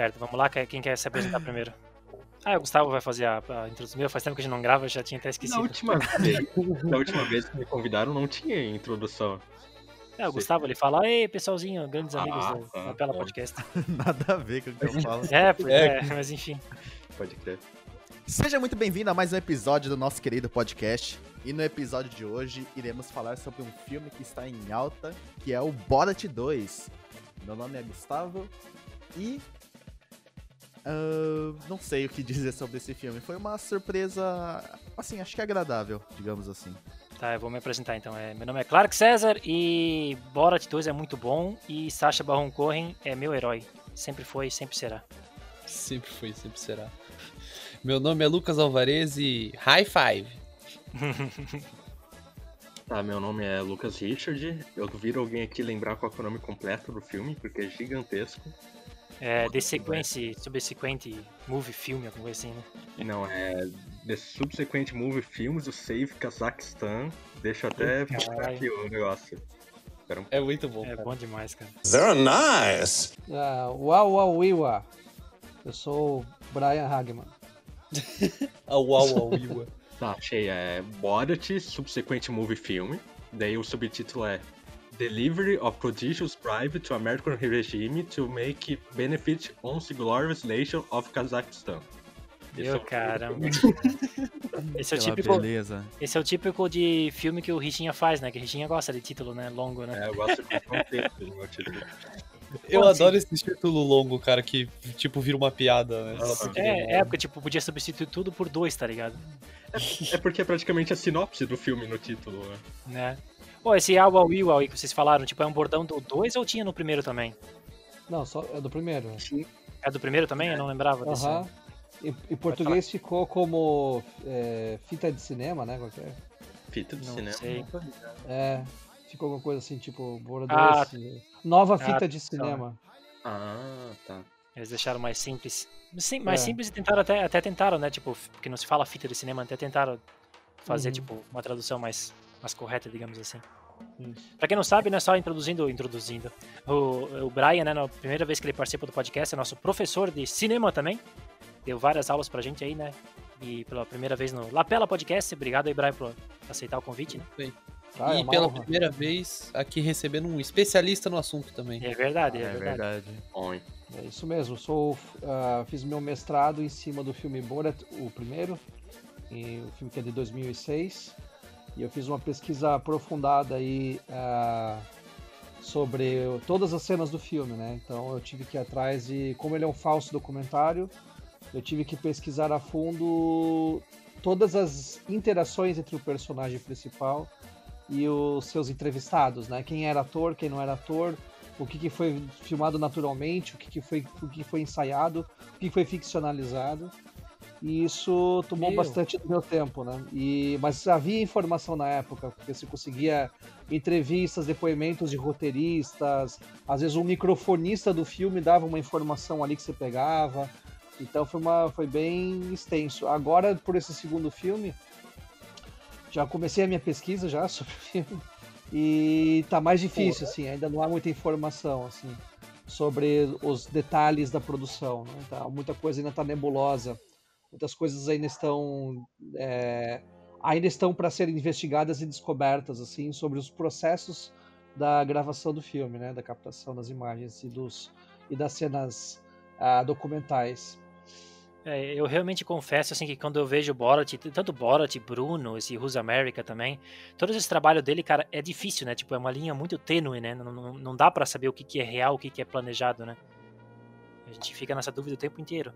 Certo, vamos lá, quem quer se apresentar primeiro? Ah, o Gustavo vai fazer a, a introdução. Meu, faz tempo que a gente não grava, eu já tinha até esquecido. Na última vez, na última vez que me convidaram, não tinha introdução. É, o Gustavo, ele fala, ei, pessoalzinho, grandes Ah, amigos do bom. Podcast. Nada a ver com o que eu falo. É, porque- é, mas enfim. Pode crer. Seja muito bem-vindo a mais um episódio do nosso querido podcast. E no episódio de hoje iremos falar sobre um filme que está em alta, que é o Borat 2. Meu nome é Gustavo e ah, não sei o que dizer sobre esse filme. Foi uma surpresa, assim, acho que agradável, digamos assim. Tá, eu vou me apresentar então. É, meu nome é Clark César e Borat 2 é muito bom e Sacha Baron Cohen é meu herói. Sempre foi e sempre será. Sempre foi, sempre será. Meu nome é Lucas Alvarez e High Five. Tá, meu nome é Lucas Richard. Eu duvido alguém aqui lembrar qual é o nome completo do filme, porque é gigantesco. É The Sequence, Subsequent Movie Filme, alguma coisa assim, né? Não, é The Subsequent Movie Films, o Save Kazakhstan. Deixa eu até buscar aqui o negócio. Um É muito bom. É cara. bom demais, cara. Very nice. Ah, uau, uau, iwa. Eu sou o Brian Hagman. A Uau Uau Iwa. Tá, achei. É Borat Subsequent Movie Film. Daí o subtítulo é Delivery of Prodigious Bribe to American Regime to Make Benefit on the Glorious Nation of Kazakhstan. Esse é Meu o- caramba. Esse é, o típico, beleza. esse é o típico de filme que o Richinha faz, né? Que o Richinha gosta de título, né? Longo, né? É, eu gosto de contexto no meu título. Eu adoro esse título longo, cara, que tipo vira uma piada, né? É, é, porque tipo, podia substituir tudo por dois, tá ligado? É porque é praticamente a sinopse do filme no título, né? Né? Pô, esse Au Au Iu aí que vocês falaram, tipo, é um bordão do 2 ou tinha no primeiro também? Não, só é do primeiro. É do primeiro também? Eu não lembrava desse. Aham. Em, em português ficou como é, fita de cinema, né? Qualquer. Fita de Não cinema. sei. É, ficou alguma coisa assim, tipo, bordo Ah, esse- Nova ah, fita de tá. cinema. Ah, tá. Eles deixaram mais simples. Sim, mais É. simples e tentaram até, até tentaram, né? Tipo, porque não se fala fita de cinema, até tentaram fazer, Uhum. tipo, uma tradução mais, mais correta, digamos assim. Isso. Pra quem não sabe, né, só introduzindo, introduzindo. O, o Brian, né, na primeira vez que ele participa do podcast, é nosso professor de cinema também. Deu várias aulas pra gente aí, né? E pela primeira vez no Lapela Podcast. Obrigado aí, Brian, por aceitar o convite, né? Ah, é e uma pela honra. primeira vez aqui recebendo um especialista no assunto também. É verdade, é, É verdade. verdade. É isso mesmo. Sou, ah, fiz meu mestrado em cima do filme Borat, o primeiro, e o filme que é de 2006. E eu fiz uma pesquisa aprofundada aí ah, sobre todas as cenas do filme, né? Então eu tive que ir atrás e como ele é um falso documentário, eu tive que pesquisar a fundo todas as interações entre o personagem principal e os seus entrevistados, né? Quem era ator, quem não era ator, o que, que foi filmado naturalmente, o que, que foi o que foi ensaiado, o que foi ficcionalizado. E isso tomou Meu. bastante do meu tempo, né? E, mas havia informação na época, porque você conseguia entrevistas, depoimentos de roteiristas, às vezes um microfonista do filme dava uma informação ali que você pegava. Então foi, uma, foi bem extenso. Agora, por esse segundo filme, já comecei a minha pesquisa já sobre o filme. E tá mais difícil, assim, ainda não há muita informação, assim, sobre os detalhes da produção, né? Tá, muita coisa ainda tá nebulosa. Muitas coisas ainda estão é, ainda estão para serem investigadas e descobertas, assim, sobre os processos da gravação do filme, né? Da captação das imagens e dos e das cenas ah, documentais. É, eu realmente confesso assim que quando eu vejo Borat, tanto Borat, Bruno, esse Who's America também, todo esse trabalho dele, cara, é difícil, né? Tipo, é uma linha muito tênue, né? Não, não, não dá pra saber o que, que é real, o que, que é planejado, né? A gente fica nessa dúvida o tempo inteiro.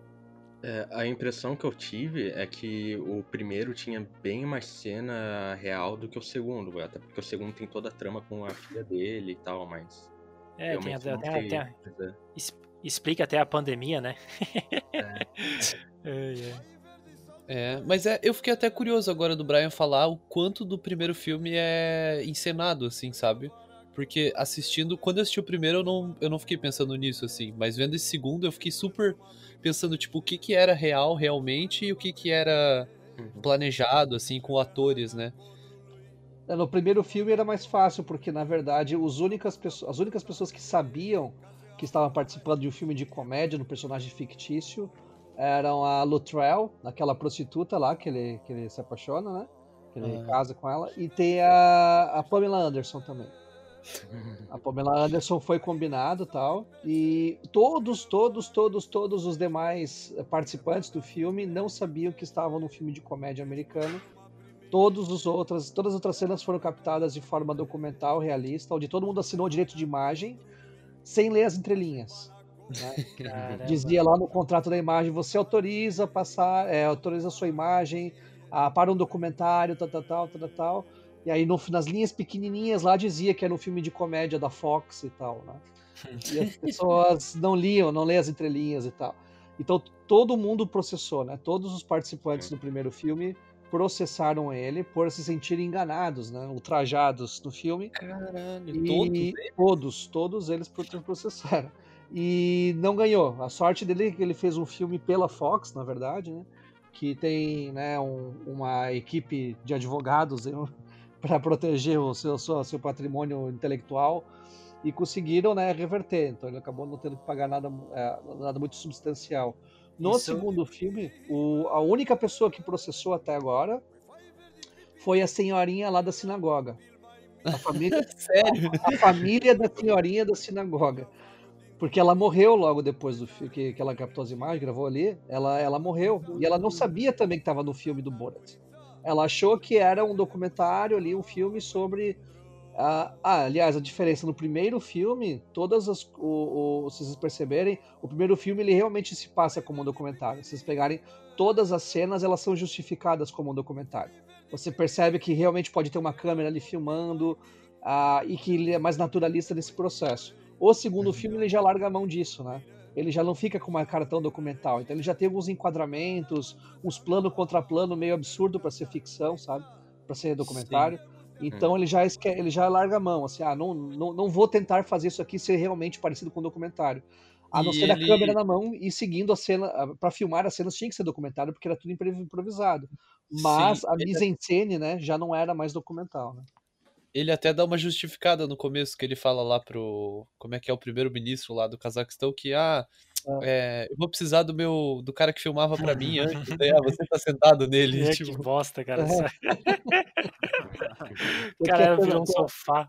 É, a impressão que eu tive é que o primeiro tinha bem mais cena real do que o segundo, até porque o segundo tem toda a trama com a filha dele e tal, mas. É, tem, até, não até- sei até- dizer. es- explica até a pandemia, né? É, é. É, mas é, eu fiquei até curioso agora do Brian falar o quanto do primeiro filme é encenado, assim, sabe? Porque assistindo, quando eu assisti o primeiro, eu não, eu não fiquei pensando nisso, assim. Mas vendo esse segundo, eu fiquei super pensando, tipo, o que que era real realmente e o que que era Uhum. planejado, assim, com atores, né? É, No primeiro filme era mais fácil, porque na verdade os únicas pessoas, as únicas pessoas que sabiam que estavam participando de um filme de comédia no personagem fictício eram a Luttrell, aquela prostituta lá que ele, que ele se apaixona, né? Que ele Ah. casa com ela, e tem a, a Pamela Anderson também. A Pamela Anderson foi combinado e tal. E todos, todos, todos, todos os demais participantes do filme não sabiam que estavam num filme de comédia americano. Todos os outras, todas as outras cenas foram captadas de forma documental, realista, onde todo mundo assinou o direito de imagem sem ler as entrelinhas. né? Dizia lá no contrato da imagem, você autoriza passar, é, autoriza a sua imagem ah, para um documentário, tal, tal, tal, tal, tal. E aí no- nas linhas pequenininhas lá dizia que era um filme de comédia da Fox e tal, né? E as pessoas não liam, não lêem as entrelinhas e tal. Então todo mundo processou, né? Todos os participantes do primeiro filme processaram ele por se sentirem enganados, né? Ultrajados no filme. Caralho, E todos. todos, todos eles pro- processaram. E não ganhou. A sorte dele é que ele fez um filme pela Fox, na verdade, né? Que tem né, um- uma equipe de advogados para proteger o seu, seu, seu patrimônio intelectual e conseguiram né, reverter. Então ele acabou não tendo que pagar nada, é, nada muito substancial. No Isso- segundo filme, o- a única pessoa que processou até agora foi a senhorinha lá da sinagoga. A família, Sério? a família da senhorinha da sinagoga. Porque ela morreu logo depois do filme, que, que ela captou as imagens, gravou ali. Ela, ela morreu. E ela não sabia também que estava no filme do Borat. Ela achou que era um documentário ali, um filme sobre. ah, ah, aliás, a diferença no primeiro filme, todas as. O, o- se vocês perceberem, o primeiro filme ele realmente se passa como um documentário. Se vocês pegarem todas as cenas, elas são justificadas como um documentário. Você percebe que realmente pode ter uma câmera ali filmando ah, e que ele é mais naturalista nesse processo. O segundo filme ele já larga a mão disso, né? Ele já não fica com uma cara tão documental. Então ele já tem alguns enquadramentos, uns plano contra plano meio absurdo para ser ficção, sabe? Para ser documentário. Então ele já esque... ele já larga a mão, assim, ah, não, não, não vou tentar fazer isso aqui ser realmente parecido com um documentário. A não E ser a ele- câmera na mão e seguindo a cena, para filmar as cenas tinha que ser documentário porque era tudo improvisado. Mas Sim, a mise-en-scène, né, já não era mais documental, né? Ele até dá uma justificada no começo, que ele fala lá pro. Como é que é o primeiro-ministro lá do Cazaquistão, que ah, é, eu vou precisar do meu. do cara que filmava pra mim antes. Daí, ah, você tá sentado nele. É, tipo, que bosta, cara. É. O cara a cena- virou um sofá.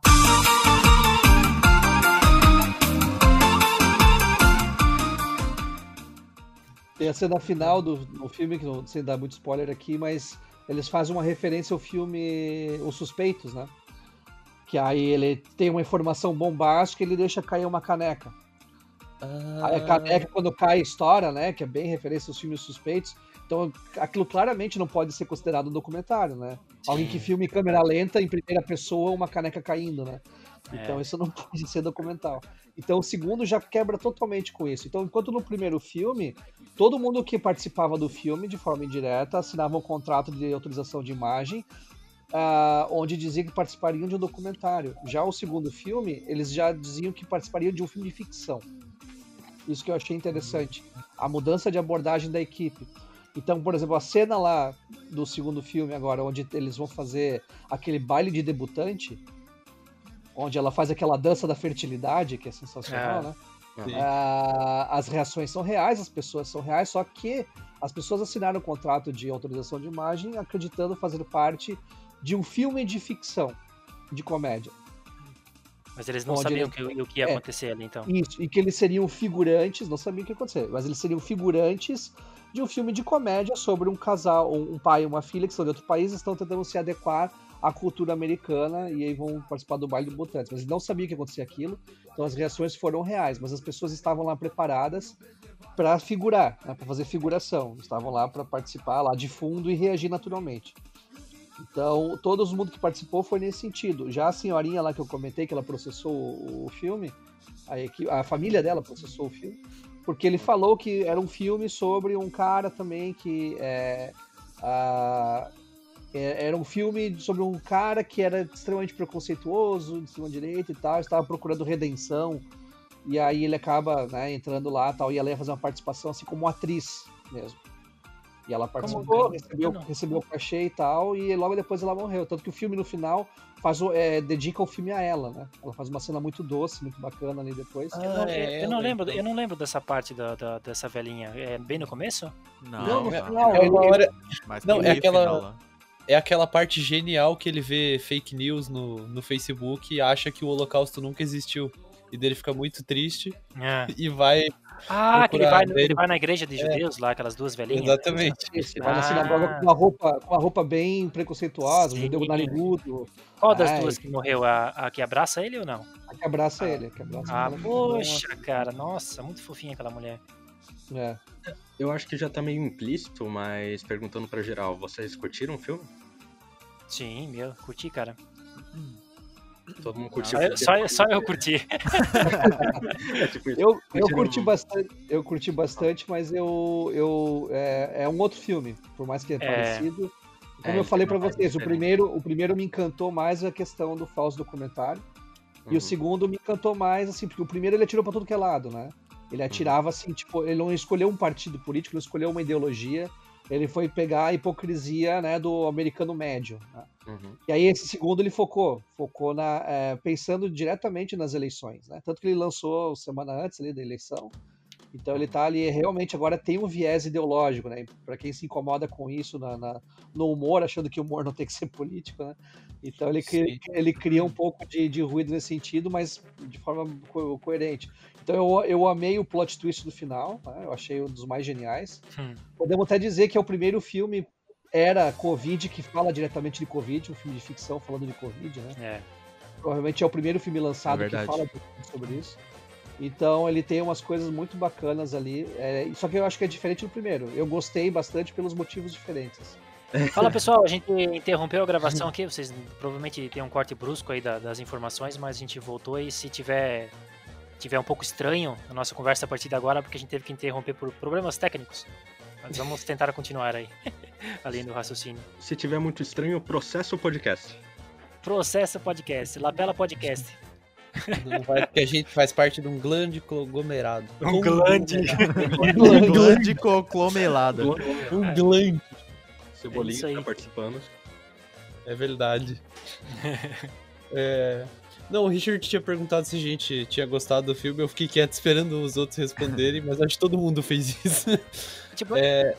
Tem a cena final do, do filme, que não sem dar muito spoiler aqui, mas eles fazem uma referência ao filme Os Suspeitos, né? Que aí ele tem uma informação bombástica e ele deixa cair uma caneca. Aí a ah, caneca, quando cai, estoura, né? Que é bem referência aos filmes suspeitos. Então, aquilo claramente não pode ser considerado um documentário, né? Alguém que filme em câmera lenta, em primeira pessoa, uma caneca caindo, né? Então, É. isso não pode ser documental. Então, o segundo já quebra totalmente com isso. Então, enquanto no primeiro filme, todo mundo que participava do filme, de forma indireta, assinava um contrato de autorização de imagem, ah, onde dizia que participariam de um documentário. Já o segundo filme, eles já diziam que participariam de um filme de ficção. Isso que eu achei interessante. A mudança de abordagem da equipe. Então, por exemplo, a cena lá do segundo filme agora, onde eles vão fazer aquele baile de debutante, onde ela faz aquela dança da fertilidade, que é sensacional, É. né? Ah, as reações são reais, as pessoas são reais, só que as pessoas assinaram o contrato de autorização de imagem acreditando fazer parte de um filme de ficção, de comédia. Mas eles não sabiam ele- que, o que ia é. acontecer ali, então. Isso, e que eles seriam figurantes, não sabiam o que ia acontecer, mas eles seriam figurantes de um filme de comédia sobre um casal, um pai e uma filha que são de outro país e estão tentando se adequar à cultura americana e aí vão participar do baile de botantes. Mas eles não sabiam que ia acontecer aquilo, então as reações foram reais, mas as pessoas estavam lá preparadas para figurar, né, para fazer figuração, estavam lá para participar lá de fundo e reagir naturalmente. Então, todo mundo que participou foi nesse sentido. Já a senhorinha lá que eu comentei, que ela processou o, filme, a, equi- a família dela processou o filme, porque ele falou que era um filme sobre um cara também que é, ah, é- era um filme sobre um cara que era extremamente preconceituoso, de extrema direita e tal, estava procurando redenção, e aí ele acaba né, entrando lá tal, e ela ia fazer uma participação assim como atriz mesmo. E ela participou, recebeu, Não. recebeu o cachê e tal, e logo depois ela morreu. Tanto que o filme no final faz o, é, dedica o filme a ela, né? Ela faz uma cena muito doce, muito bacana ali depois. Ah, Eu não, é eu não lembro, eu não lembro dessa parte da, da- dessa velhinha. É bem no começo? Não, Não, no não. final, É uma hora, Não, é aquela- final é aquela parte genial que ele vê fake news no, no Facebook e acha que o Holocausto nunca existiu. E dele fica muito triste É. e vai. Ah, que ele vai, ele vai na igreja de judeus lá, aquelas duas velhinhas. Exatamente. Isso, vai na Ah. sinagoga com uma roupa, com uma roupa bem preconceituosa, Sim. judeu narigudo, Qual das Ai, duas que morreu? A, a que abraça ele ou não? a que abraça ele, a que abraça Ah, ele. poxa, cara, nossa, muito fofinha aquela mulher. É. Eu acho que já tá meio implícito, mas perguntando pra geral, vocês curtiram o filme? Sim, meu, curti, cara. Todo mundo curtiu? Só, eu- só, eu- só eu curti. É, tipo, Eu, eu Curtiram curti bastante, eu curti bastante, mas eu, eu é, é um outro filme, por mais que é, É. parecido. Como É, eu falei faz vocês, o primeiro, o primeiro me encantou mais a questão do falso documentário. E Uhum. o segundo me encantou mais, assim, porque o primeiro ele atirou pra tudo que é lado, né? Ele atirava assim, tipo, ele não escolheu um partido político, não escolheu uma ideologia. Ele foi pegar a hipocrisia, né, do americano médio. né? Uhum. E aí esse segundo ele focou, focou na é, pensando diretamente nas eleições, né? Tanto que ele lançou semana antes ali da eleição. Então ele tá ali realmente agora tem um viés ideológico, né? Para quem se incomoda com isso na, na- no humor, achando que o humor não tem que ser político, né? Então ele cria, ele cria um pouco de, de ruído nesse sentido, mas de forma co- coerente. Então eu, eu amei o plot twist do final, né? eu achei um dos mais geniais. Hum. Podemos até dizer que é o primeiro filme era Covid que fala diretamente de Covid, um filme de ficção falando de Covid, né? É. Provavelmente é o primeiro filme lançado É que fala sobre isso. Então ele tem umas coisas muito bacanas ali. é, só que eu acho que é diferente do primeiro. Eu gostei bastante pelos motivos diferentes. Fala pessoal, a gente interrompeu a gravação aqui, vocês provavelmente tem um corte brusco aí da- das informações, mas a gente voltou e se tiver tiver um pouco estranho a nossa conversa a partir de agora, porque a gente teve que interromper por problemas técnicos. Mas vamos tentar continuar aí, além do raciocínio. Se tiver muito estranho, processa o podcast. Processa Podcast, Lapela Podcast. Não vai, porque a gente faz parte de um grande conglomerado. Um glande. Um grande conglomerado. Um glande. Cebolinha É tá participando. É verdade. É, Não, o Richard tinha perguntado se a gente tinha gostado do filme. Eu fiquei quieto esperando os outros responderem, mas acho que todo mundo fez isso. Tipo, É,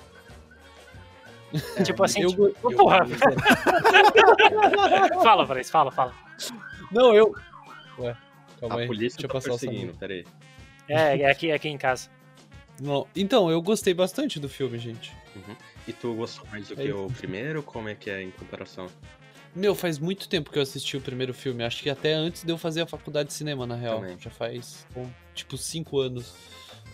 tipo assim, eu, tipo, eu- porra. fala, Paris, fala, fala. Não, eu. Ué, calma A aí. polícia Deixa eu tá passar o perseguindo, samurai. peraí. É, é aqui, é aqui em casa. Não, Então, eu gostei bastante do filme, gente. E tu gostou mais do É que isso. o primeiro? Como é que é em comparação? Meu, faz muito tempo que eu assisti o primeiro filme. Acho que até antes de eu fazer a faculdade de cinema, na real. Também. Já faz, tipo, cinco anos.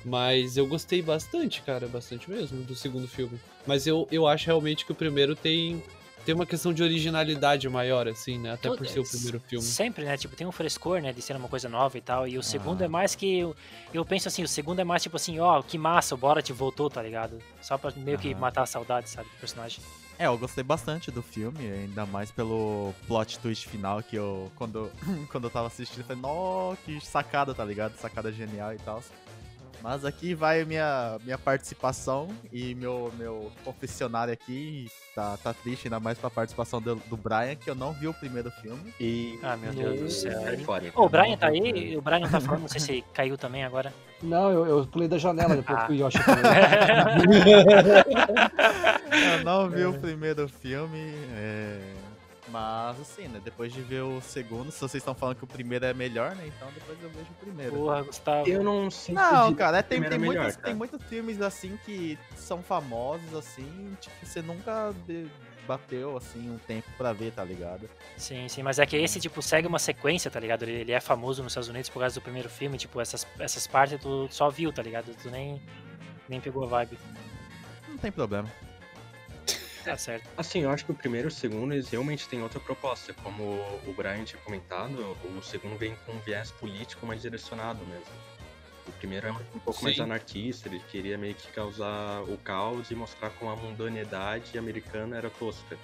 Mas eu gostei bastante, cara, bastante mesmo, do segundo filme. Mas eu, eu acho realmente que o primeiro tem, tem uma questão de originalidade maior, assim, né? Até por ser o primeiro filme. Sempre, né? Tipo, tem um frescor, né? De ser uma coisa nova e tal. E o segundo Ah. é mais que. Eu, eu penso assim, o segundo é mais tipo assim, ó, que massa, o Borat voltou, tá ligado? Só pra meio que Aham. matar a saudade, sabe, do personagem. É, eu gostei bastante do filme, ainda mais pelo plot twist final que eu, quando, quando eu tava assistindo, eu falei, nó, que sacada, tá ligado? Sacada genial e tal. Mas aqui vai minha, minha participação e meu, meu confessionário aqui tá, tá triste, ainda mais pra participação do, do Brian, que eu não vi o primeiro filme. E Ah, meu Deus do céu. Sai fora, Ô, então. o Brian tá aí? O Brian tá falando, não sei se caiu também agora. Não, eu, eu pulei da janela depois Ah. que o Yoshi eu não vi o primeiro filme. é, Mas assim, né? Depois de ver o segundo, se vocês estão falando que o primeiro é melhor, né? Então depois eu vejo o primeiro. Porra, Gustavo. Eu não sinto Não, de- cara, é, tem, primeiro tem, é melhor, muitos, cara. tem muitos filmes assim que são famosos, assim, tipo, você nunca de- bateu assim um tempo pra ver, tá ligado? Sim, sim, mas é que esse, tipo, segue uma sequência, tá ligado? Ele, ele é famoso nos Estados Unidos por causa do primeiro filme, tipo, essas, essas partes tu só viu, tá ligado? Tu nem, nem pegou a vibe. Não tem problema. Tá certo. Assim, eu acho que o primeiro e o segundo eles realmente têm outra proposta. Como o Brian tinha comentado, o segundo vem com um viés político mais direcionado mesmo. O primeiro é um pouco mais Sim. anarquista, ele queria meio que causar o caos e mostrar como a mundanidade americana era tosca.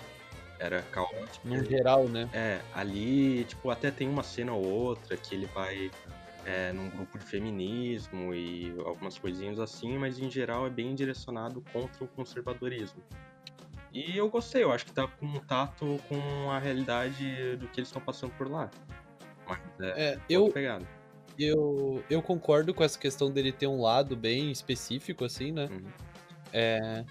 Era caótica. No geral, né? É, ali, tipo, até tem uma cena ou outra que ele vai é, num grupo de feminismo e algumas coisinhas assim, mas em geral é bem direcionado contra o conservadorismo. E eu gostei, eu acho que tá com contato com a realidade do que eles estão passando por lá. Mas é, É, eu, pegada. eu, eu concordo com essa questão dele ter um lado bem específico, assim, né? Uhum. É,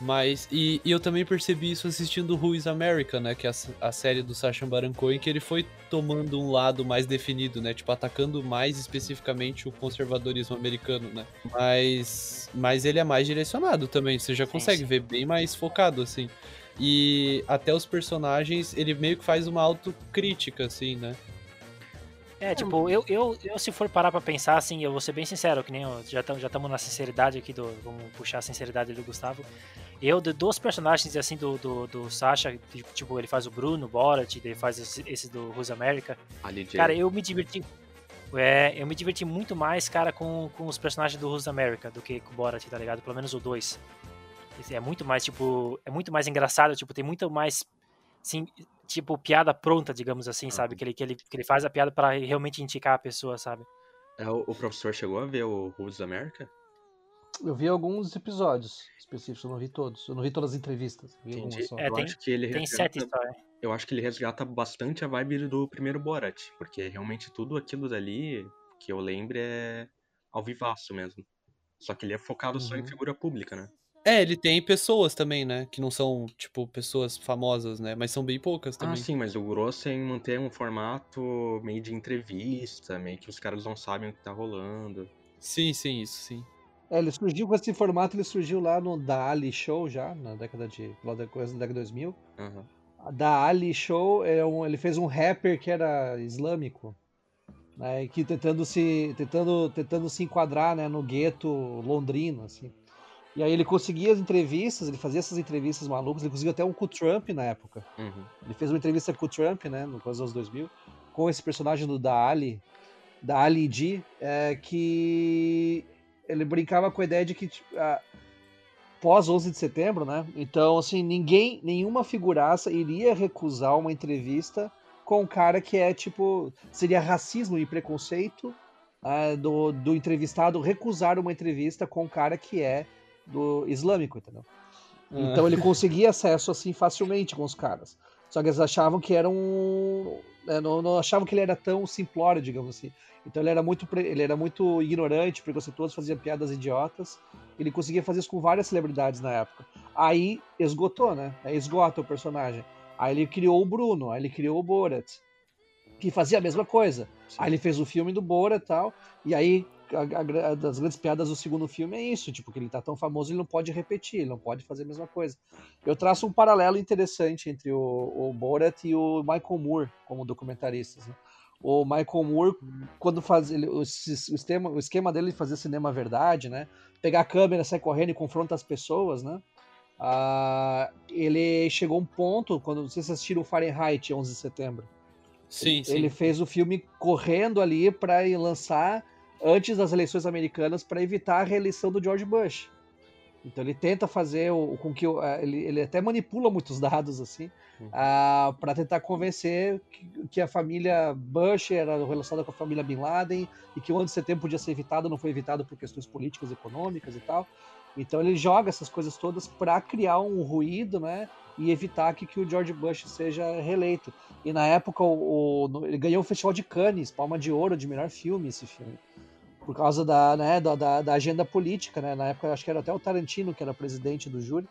mas, e, e eu também percebi isso assistindo Who is America, né? Que é a, a série do Sacha Baron Cohen, que ele foi tomando um lado mais definido, né? Tipo, atacando mais especificamente o conservadorismo americano, né? Mas, mas ele é mais direcionado também, você já consegue sim. ver bem mais focado, assim. E até os personagens, ele meio que faz uma autocrítica, assim, né? É, tipo, eu, eu, eu se for parar pra pensar, assim, eu vou ser bem sincero, que nem eu, já estamos já tamo na sinceridade aqui do. Vamos puxar a sinceridade do Gustavo. Eu, de, dos personagens, assim, do, do, do Sasha, tipo, ele faz o Bruno, o Borat, ele faz esse, esse do. Ali de Cara, eu me diverti. É, eu me diverti muito mais, cara, com, com os personagens do Who's America do que com o Borat, tá ligado? Pelo menos o 2. É muito mais, tipo, é muito mais engraçado, tipo, tem muito mais, assim, tipo, piada pronta, digamos assim, sabe? Que ele, que ele, que ele faz a piada pra realmente indicar a pessoa, sabe? É, o, o professor chegou a ver o Who's America? Eu vi alguns episódios específicos, eu não vi todos. Eu não vi todas as entrevistas. eu Vi Entendi. algumas só. É, eu tem- acho que ele Tem resgata- sete histórias. eu acho que ele resgata bastante a vibe do primeiro Borat, porque realmente tudo aquilo dali que eu lembro é ao vivaço mesmo. Só que ele é focado só em Uhum. figura pública, né? É, ele tem pessoas também, né? Que não são, tipo, pessoas famosas, né? Mas são bem poucas Ah, também. sim, mas o grosso é em manter um formato meio de entrevista, meio que os caras não sabem o que tá rolando. sim, sim, isso sim. É, ele surgiu com esse formato, ele surgiu lá no Da Ali Show já, na década de. lá da coisa da década de 2000. Aham. A Da Ali Show, é um- ele fez um rapper que era islâmico, né, que tentando se, tentando, tentando se enquadrar né, no gueto londrino, assim. E aí ele conseguia as entrevistas, ele fazia essas entrevistas malucas, ele conseguiu até um com o Trump na época. Uhum. Ele fez uma entrevista com o Trump, né, no coisa dos 2000, com esse personagem do Da Ali, da Ali G, é, que ele brincava com a ideia de que tipo, a- pós 11 de setembro, né? Então, assim, ninguém, nenhuma figuraça iria recusar uma entrevista com um cara que é tipo seria racismo e preconceito ah, do, do entrevistado recusar uma entrevista com um cara que é do islâmico, entendeu? Então ele conseguia acesso assim facilmente com os caras. Só que eles achavam que era um. Né, não, não achavam que ele era tão simplório, digamos assim. Então ele era muito, ele era muito ignorante, preconceituoso, fazia piadas idiotas. Ele conseguia fazer isso com várias celebridades na época. Aí esgotou, né? Aí esgota o personagem. Aí ele criou o Bruno, aí ele criou o Borat, que fazia a mesma coisa. Aí ele fez o filme do Borat e tal. E aí, a, a das grandes piadas do segundo filme é isso: tipo, que ele tá tão famoso, ele não pode repetir, ele não pode fazer a mesma coisa. Eu traço um paralelo interessante entre o, o Borat e o Michael Moore como documentaristas. né? O Michael Moore, quando faz ele, o, o esquema, o esquema dele de fazer cinema verdade, né? Pegar a câmera, sair correndo e confronta as pessoas, né? Ah, ele chegou a um ponto, quando vocês assistiram Fahrenheit 11 de setembro, Sim, sim. ele fez o filme correndo ali para lançar antes das eleições americanas para evitar a reeleição do George Bush. Então ele tenta fazer o, com que eh, ele, ele até manipula muitos dados assim Uhum. para tentar convencer que, que a família Bush era relacionada com a família Bin Laden e que o 11 de setembro podia ser evitado, não foi evitado por questões políticas, econômicas e tal. Então ele joga essas coisas todas para criar um ruído, né? E evitar que, que o George Bush seja reeleito. E na época o, o- ele ganhou o Festival de Cannes, Palma de Ouro de melhor filme esse filme. Por causa da, né, da, da, da agenda política, né? Na época acho que era até o Tarantino que era presidente do júri.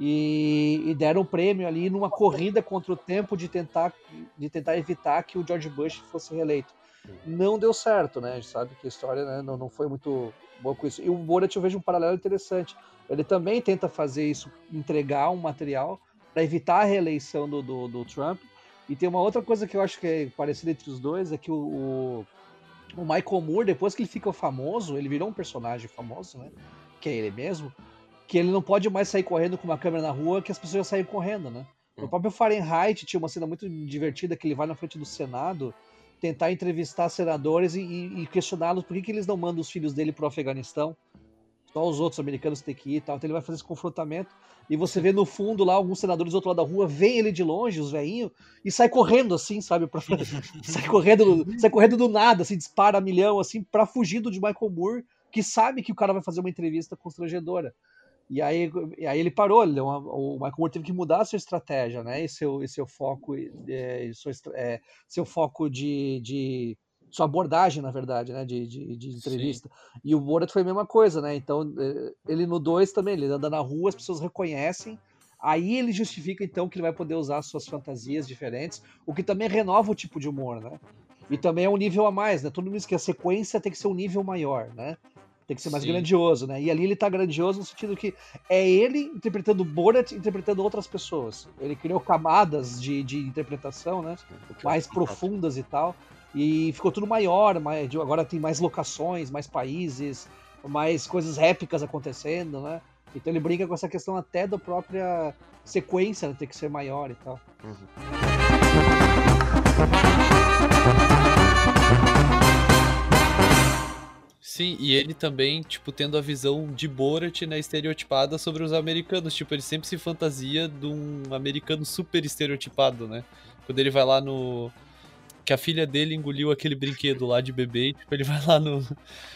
E, e deram o prêmio ali numa corrida contra o tempo de tentar, de tentar evitar que o George Bush fosse reeleito. Não deu certo, né? A gente sabe que a história né, não, não foi muito boa com isso. E o Borat eu vejo um paralelo interessante. Ele também tenta fazer isso, entregar um material para evitar a reeleição do, do, do Trump. E tem uma outra coisa que eu acho que é parecida entre os dois, é que o, o, o Michael Moore, depois que ele fica famoso, ele virou um personagem famoso, né? Que é ele mesmo, que ele não pode mais sair correndo com uma câmera na rua, que as pessoas já saem correndo, né? Hum. O próprio Fahrenheit tinha uma cena muito divertida que ele vai na frente do Senado tentar entrevistar senadores e, e- e questioná-los por que, que eles não mandam os filhos dele pro Afeganistão. Só os outros americanos têm que ir e tal. Então ele vai fazer esse confrontamento. E você vê no fundo lá alguns senadores do outro lado da rua, veem ele de longe, os velhinhos, e sai correndo assim, sabe? Pra... sai, correndo, sai correndo do nada, assim, dispara a milhão, assim, pra fugir do de Michael Moore, que sabe que o cara vai fazer uma entrevista constrangedora. E aí, e aí ele parou, ele uma- o Michael Moore teve que mudar a sua estratégia, né? E seu, e seu foco, é, estra- é, seu foco de, de sua abordagem, na verdade, né? De, de, de entrevista. E o Borat foi a mesma coisa, né? Então, eh, ele no 2 também, ele anda na rua, as pessoas reconhecem. Aí ele justifica, então, que ele vai poder usar suas fantasias diferentes, o que também renova o tipo de humor, né? E também é um nível a mais, né? Todo mundo diz que a sequência tem que ser um nível maior, né? Tem que ser mais Sim. grandioso, né? E ali ele tá grandioso no sentido que é ele interpretando Borat, interpretando outras pessoas. Ele criou camadas de, de interpretação, né? mais profundas e tal. E ficou tudo maior, mais, agora tem mais locações, mais países, mais coisas épicas acontecendo, né? Então ele brinca com essa questão até da própria sequência né, ter que ser maior e tal. Sim, e ele também, tipo, tendo a visão de Borat, né, estereotipada sobre os americanos. Tipo, ele sempre se fantasia de um americano super estereotipado, né? Quando ele vai lá no. Que a filha dele engoliu aquele brinquedo lá de bebê, e, tipo, ele vai lá no.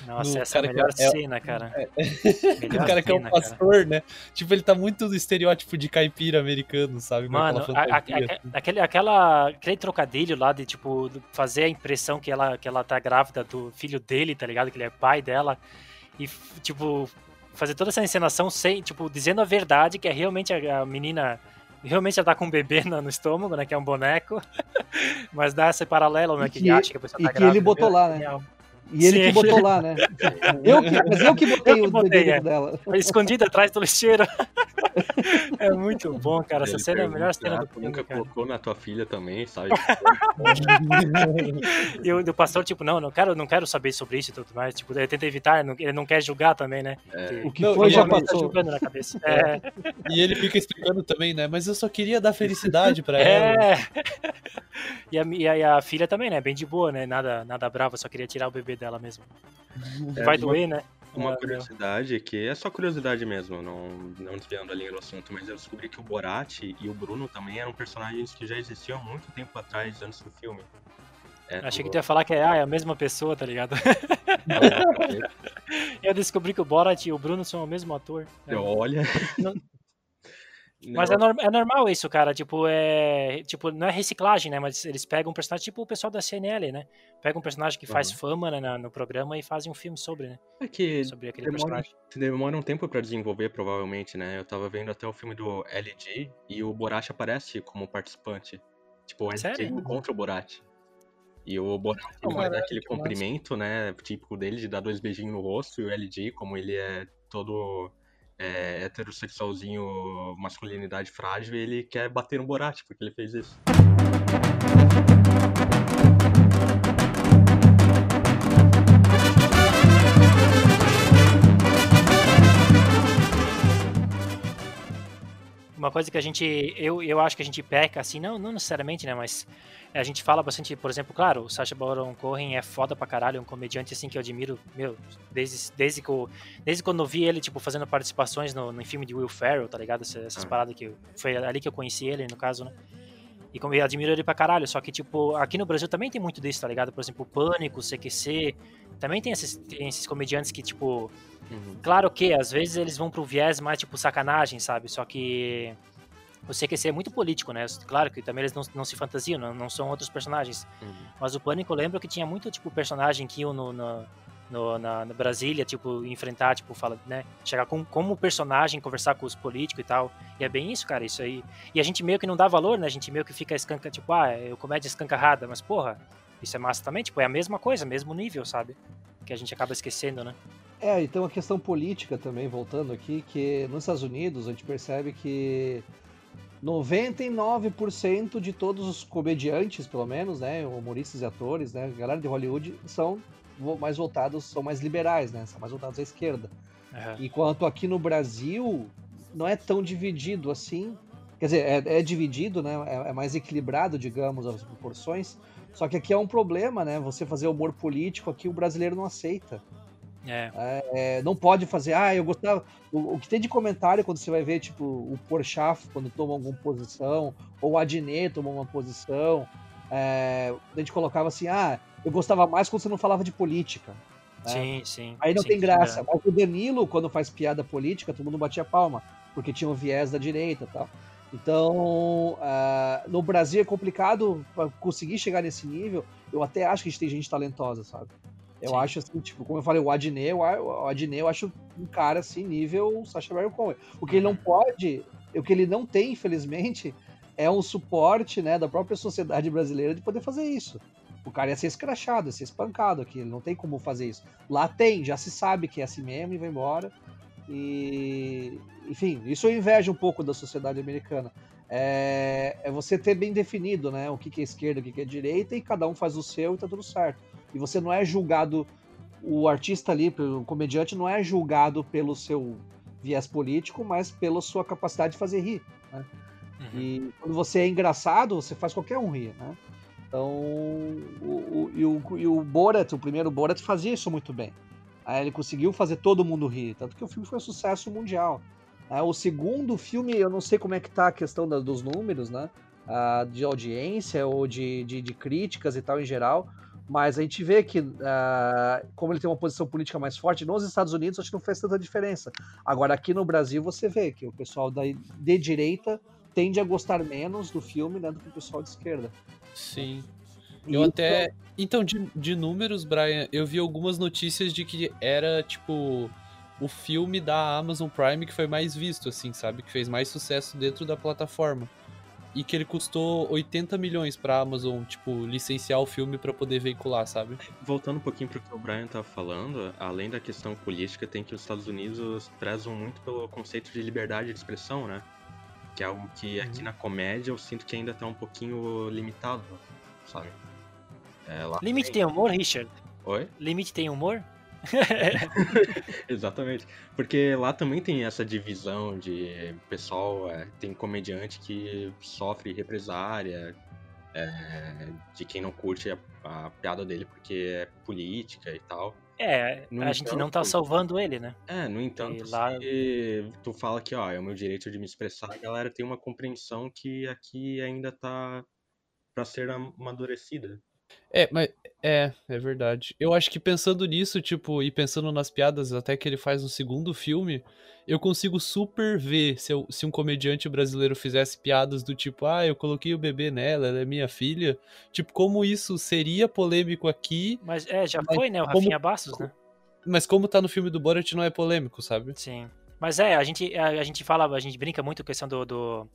Nossa, No essa é a cara que melhor é- cena, cara. o cara que é um cena, cara. pastor, né? Tipo, ele tá muito do estereótipo de caipira americano, sabe? Com Mano, aquela a- a- a- assim. aquele, aquela, aquele trocadilho lá de, tipo, fazer a impressão que ela, que ela tá grávida do filho dele, tá ligado? Que ele é pai dela. E, tipo, fazer toda essa encenação sem, tipo, dizendo a verdade, que é realmente a menina. Realmente ela tá com um bebê no, no estômago, né? Que é um boneco. Mas dá esse paralelo, né? E Que, que- acha que a pessoa e tá que grávida. ele botou lá, né? Genial. E ele Sim. que botou lá, né? Eu que, mas eu que botei Eu que o botei, bebê é. dela. Escondido atrás do lixeiro. é muito bom, cara. Essa Ele cena é a melhor cena "Ah, do filme, nunca cara. colocou na tua filha também, sabe? E o pastor, tipo, não, não quero, não quero saber sobre isso e tudo mais. Tipo, ele tenta evitar, ele não quer julgar também, né? É. O que Não, foi já Tá passou. julgando na cabeça. É, E ele fica explicando também, né? Mas eu só queria dar felicidade pra ela. é. E a, e a- e a filha também, né? Bem de boa, né? Nada, nada brava, só queria tirar o bebê dela mesmo. É, Vai uma- doer, né? Uma É, curiosidade que é só curiosidade mesmo, não, não desviando a linha do assunto, mas eu descobri que o Borat e o Bruno também eram personagens que já existiam há muito tempo atrás, antes do filme. É, Achei que tu ia falar que é, ah, é a mesma pessoa, tá ligado? Eu descobri que o Borat e o Bruno são o mesmo ator. É. Olha. Não- Mas é, norm- é normal isso, cara. Tipo, é. Tipo, não é reciclagem, né? Mas eles pegam um personagem, tipo o pessoal da CNL, né? Pega um personagem que faz Uhum. fama né, no programa e fazem um filme sobre, né? É que Sobre aquele demora, personagem. demora um tempo pra desenvolver, provavelmente, né? Eu tava vendo até o filme do LG e o Borat aparece como participante. Tipo, o LG encontra o Borat. E o Borat ele vai dar aquele que massa. cumprimento, né? Típico dele, de dar dois beijinhos no rosto. E o LG, como ele é todo é, heterossexualzinho, masculinidade frágil, ele quer bater no Borat, porque ele fez isso. Uma coisa que a gente. Eu, eu acho que a gente peca, assim, não, não necessariamente, né? Mas a gente fala bastante, por exemplo, claro, o Sacha Baron Cohen é foda pra caralho, é um comediante assim que eu admiro, meu, desde, desde, que eu, desde quando eu vi ele, tipo, fazendo participações no, no filme de Will Ferrell, tá ligado? Essas, essas Ah. paradas que. eu- Foi ali que eu conheci ele, no caso, né? E como eu admiro ele pra caralho, só que, tipo, aqui no Brasil também tem muito disso, tá ligado? Por exemplo, o Pânico, CQC, também tem esses, tem esses comediantes que, tipo, Uhum. Claro que às vezes eles vão pro viés mais tipo sacanagem, sabe? Só que o CQC é muito político, né? Claro que também eles não, não se fantasiam, não, não são outros personagens. Uhum. Mas o Pânico eu lembro que tinha muito tipo personagem que iam no, no, no- na, na Brasília, tipo, enfrentar, tipo, fala, né? Chegar com, como personagem, conversar com os políticos e tal. E é bem isso, cara, isso aí. E a gente meio que não dá valor, né? A gente meio que fica escanca, tipo, ah, é comédia escancarrada, mas porra, isso é massa também, tipo, é a mesma coisa, mesmo nível, sabe? Que a gente acaba esquecendo, né? É, e tem uma questão política também, voltando aqui, que nos Estados Unidos a gente percebe que 99% de todos os comediantes, pelo menos, né, humoristas e atores, né, galera de Hollywood, são mais voltados, são mais liberais, né, são mais voltados à esquerda. Aham. Enquanto aqui no Brasil não é tão dividido assim. Quer dizer, é, é dividido, né? É, é mais equilibrado, digamos, as proporções. Só que aqui é um problema, né? Você fazer humor político aqui o brasileiro não aceita. É. É, não pode fazer, ah, eu gostava. O, o, que tem de comentário quando você vai ver, tipo, o Porchat quando toma alguma posição, ou o Adnet toma uma posição, é, a gente colocava assim, ah, eu gostava mais quando você não falava de política. Né? Sim, sim. Aí não sim, tem graça. é. Mas o Danilo, quando faz piada política, todo mundo batia palma, porque tinha um viés da direita e tal. Então, uh, no Brasil é complicado conseguir chegar nesse nível. Eu até acho que a gente tem gente talentosa, sabe? Eu Sim. acho assim, tipo, como eu falei, o Adnet, o Adnet eu acho um cara assim, nível Sacha Baron Cohen. O que ele não pode, o que ele não tem, infelizmente, é um suporte, né, da própria sociedade brasileira de poder fazer isso. O cara ia ser escrachado, ia ser espancado aqui, ele não tem como fazer isso. Lá tem, já se sabe que é assim mesmo e vai embora. E, enfim, isso eu invejo um pouco da sociedade americana. É, é você ter bem definido, né, o que que é esquerda, o que que é direita, e cada um faz o seu e tá tudo certo. E você não é julgado, o artista ali, o comediante, não é julgado pelo seu viés político, mas pela sua capacidade de fazer rir. Né? Uhum. E quando você é engraçado, você faz qualquer um rir, né? Então, o, o, e, o, e o Borat, o primeiro Borat, fazia isso muito bem. Aí ele conseguiu fazer todo mundo rir, tanto que o filme foi um sucesso mundial. É, o segundo filme, eu não sei como é que tá a questão da, dos números, né? Ah, de audiência ou de, de, de, críticas e tal em geral, mas a gente vê que, ah, como ele tem uma posição política mais forte, nos Estados Unidos acho que não fez tanta diferença. Agora, aqui no Brasil, você vê que o pessoal da, de direita tende a gostar menos do filme né, do que o pessoal de esquerda. Sim. Eu até. Então, de, de números, Brian, eu vi algumas notícias de que era, tipo, o filme da Amazon Prime que foi mais visto, assim, sabe? Que fez mais sucesso dentro da plataforma. E que ele custou 80 milhões pra Amazon, tipo, licenciar o filme para poder veicular, sabe? Voltando um pouquinho pro que o Brian tava falando, além da questão política, tem que os Estados Unidos prezam muito pelo conceito de liberdade de expressão, né? Que é algo que aqui na comédia eu sinto que ainda tá um pouquinho limitado, sabe? É, Limite tem humor, Richard? Oi? Limite tem humor? Exatamente. Porque lá também tem essa divisão de pessoal, é, tem comediante que sofre represária, é, de quem não curte a, a, piada dele porque é política e tal. É, no a entanto, gente não tá salvando ele, né? É, no entanto, lá... se tu fala que ó, é o meu direito de me expressar, a galera tem uma compreensão que aqui ainda tá para ser amadurecida. É, mas é, é verdade. Eu acho que pensando nisso, tipo, e pensando nas piadas até que ele faz no segundo filme, eu consigo super ver se, eu, se um comediante brasileiro fizesse piadas do tipo, ah, eu coloquei o bebê nela, ela é minha filha. Tipo, como isso seria polêmico aqui. Mas é, já foi, né? O como, Rafinha Bastos, né? Mas como tá no filme do Borat, não é polêmico, sabe? Sim. Mas é, a gente, a, a gente fala, a gente brinca muito com a questão do, do,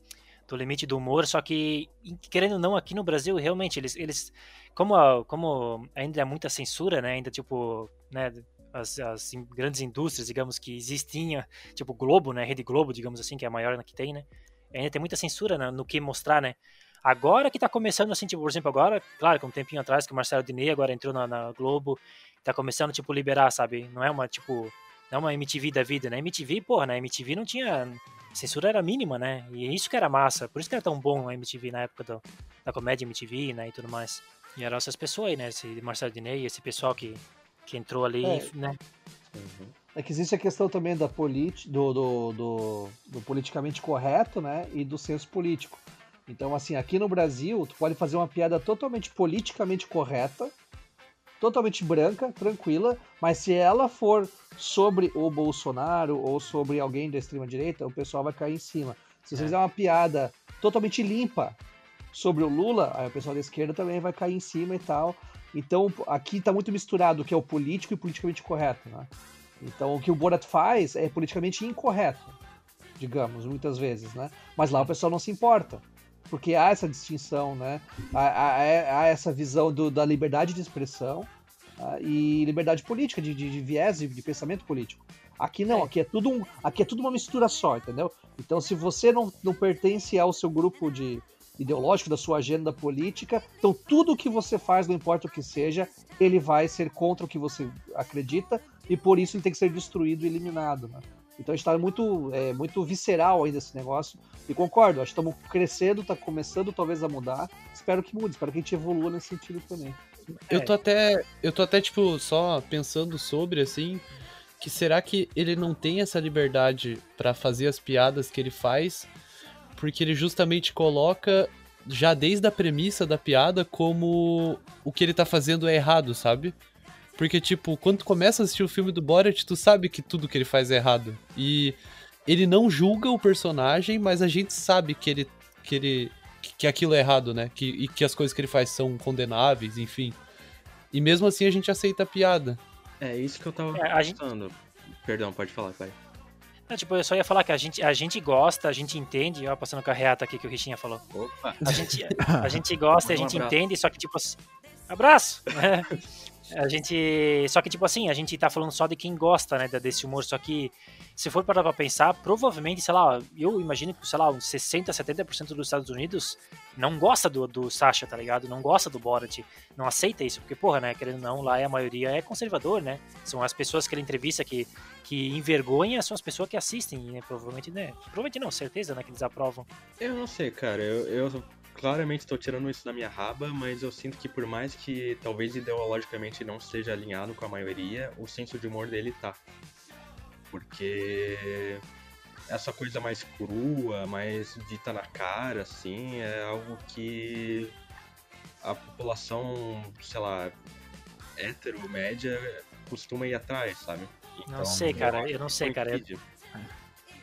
do limite do humor, só que, querendo ou não, aqui no Brasil, realmente, eles, eles como, a, como ainda é muita censura, né, ainda, tipo, né, as, as grandes indústrias, digamos, que existiam, tipo Globo, né, Rede Globo, digamos assim, que é a maior que tem, né, ainda tem muita censura né, no que mostrar, né, agora que tá começando, assim, tipo, por exemplo, agora, claro, com um tempinho atrás, que o Marcelo Diney agora entrou na, na Globo, tá começando, tipo, liberar, sabe, não é uma, tipo, não é uma MTV da vida, né, MTV, porra, na MTV não tinha censura era mínima, né? E isso que era massa. Por isso que era tão bom a MTV na época do, da comédia MTV, né? E tudo mais. E eram essas pessoas aí, né? Esse Marcelo Diney, esse pessoal que, que entrou ali, é. né? Uhum. É que existe a questão também da politi do, do, do, do, politicamente correto, né? E do senso político. Então, assim, aqui no Brasil, tu pode fazer uma piada totalmente politicamente correta, totalmente branca, tranquila, mas se ela for sobre o Bolsonaro ou sobre alguém da extrema-direita, o pessoal vai cair em cima. Se você é. fizer uma piada totalmente limpa sobre o Lula, aí o pessoal da esquerda também vai cair em cima e tal. Então, aqui está muito misturado o que é o político e o politicamente correto, né? Então, o que o Borat faz é politicamente incorreto, digamos, muitas vezes, né? Mas lá o pessoal não se importa, porque há essa distinção, né? Há, há, há essa visão do, da liberdade de expressão uh, e liberdade política, de, de, de viés de, de, pensamento político. Aqui não, é. aqui é tudo um, aqui é tudo uma mistura só, entendeu? Então, se você não, não pertence ao seu grupo de ideológico, da sua agenda política, então tudo que você faz, não importa o que seja, ele vai ser contra o que você acredita e por isso ele tem que ser destruído e eliminado, né? Então a gente está muito, é, muito visceral ainda esse negócio. E concordo, acho que estamos crescendo, está começando talvez a mudar. Espero que mude, espero que a gente evolua nesse sentido também. Eu É. tô até. Eu tô até, tipo, só pensando sobre, assim. Que será que ele não tem essa liberdade pra fazer as piadas que ele faz? Porque ele justamente coloca, já desde a premissa da piada, como o que ele tá fazendo é errado, sabe? Porque, tipo, quando tu começa a assistir o filme do Borat, tu sabe que tudo que ele faz é errado. E ele não julga o personagem, mas a gente sabe que ele. que ele. que aquilo é errado, né? Que, e que as coisas que ele faz são condenáveis, enfim. E mesmo assim a gente aceita a piada. É isso que eu tava É, a gente- pensando. Perdão, pode falar, pai. Não, tipo, eu só ia falar que a gente, a gente gosta, a gente entende, ó, passando com a reata aqui que o Richinha falou. Opa! A gente, a gente gosta, a gente abraço. entende, só que tipo assim. Abraço! É. A gente. Só que, tipo assim, a gente tá falando só de quem gosta, né, desse humor. Só que, se for parar pra pensar, provavelmente, sei lá, eu imagino que, sei lá, uns 60, 70% dos Estados Unidos não gosta do, do Sasha, tá ligado? Não gosta do Borat. Não aceita isso. Porque, porra, né, querendo ou não, lá a maioria é conservador, né? São as pessoas que ele entrevista que, que envergonha, são as pessoas que assistem, né? Provavelmente, né? Provavelmente não, certeza, né, que eles aprovam. Eu não sei, cara. Eu, eu claramente estou tirando isso da minha raba, mas eu sinto que por mais que talvez ideologicamente não esteja alinhado com a maioria, o senso de humor dele tá. Porque essa coisa mais crua, mais dita na cara, assim, é algo que a população, sei lá, hétero, média, costuma ir atrás, sabe? Não sei, cara, eu não sei, cara, eu-.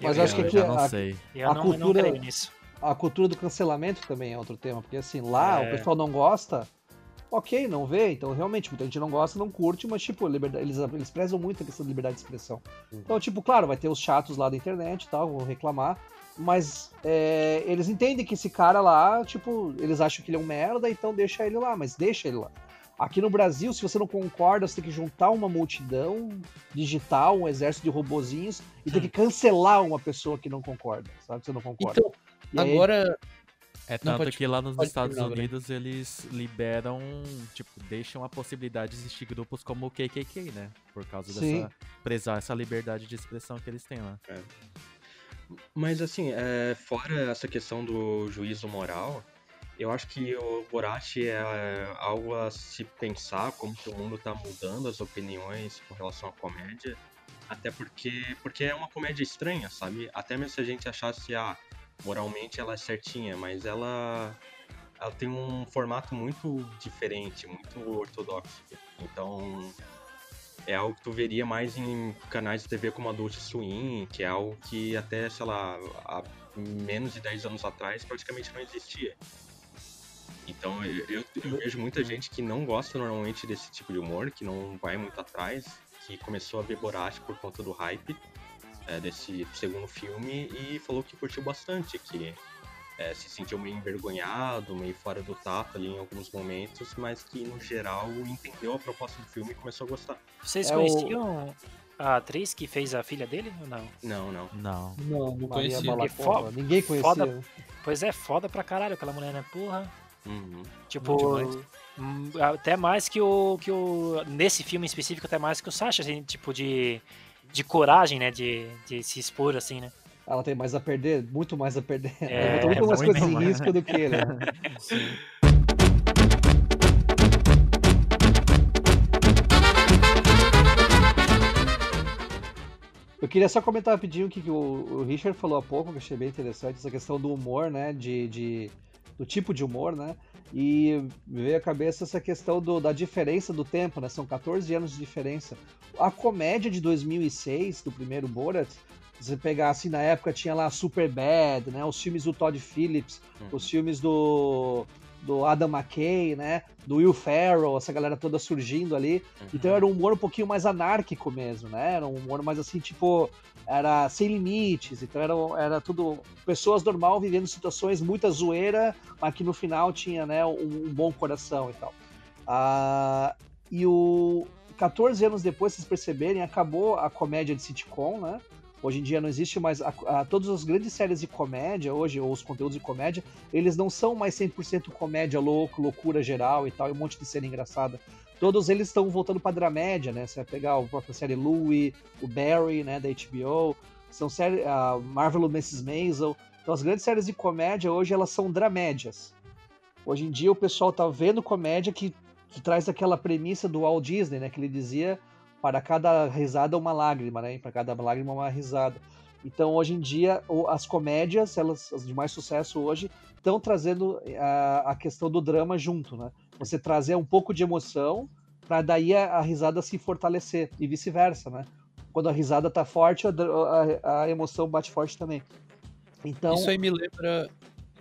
Mas eu, acho que eu aqui já não a- sei. eu a não, eu não cultura- creio nisso. A cultura do cancelamento também é outro tema, porque assim, lá É. o pessoal não gosta, ok, não vê, então realmente muita gente não gosta, não curte, mas tipo, liberdade, eles, eles prezam muito a questão da liberdade de expressão. Então, tipo, claro, vai ter os chatos lá da internet e tal, vão reclamar, mas é, eles entendem que esse cara lá, tipo, eles acham que ele é um merda, então deixa ele lá, mas deixa ele lá. Aqui no Brasil, se você não concorda, você tem que juntar uma multidão digital, um exército de robozinhos, e tem que cancelar uma pessoa que não concorda, sabe? Que você não concorda. Então, E aí- agora. É tanto pode- que lá nos Estados terminar. Unidos eles liberam, tipo, deixam a possibilidade de existir grupos como o KKK, né? Por causa Sim. dessa prezar essa liberdade de expressão que eles têm lá. Mas assim, é, fora essa questão do juízo moral, eu acho que o Borat é algo a se pensar como que o mundo tá mudando as opiniões com relação à comédia. Até porque, porque é uma comédia estranha, sabe? Até mesmo se a gente achasse, ah, moralmente ela é certinha, mas ela, ela tem um formato muito diferente, muito ortodoxo. Então, é algo que tu veria mais em canais de TV como Adult Swim, que é algo que até, sei lá, há menos de 10 anos atrás praticamente não existia. Então eu, eu- vejo muita gente que não gosta normalmente desse tipo de humor, que não vai muito atrás, que começou a ver Borat por conta do hype é, desse segundo filme e falou que curtiu bastante, que é, se sentiu meio envergonhado, meio fora do tato ali em alguns momentos, mas que no geral entendeu a proposta do filme e começou a gostar. Vocês É o- conheciam a atriz que fez a filha dele ou não? Não, não. Não. Não, não conhecia. Balacova, Fo- ninguém conhecia. foda- Pois é, foda pra caralho aquela mulher, né? Porra. Uhum. Tipo, hum, até mais que o, que o. Nesse filme em específico, até mais que o Sasha, assim, tipo, de. De coragem, né? De, de se expor, assim, né? Ela tem mais a perder, muito mais a perder. É, Ela botou muito mais coisas em risco do que ele. né? Eu queria só comentar rapidinho o que o Richard falou há pouco, que eu achei bem interessante, essa questão do humor, né? De, de- do tipo de humor, né? E me veio à cabeça essa questão do- da diferença do tempo, né? São 14 anos de diferença. A comédia de 2006, do primeiro Borat, se você pegar assim, na época tinha lá Super Bad, né? Os filmes do Todd Phillips, Uhum. os filmes do, do Adam McKay, né? Do Will Ferrell, essa galera toda surgindo ali. Então era um humor um pouquinho mais anárquico mesmo, né? Era um humor mais assim, tipo, era sem limites. Então era, era tudo pessoas normal vivendo situações muita zoeira, mas que no final tinha, né, um, um bom coração e tal. Ah, e o 14 anos depois, vocês perceberem, acabou a comédia de sitcom, né? Hoje em dia não existe mais. A, a, todas as grandes séries de comédia, hoje, ou os conteúdos de comédia, eles não são mais 100% comédia louco, loucura geral e tal, e um monte de cena engraçada. Todos eles estão voltando pra dramédia, né? Você vai pegar a própria série Louie, o Barry, né, da HBO, são séries. A Marvel Mrs. Maisel. Então as grandes séries de comédia hoje elas são dramédias. Hoje em dia o pessoal tá vendo comédia que que traz aquela premissa do Walt Disney, né? Que ele dizia para cada risada uma lágrima, né? Para cada lágrima uma risada. Então, hoje em dia, as comédias, elas as de mais sucesso hoje, estão trazendo a, a questão do drama junto, né? Você trazer um pouco de emoção para daí a, a risada se fortalecer e vice-versa, né? Quando a risada tá forte, a- a emoção bate forte também. Então, Isso aí me lembra.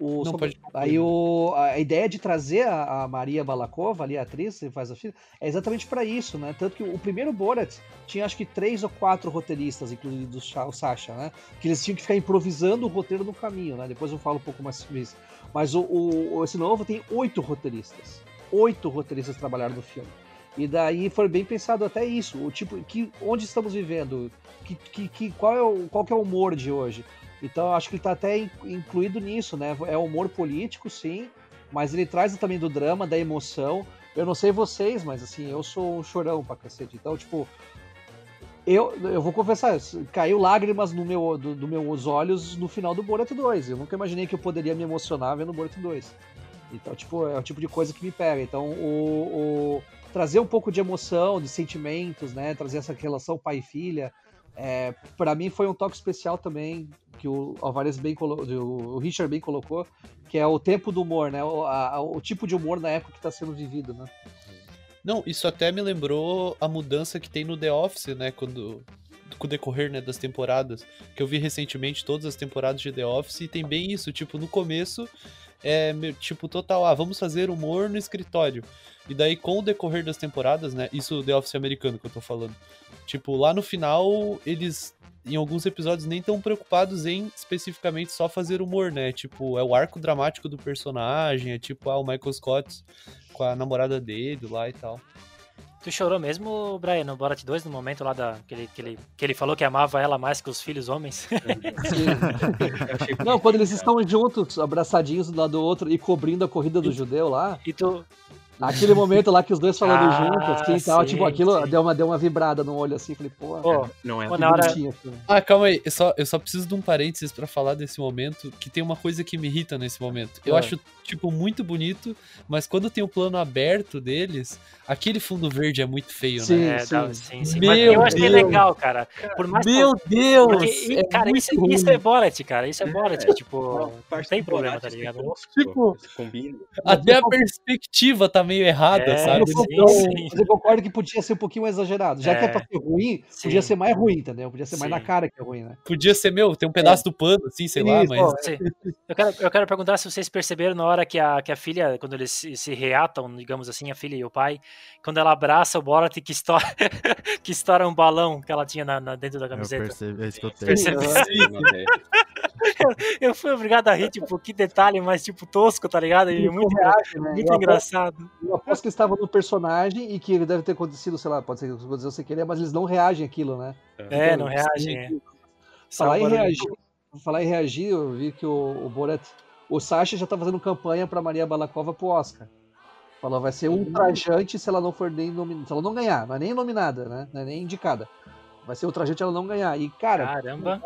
o, Não, sobre- pode aí o, a ideia de trazer a, a Maria Balakova, ali a atriz que faz a filha, é exatamente para isso, né? Tanto que o primeiro Borat tinha acho que três ou quatro roteiristas, incluindo o Sasha, né? Que eles tinham que ficar improvisando o roteiro no caminho, né? Depois eu falo um pouco mais sobre isso. Mas o, o- esse novo tem oito roteiristas. Oito roteiristas trabalharam no filme. E daí foi bem pensado até isso, o tipo, que, onde estamos vivendo, que, que, que- qual, é o, qual que é o humor de hoje. Então acho que ele tá até in- incluído nisso, né? É humor político, sim, mas ele traz também do drama, da emoção. Eu não sei vocês, mas assim, eu sou um chorão pra cacete. Então, tipo, eu, eu vou confessar, caiu lágrimas no meu, do, do meus olhos no final do Borat 2. Eu nunca imaginei que eu poderia me emocionar vendo o Borat 2. Então, tipo, é o tipo de coisa que me pega. Então, o, o- trazer um pouco de emoção, de sentimentos, né? Trazer essa relação pai e filha. É, para mim foi um toque especial também que o Alvarez bem o Richard bem colocou, que é o tempo do humor, né? O, a- o tipo de humor na época que está sendo vivido, né? Não, isso até me lembrou a mudança que tem no The Office, né? Quando. Com o decorrer né, das temporadas. Que eu vi recentemente todas as temporadas de The Office e tem bem isso. Tipo, no começo é tipo total, ah, vamos fazer humor no escritório. E daí, com o decorrer das temporadas, né? Isso The Office americano que eu tô falando. Tipo, lá no final, eles. Em alguns episódios nem tão preocupados em especificamente só fazer humor, né? Tipo, é o arco dramático do personagem, é tipo, ah, o Michael Scott com a namorada dele lá e tal. Tu chorou mesmo, Brian, no Borat 2, no momento lá da, que, ele, que, ele, que ele falou que amava ela mais que os filhos homens? Eu achei Não, quando eles estão juntos, abraçadinhos um do lado do outro e cobrindo a corrida do judeu lá, E tu, aquele momento lá que os dois falando Ah, juntos, assim, e tal, sim, tipo, aquilo sim. deu uma, deu uma vibrada no olho assim, falei, pô, pô, cara. Não é Pô, que na hora- bonitinho aquilo. Ah, calma aí, eu só, eu só preciso de um parênteses pra falar desse momento, que tem uma coisa que me irrita nesse momento. Eu Ah. acho, tipo, muito bonito, mas quando tem o plano aberto deles, aquele fundo verde é muito feio, Sim. né? é, dá- sim, sim. Meu Mas eu achei Deus. legal, cara. Por mais que- Meu Deus! porque, é cara, isso, ruim. isso é Borat, cara. Isso é Borat, É, tipo, Não, tem problema, tá ligado? Tipo- combina. Até a perspectiva tá meio errada, É, sabe? sim, Então, sim. Mas eu concordo que podia ser um pouquinho mais exagerado. Já que é É. pra ser ruim, Sim. podia ser mais ruim, entendeu? Podia ser mais na Sim. cara que é ruim, né? Podia ser, meu, tem um pedaço do pano, assim, sei lá, Isso, mas... ó, Sim. Eu quero, eu quero perguntar se vocês perceberam na hora que a, que a filha, quando eles se, se reatam, digamos assim, a filha e o pai, quando ela abraça o Borat que estoura, que estoura um balão que ela tinha na, na- dentro da Eu camiseta. percebi, eu escutei. Percebe? Eu fui obrigado a rir, tipo, que detalhe mais, tipo, tosco, tá ligado? E muito, reage, né? muito Eu engraçado. Eu aposto que eles estavam no personagem e que ele deve ter acontecido, sei lá, pode ser que aconteceu sem querer, mas eles não reagem àquilo, né? É, não reagem. É. Falar em reagir, falar em reagir, eu vi que o, o Borat, o Sasha já tá fazendo campanha pra Maria Balakova pro Oscar. Falou, vai ser ultrajante se ela não for nem nominada, se ela não ganhar, não é nem nominada, né? Não é nem indicada. Vai ser ultrajante ela não ganhar. E, cara, Caramba.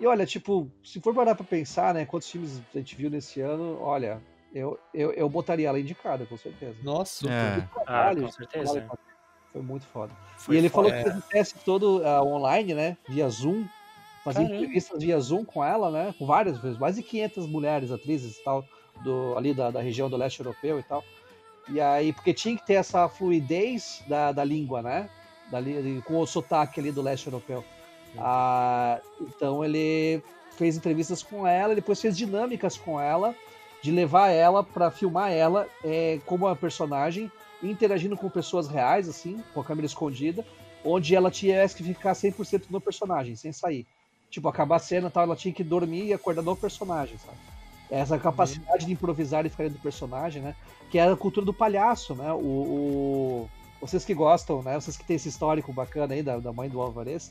E olha, tipo, se for parar pra pensar, né, quantos filmes a gente viu nesse ano, olha, eu, eu, eu botaria ela indicada, com certeza. Nossa, É. Ah, Trabalho, com certeza. trabalho, Foi muito foda. Foi e ele foda. falou que fez o teste todo ah, online, né? Via Zoom. Fazia Caramba. entrevistas via Zoom com ela, né? Com várias vezes, mais de 500 mulheres, atrizes e tal, do, ali da, da região do leste europeu e tal. E aí, porque tinha que ter essa fluidez da, da língua, né? Dali, com o sotaque ali do leste europeu. Ah, então ele fez entrevistas com ela, depois fez dinâmicas com ela, de levar ela para filmar ela é, como uma personagem, interagindo com pessoas reais, assim, com a câmera escondida, onde ela tivesse que ficar 100% no personagem, sem sair. Tipo, acabar a cena e tal, ela tinha que dormir e acordar no personagem, sabe? Essa capacidade de improvisar e ficar dentro do personagem, né? Que é a cultura do palhaço, né? O, o- Vocês que gostam, né? Vocês que têm esse histórico bacana aí da, da mãe do Alvarez,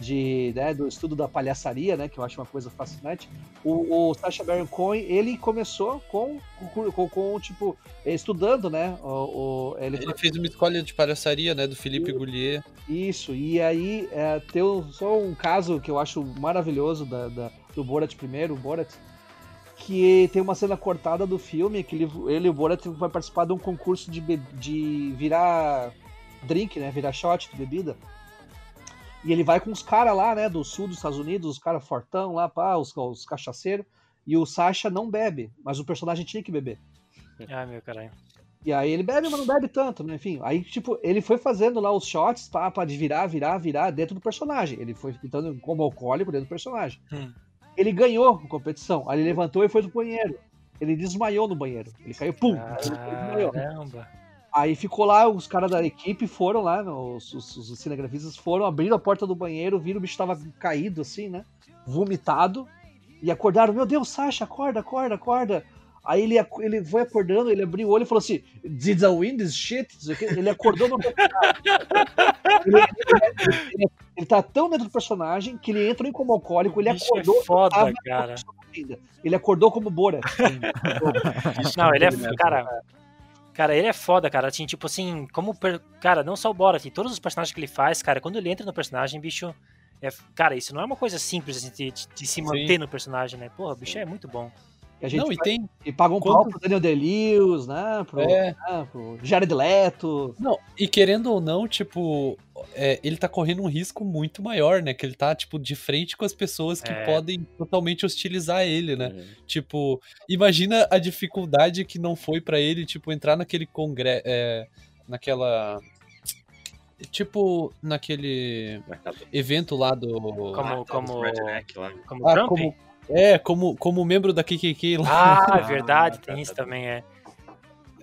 de, né, do estudo da palhaçaria, né? Que eu acho uma coisa fascinante. O, o Sacha Baron Cohen, ele começou com, com, com, tipo, estudando, né? O, o- ele, Ele fez uma escolha de palhaçaria, né, do Felipe Goulier. isso, e aí é, tem só um caso que eu acho maravilhoso da, da- do Borat primeiro, o Borat, que tem uma cena cortada do filme que ele, ele e o Borat vai participar de um concurso de, de virar drink, né? Virar shot de bebida. E ele vai com os caras lá, né? Do sul dos Estados Unidos, os caras fortão lá, pá, os, os cachaceiros. E o Sasha não bebe, mas o personagem tinha que beber. Ai, meu caralho. E aí ele bebe, mas não bebe tanto, né? Enfim, aí, tipo, ele foi fazendo lá os shots pá, pra de virar, virar, virar dentro do personagem. Ele foi ficando como alcoólico dentro do personagem. Hum. Ele ganhou a competição. Aí ele levantou e foi pro banheiro. Ele desmaiou no banheiro. Ele caiu, pum! Ele desmaiou. Aí ficou lá, os caras da equipe foram lá, os, os, os cinegrafistas foram, abriram a porta do banheiro, viram o bicho tava caído assim, né? Vomitado. E acordaram, meu Deus, Sasha, acorda, acorda, acorda. Aí ele, ele foi acordando, ele abriu o olho e falou assim: Did I win this shit? Ele acordou no ele, ele, ele- ele tá tão dentro do personagem que ele entrou em como alcoólico, ele Bicho é acordou. foda, tava cara. ainda. Ele acordou como Borat. Não, ele é. Cara, cara, ele é foda, cara. Assim, tipo assim, como. per- Cara, não só o Borat, todos os personagens que ele faz, cara, quando ele entra no personagem, bicho. É, cara, isso não é uma coisa simples assim, de, de- de se manter no personagem, né? Porra, o bicho é muito bom. E a gente Não, e tem. e paga um quando- pau pro Daniel Day-Lewis, né? Pro, É. né, pro Jared Leto. Não, e querendo ou não, tipo, é, ele tá correndo um risco muito maior, né? Que ele tá, tipo, de frente com as pessoas que É. podem totalmente hostilizar ele, né? Uhum. Tipo, imagina a dificuldade que não foi pra ele, tipo, entrar naquele congresso. naquela. Tipo, naquele Naquela- evento lá do. Como, como, Redneck lá. como Ah, como, é, como, como membro da KKK lá. Ah, é verdade, tá, tem isso tá. também, é.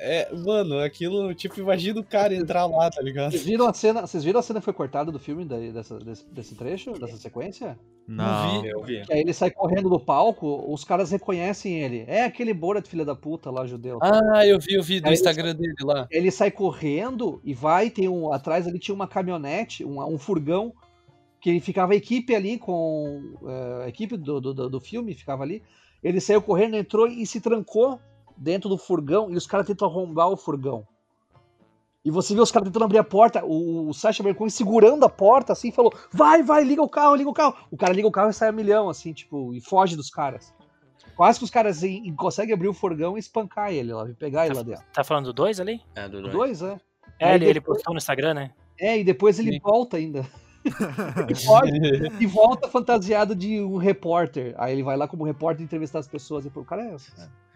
É, mano, aquilo, tipo, imagina o cara entrar lá, tá ligado? Vocês viram a cena? Vocês viram a cena que foi cortada do filme daí, dessa, desse, desse trecho, dessa sequência? Não Eu vi. Que aí ele sai correndo do palco, os caras reconhecem ele. É aquele Borat, filha da puta lá, judeu. Ah, eu vi, eu vi do Aí Instagram dele lá. Ele sai correndo e vai, tem um. Atrás ali tinha uma caminhonete, um, um furgão, que ficava a equipe ali com. eh, a equipe do, do, do- do filme ficava ali. Ele saiu correndo, entrou e se trancou dentro do furgão e os caras tentam arrombar o furgão. E você vê os caras tentando abrir a porta, o, o Sacha Cohen segurando a porta assim, falou: vai, vai, liga o carro, liga o carro. O cara liga o carro e sai a milhão, assim, tipo, e foge dos caras. Quase que os caras assim, conseguem abrir o furgão e espancar ele lá, pegar ele lá dentro. Tá falando do 2 ali? É, do dois. dois, é. É, ele, ele depois- postou no Instagram, né? É, e depois ele Sim. volta ainda. E volta fantasiado de um repórter. Aí ele vai lá como repórter entrevistar as pessoas. E, o cara é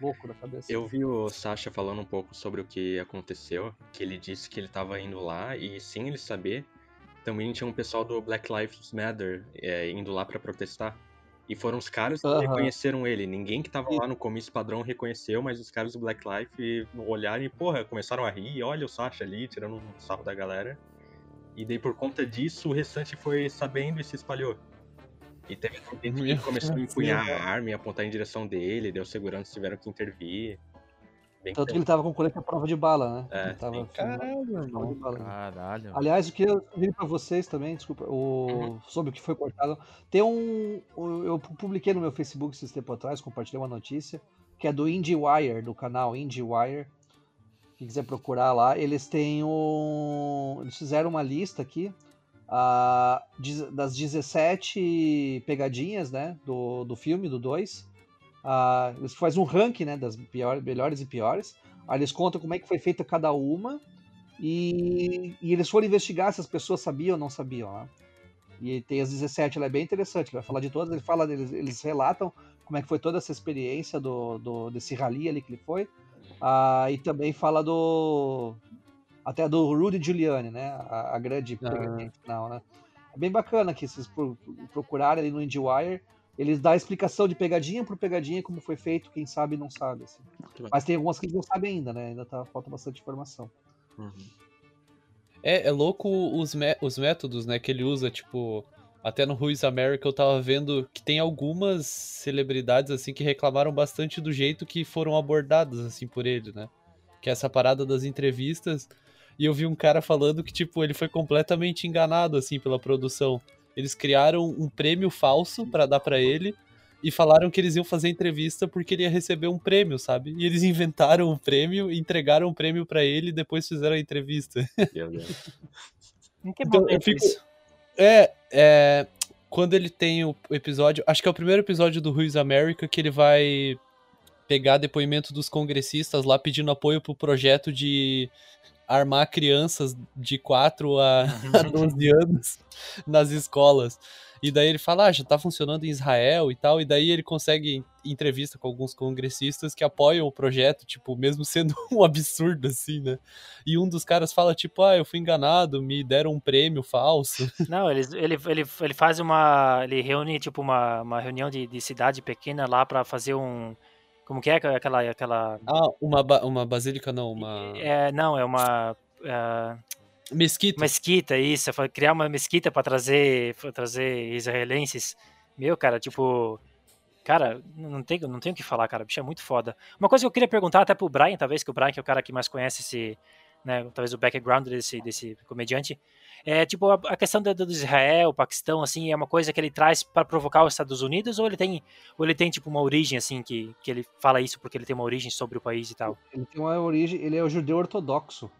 louco da cabeça. Eu vi o Sasha falando um pouco sobre o que aconteceu, que ele disse que ele tava indo lá e sem ele saber, também tinha um pessoal do Black Lives Matter é, indo lá pra protestar. E foram os caras que Aham. reconheceram ele. Ninguém que tava lá no comício padrão reconheceu, mas os caras do Black Lives olharam e, porra, começaram a rir. Olha o Sasha ali, tirando um sarro da galera. E daí, por conta disso, o restante foi sabendo e se espalhou. E teve gente que começou a empunhar a arma e apontar em direção dele, deu segurança tiveram que intervir. Bem Tanto que ele tava com colete à prova de bala, né? É, ele tava sim. Caralho, bala. Caralho. Aliás, o que eu vi pra vocês também, desculpa, o... Uhum. sobre o que foi cortado. Tem um. Eu publiquei no meu Facebook esses tempo atrás, compartilhei uma notícia, que é do IndieWire, do canal IndieWire. Quem quiser procurar lá, eles têm um. Eles fizeram uma lista aqui de- das 17 pegadinhas, né? Do, do filme, do 2. Ah, eles fazem um ranking, né? Das melhores e piores. Aí eles contam como é que foi feita cada uma. E, e eles foram investigar se as pessoas sabiam ou não sabiam. Né? E tem as 17, ela é bem interessante. Ele vai falar de todas, ele fala, eles, eles relatam como é que foi toda essa experiência do, do, desse rally ali que ele foi. Ah, e também fala do. Até do Rudy Giuliani, né? A, a grande Ah. pegadinha final, né? É bem bacana que vocês pro- procurarem ali no IndieWire. Eles dão a explicação de pegadinha por pegadinha, como foi feito, quem sabe não sabe. assim. Mas tem algumas que eles não sabem ainda, né? Ainda tá, falta bastante informação. Uhum. É, é louco os, os métodos, né, que ele usa, tipo, até no Who's America eu tava vendo que tem algumas celebridades, assim, que reclamaram bastante do jeito que foram abordadas, assim, por ele, né? Que é essa parada das entrevistas, e eu vi um cara falando que, tipo, ele foi completamente enganado, assim, pela produção. Eles criaram um prêmio falso pra dar pra ele, e falaram que eles iam fazer entrevista porque ele ia receber um prêmio, sabe? E eles inventaram o prêmio, entregaram o prêmio pra ele e depois fizeram a entrevista. Meu Deus. Que Então, eu fico- isso? É, é. Quando ele tem o episódio. Acho que é o primeiro episódio do Who's America que ele vai pegar depoimento dos congressistas lá pedindo apoio pro projeto de armar crianças de 4 a, a 12 anos nas escolas. E daí ele fala, ah, já tá funcionando em Israel e tal, e daí ele consegue entrevista com alguns congressistas que apoiam o projeto, tipo, mesmo sendo um absurdo assim, né? E um dos caras fala, tipo, ah, eu fui enganado, me deram um prêmio falso. Não, ele, ele, ele, ele faz uma. Ele reúne, tipo, uma, uma reunião de, de cidade pequena lá pra fazer um. Como que é aquela. aquela... Ah, uma, ba uma basílica não, uma. É, não, é uma. é, Mesquita. mesquita, isso. foi Criar uma mesquita pra trazer, pra trazer israelenses. Meu, cara, tipo. Cara, não tem, não tem o que falar, cara. O bicho é muito foda. Uma coisa que eu queria perguntar até pro Brian, talvez, que o Brian que é o cara que mais conhece esse. Né, talvez o background desse, desse comediante. É tipo a, a questão do, do Israel, Paquistão, assim, é uma coisa que ele traz para provocar os Estados Unidos ou ele tem, ou ele tem tipo uma origem assim que, que ele fala isso porque ele tem uma origem sobre o país e tal. Ele tem uma origem, ele é o judeu ortodoxo.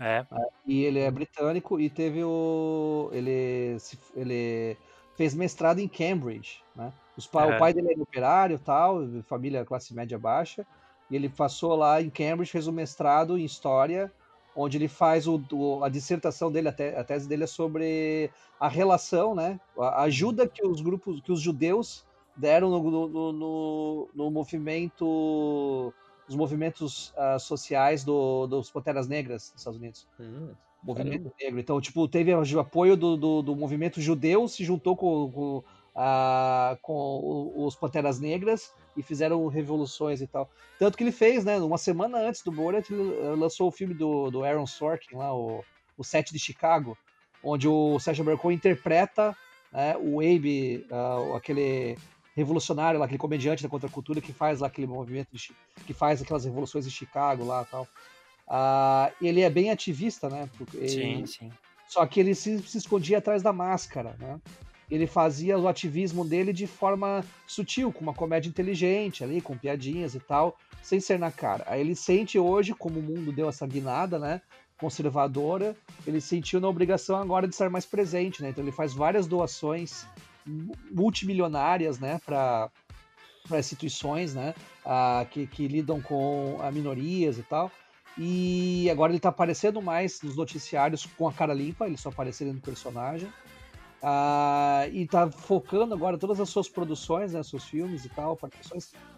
É. E ele é britânico e teve o. Ele, ele fez mestrado em Cambridge, né? Os pa- É. O pai dele era operário tal, família classe média baixa. E ele passou lá em Cambridge, fez um mestrado em História, onde ele faz o, o- a dissertação dele, a, te- a tese dele é sobre a relação, né? A ajuda que os grupos, que os judeus deram no, no- no, no movimento, os movimentos ah, sociais do, dos Panteras Negras dos Estados Unidos Hum, movimento negro. Então, tipo, teve o apoio do, do, do movimento judeu, se juntou com, com, a- com os Panteras Negras e fizeram revoluções e tal. Tanto que ele fez, né? Uma semana antes do Borat, ele eh, lançou o filme do, do Aaron Sorkin, lá, o, o Sete de Chicago, onde o Sacha Baron interpreta né, o Abe, ah, aquele revolucionário lá, aquele comediante da contracultura que faz lá aquele movimento, de que faz aquelas revoluções em Chicago lá e tal. Ah, ele é bem ativista, né? ele- Sim, sim. só que ele se, se escondia atrás da máscara, né? Ele fazia o ativismo dele de forma sutil, com uma comédia inteligente ali, com piadinhas e tal, sem ser na cara. Aí ele sente hoje, como o mundo deu essa guinada, né? Conservadora, ele sentiu na obrigação agora de estar mais presente, né? Então ele faz várias doações multimilionárias, né? Para instituições, né? ah, que, que lidam com minorias e tal. E agora ele tá aparecendo mais nos noticiários com a cara limpa, ele só aparecendo no personagem. Ah, e tá focando agora todas as suas produções, né, seus filmes e tal,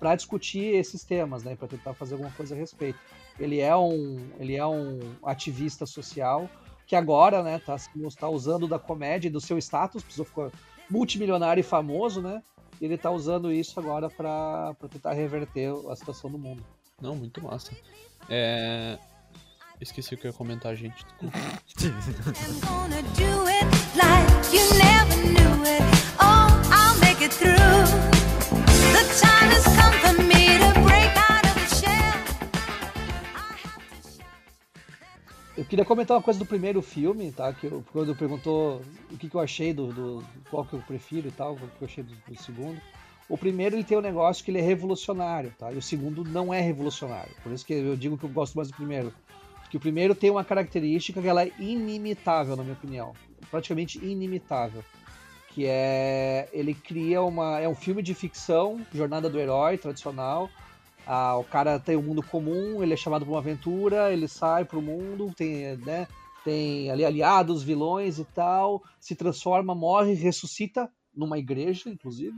para discutir esses temas, né, para tentar fazer alguma coisa a respeito. Ele é um, ele é um ativista social que agora, né, tá, tá usando da comédia e do seu status, precisou ficar multimilionário e famoso, né? E ele tá usando isso agora para tentar reverter a situação do mundo. Não, muito massa. É... Esqueci o que eu ia comentar, gente. Desculpa. Queria comentar uma coisa do primeiro filme, tá? Que eu, quando perguntou o que, que eu achei do, do qual que eu prefiro e tal, o que eu achei do, do segundo. O primeiro ele tem um negócio que ele é revolucionário, tá? E o segundo não é revolucionário. Por isso que eu digo que eu gosto mais do primeiro. Porque o primeiro tem uma característica que ela é inimitável, na minha opinião. Praticamente inimitável. Que é. Ele cria uma. É um filme de ficção, jornada do herói tradicional. Ah, o cara tem um mundo comum, ele é chamado para uma aventura, ele sai pro mundo, tem, né, tem ali aliados, vilões e tal, se transforma, morre, ressuscita numa igreja, inclusive.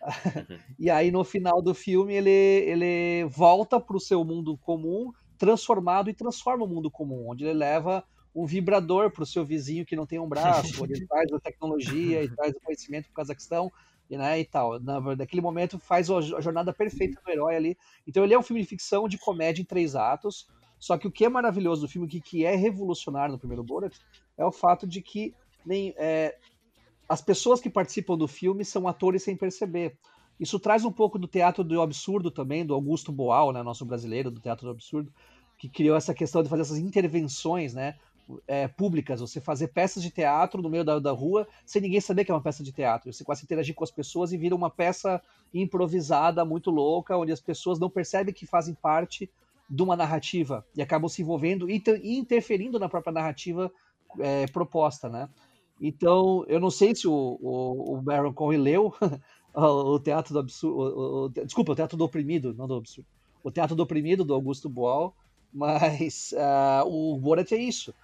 e aí no final do filme ele, ele volta pro seu mundo comum, transformado e transforma o mundo comum, onde ele leva um vibrador pro seu vizinho que não tem um braço, onde ele traz a tecnologia e traz o conhecimento pro Cazaquistão e, né, e tal. Na, naquele momento faz a jo- a jornada perfeita do herói ali. Então ele é um filme de ficção de comédia em três atos. Só que o que é maravilhoso do filme, o que, que é revolucionário no primeiro Borat, é o fato de que nem, é, as pessoas que participam do filme são atores sem perceber. Isso traz um pouco do teatro do absurdo também, do Augusto Boal, né, nosso brasileiro do teatro do absurdo, que criou essa questão de fazer essas intervenções, né, é, públicas, você fazer peças de teatro no meio da, da rua sem ninguém saber que é uma peça de teatro. Você quase interagir com as pessoas e vira uma peça improvisada, muito louca, onde as pessoas não percebem que fazem parte de uma narrativa e acabam se envolvendo e inter- interferindo na própria narrativa é, proposta, né? Então, eu não sei se o, o, o Baron Cohen leu o Teatro do Absurdo, o- desculpa, o Teatro do Oprimido, não do Absurdo, o Teatro do Oprimido, do Augusto Boal, mas ah, o Borat é isso.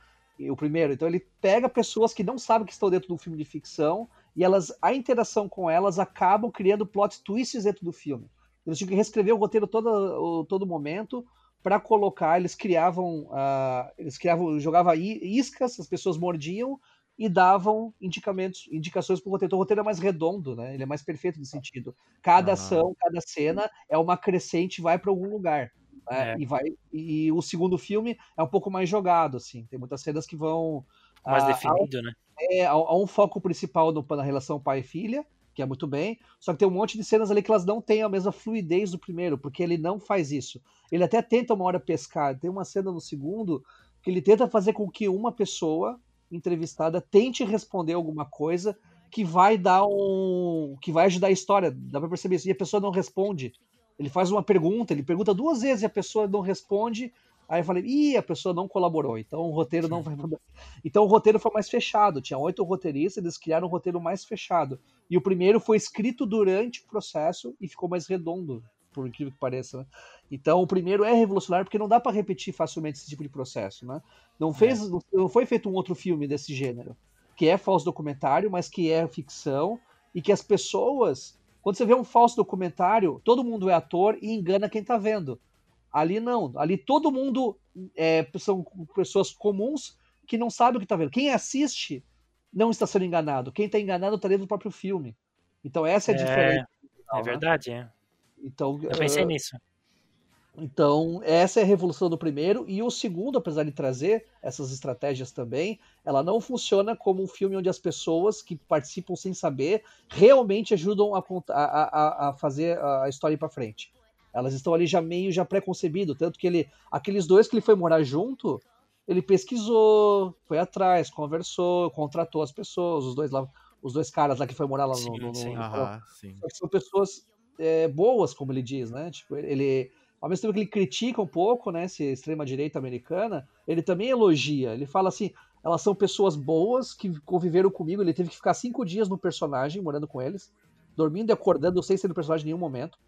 O primeiro, então ele pega pessoas que não sabem que estão dentro do filme de ficção e elas, a interação com elas acabam criando plot twists dentro do filme. Eles tinham que reescrever o roteiro todo, todo momento para colocar. Eles criavam, ah, eles criavam, jogavam i- iscas, as pessoas mordiam e davam indicamentos, indicações para o roteiro. Então o roteiro é mais redondo, né? Ele é mais perfeito nesse sentido. Cada Ah. ação, cada cena é uma crescente, vai para algum lugar. Né? É. E vai e o segundo filme é um pouco mais jogado, assim. Tem muitas cenas que vão Mais ah, definido, né? é, há, há um foco principal no- na relação pai e filha, que é muito bem, só que tem um monte de cenas ali que elas não têm a mesma fluidez do primeiro, porque ele não faz isso. Ele até tenta uma hora pescar, tem uma cena no segundo que ele tenta fazer com que uma pessoa entrevistada tente responder alguma coisa que vai dar um. que vai ajudar a história, dá pra perceber isso, e a pessoa não responde. Ele faz uma pergunta, ele pergunta duas vezes e a pessoa não responde. Aí eu falei, ih, a pessoa não colaborou, então o roteiro não vai. Então o roteiro foi mais fechado. Tinha oito roteiristas, eles criaram um roteiro mais fechado. E o primeiro foi escrito durante o processo e ficou mais redondo, por incrível que pareça. Né? Então o primeiro é revolucionário porque não dá para repetir facilmente esse tipo de processo. Né? Não, fez, não- não foi feito um outro filme desse gênero, que é falso documentário, mas que é ficção e que as pessoas. Quando você vê um falso documentário, todo mundo é ator e engana quem tá vendo. Ali não. Ali todo mundo é, são pessoas comuns que não sabem o que está vendo. Quem assiste não está sendo enganado. Quem está enganado está dentro do próprio filme. Então essa é a É, diferença. É verdade, é. Então, Eu pensei ah, nisso. Então, essa é a revolução do primeiro. E o segundo, apesar de trazer essas estratégias também, ela não funciona como um filme onde as pessoas que participam sem saber realmente ajudam a, a, a, fazer a história ir para frente. Elas estão ali já meio já preconcebido, tanto que ele, aqueles dois que ele foi morar junto, ele pesquisou, foi atrás, conversou, contratou as pessoas, os dois lá, os dois caras lá que foi morar lá no, Sim, no- no- sim. no- Aham, sim. são pessoas é, boas, como ele diz, né? Tipo, ele, ao mesmo tempo que ele critica um pouco, né, essa extrema-direita americana, ele também elogia. Ele fala assim, elas são pessoas boas que conviveram comigo. Ele teve que ficar cinco dias no personagem, morando com eles, dormindo e acordando, sem ser no personagem em nenhum momento.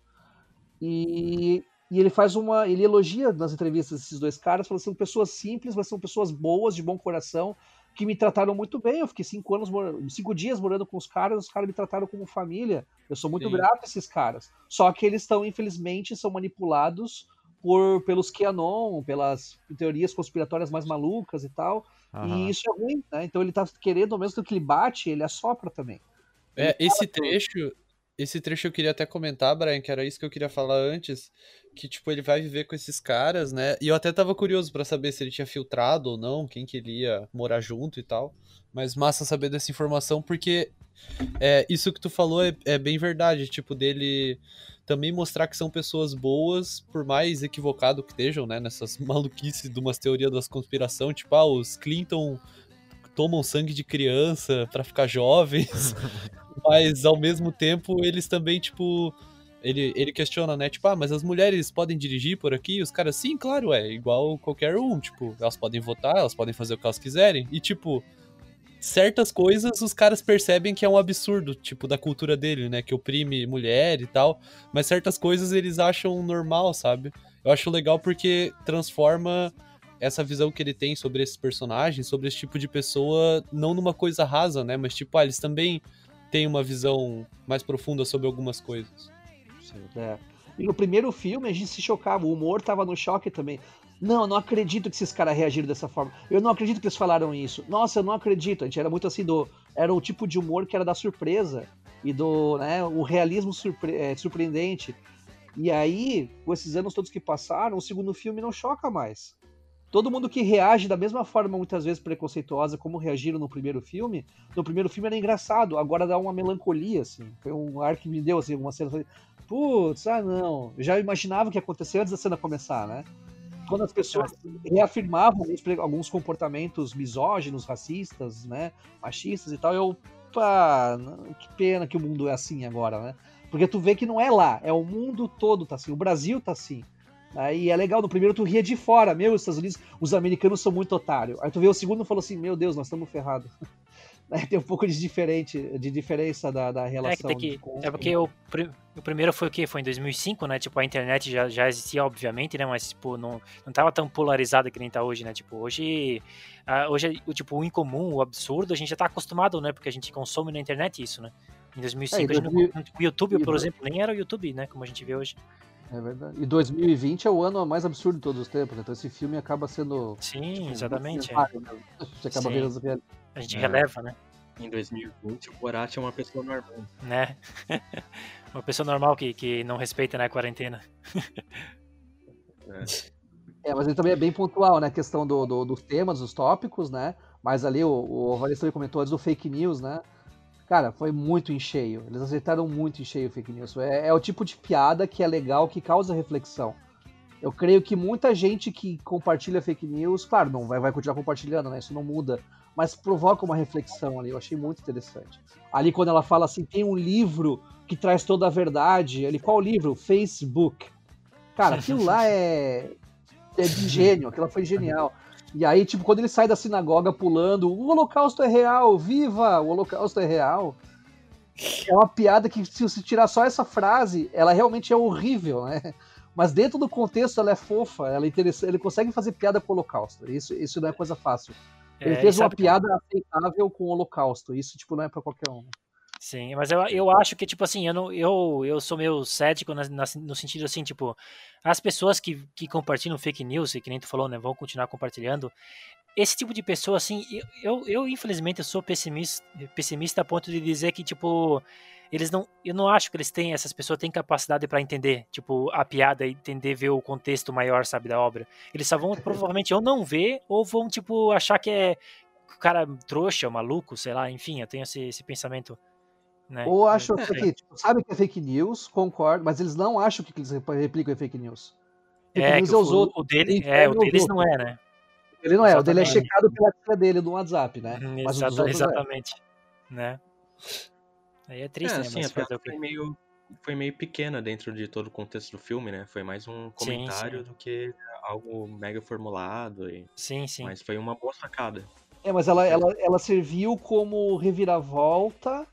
E, e ele faz uma. Ele elogia nas entrevistas esses dois caras, falando assim, são pessoas simples, mas são pessoas boas, de bom coração, que me trataram muito bem. Eu fiquei cinco anos, cinco dias morando com os caras, os caras me trataram como família. Eu sou muito Sim. grato a esses caras. Só que eles estão, infelizmente, são manipulados por pelos QAnon, pelas teorias conspiratórias mais malucas e tal. Aham. E isso é ruim, né? Então ele tá querendo, ao mesmo tempo que ele bate, ele assopra também. É, esse trecho, esse trecho eu queria até comentar, Brian, que era isso que eu queria falar antes, que tipo ele vai viver com esses caras, né? E eu até tava curioso pra saber se ele tinha filtrado ou não, quem que ele ia morar junto e tal. Mas massa saber dessa informação porque é, isso que tu falou é, é bem verdade, tipo dele também mostrar que são pessoas boas, por mais equivocado que estejam, né, nessas maluquices de umas teorias das conspiração, tipo, ah, os Clinton tomam sangue de criança pra ficar jovens, mas ao mesmo tempo eles também, tipo, ele, ele questiona, né, tipo, ah, mas as mulheres podem dirigir por aqui? E os caras, sim, claro, é igual qualquer um, tipo, elas podem votar, elas podem fazer o que elas quiserem, e tipo, certas coisas os caras percebem que é um absurdo, tipo, da cultura dele, né? Que oprime mulher e tal. Mas certas coisas eles acham normal, sabe? Eu acho legal porque transforma essa visão que ele tem sobre esses personagens, sobre esse tipo de pessoa, não numa coisa rasa, né? Mas tipo, ah, eles também têm uma visão mais profunda sobre algumas coisas. É. E no primeiro filme a gente se chocava, o humor tava no choque também. Não, eu não acredito que esses caras reagiram dessa forma. Eu não acredito que eles falaram isso. Nossa, eu não acredito. A gente era muito assim do. Era o tipo de humor que era da surpresa. E do. Né, o realismo surpre- é, surpreendente. E aí, com esses anos todos que passaram, o segundo filme não choca mais. Todo mundo que reage da mesma forma, muitas vezes preconceituosa, como reagiram no primeiro filme, no primeiro filme era engraçado, agora dá uma melancolia, assim. Foi um ar que me deu, assim, uma cena. Putz, ah não. Eu já imaginava o que ia acontecer antes da cena começar, né? Quando as pessoas reafirmavam alguns, comportamentos misóginos, racistas, né? Machistas e tal, eu. Pá, que pena que o mundo é assim agora, né? Porque tu vê que não é lá, é o mundo todo tá assim, o Brasil tá assim. Aí é legal, no primeiro tu ria de fora, meu, os Estados Unidos, os americanos são muito otários. Aí tu vê o segundo e falou assim, meu Deus, nós estamos ferrados. Né, tem um pouco de diferente, de diferença da, da É, que relação. tem que, com- é porque o, o primeiro foi o quê? Foi em 2005, né? Tipo, a internet já, já existia, obviamente, né? Mas, tipo, não, não tava tão polarizada que nem tá hoje, né? Tipo, hoje, hoje o, tipo, o incomum, o absurdo, a gente já tá acostumado, né? Porque a gente consome na internet isso, né? Em 2005, É, e a gente não- 2000 o YouTube, por exemplo, nem era o YouTube, né? Como a gente vê hoje. É verdade. E 2020 é o ano mais absurdo de todos os tempos, né? então esse filme acaba sendo. Sim, tipo, exatamente. é. mesmo. Você acaba Sim. vendo as A gente É. releva, né? Em 2020, o Borat é uma pessoa normal. né? Uma pessoa normal que, que não respeita né, a quarentena. É, mas ele também é bem pontual, né? A questão do, do- dos temas, dos tópicos, né? Mas ali o, o Vanessa também comentou antes do fake news, né? Cara, foi muito em cheio. Eles acertaram muito em cheio o fake news. É, é o tipo de piada que é legal, que causa reflexão. Eu creio que muita gente que compartilha fake news, claro, não vai, vai continuar compartilhando, né? Isso não muda. Mas provoca uma reflexão ali. Eu achei muito interessante. Ali, quando ela fala assim, tem um livro que traz toda a verdade. Ali, qual livro? Facebook. Cara, aquilo lá é, é de gênio, aquilo foi genial. E aí, tipo, quando ele sai da sinagoga pulando, o holocausto é real, viva, o holocausto é real. É uma piada que, se você tirar só essa frase, ela realmente é horrível, né? Mas dentro do contexto ela é fofa, ela é interessante, ele consegue fazer piada com o holocausto. Isso, isso não é coisa fácil. Ele É, fez uma que- piada aceitável com o holocausto. Isso, tipo, não é pra qualquer um. Sim, mas eu, eu acho que, tipo assim, eu, não, eu, eu sou meio cético na- na- no sentido assim, tipo, as pessoas que, que compartilham fake news, e que nem tu falou, né, vão continuar compartilhando, esse tipo de pessoa, assim, eu, eu, eu, infelizmente, eu sou pessimista, pessimista a ponto de dizer que, tipo, eles não, eu não acho que eles têm, essas pessoas têm capacidade pra entender, tipo, a piada e entender, ver o contexto maior, sabe, da obra. Eles só vão, provavelmente, ou não ver, ou vão, tipo, achar que é o cara trouxa, maluco, sei lá, enfim, eu tenho esse, esse pensamento, né. Ou acham Eu- que, tipo, sabe que é fake news, concordo, mas eles não acham que eles replicam é fake news. Fake É, news é o, os outros. o dele, é, o deles não é, né? Ele não é, o dele é Exatamente. checado pela tia dele no WhatsApp, né? Uhum, Mas exata- é. exatamente, né? Aí é triste, é, né? assim, Mas fazer o quê? foi meio, foi meio pequena dentro de todo o contexto do filme, né? Foi mais um comentário sim. do que algo mega formulado. E... Sim, sim. Mas foi uma boa sacada. É, mas ela, ela, ela serviu como reviravolta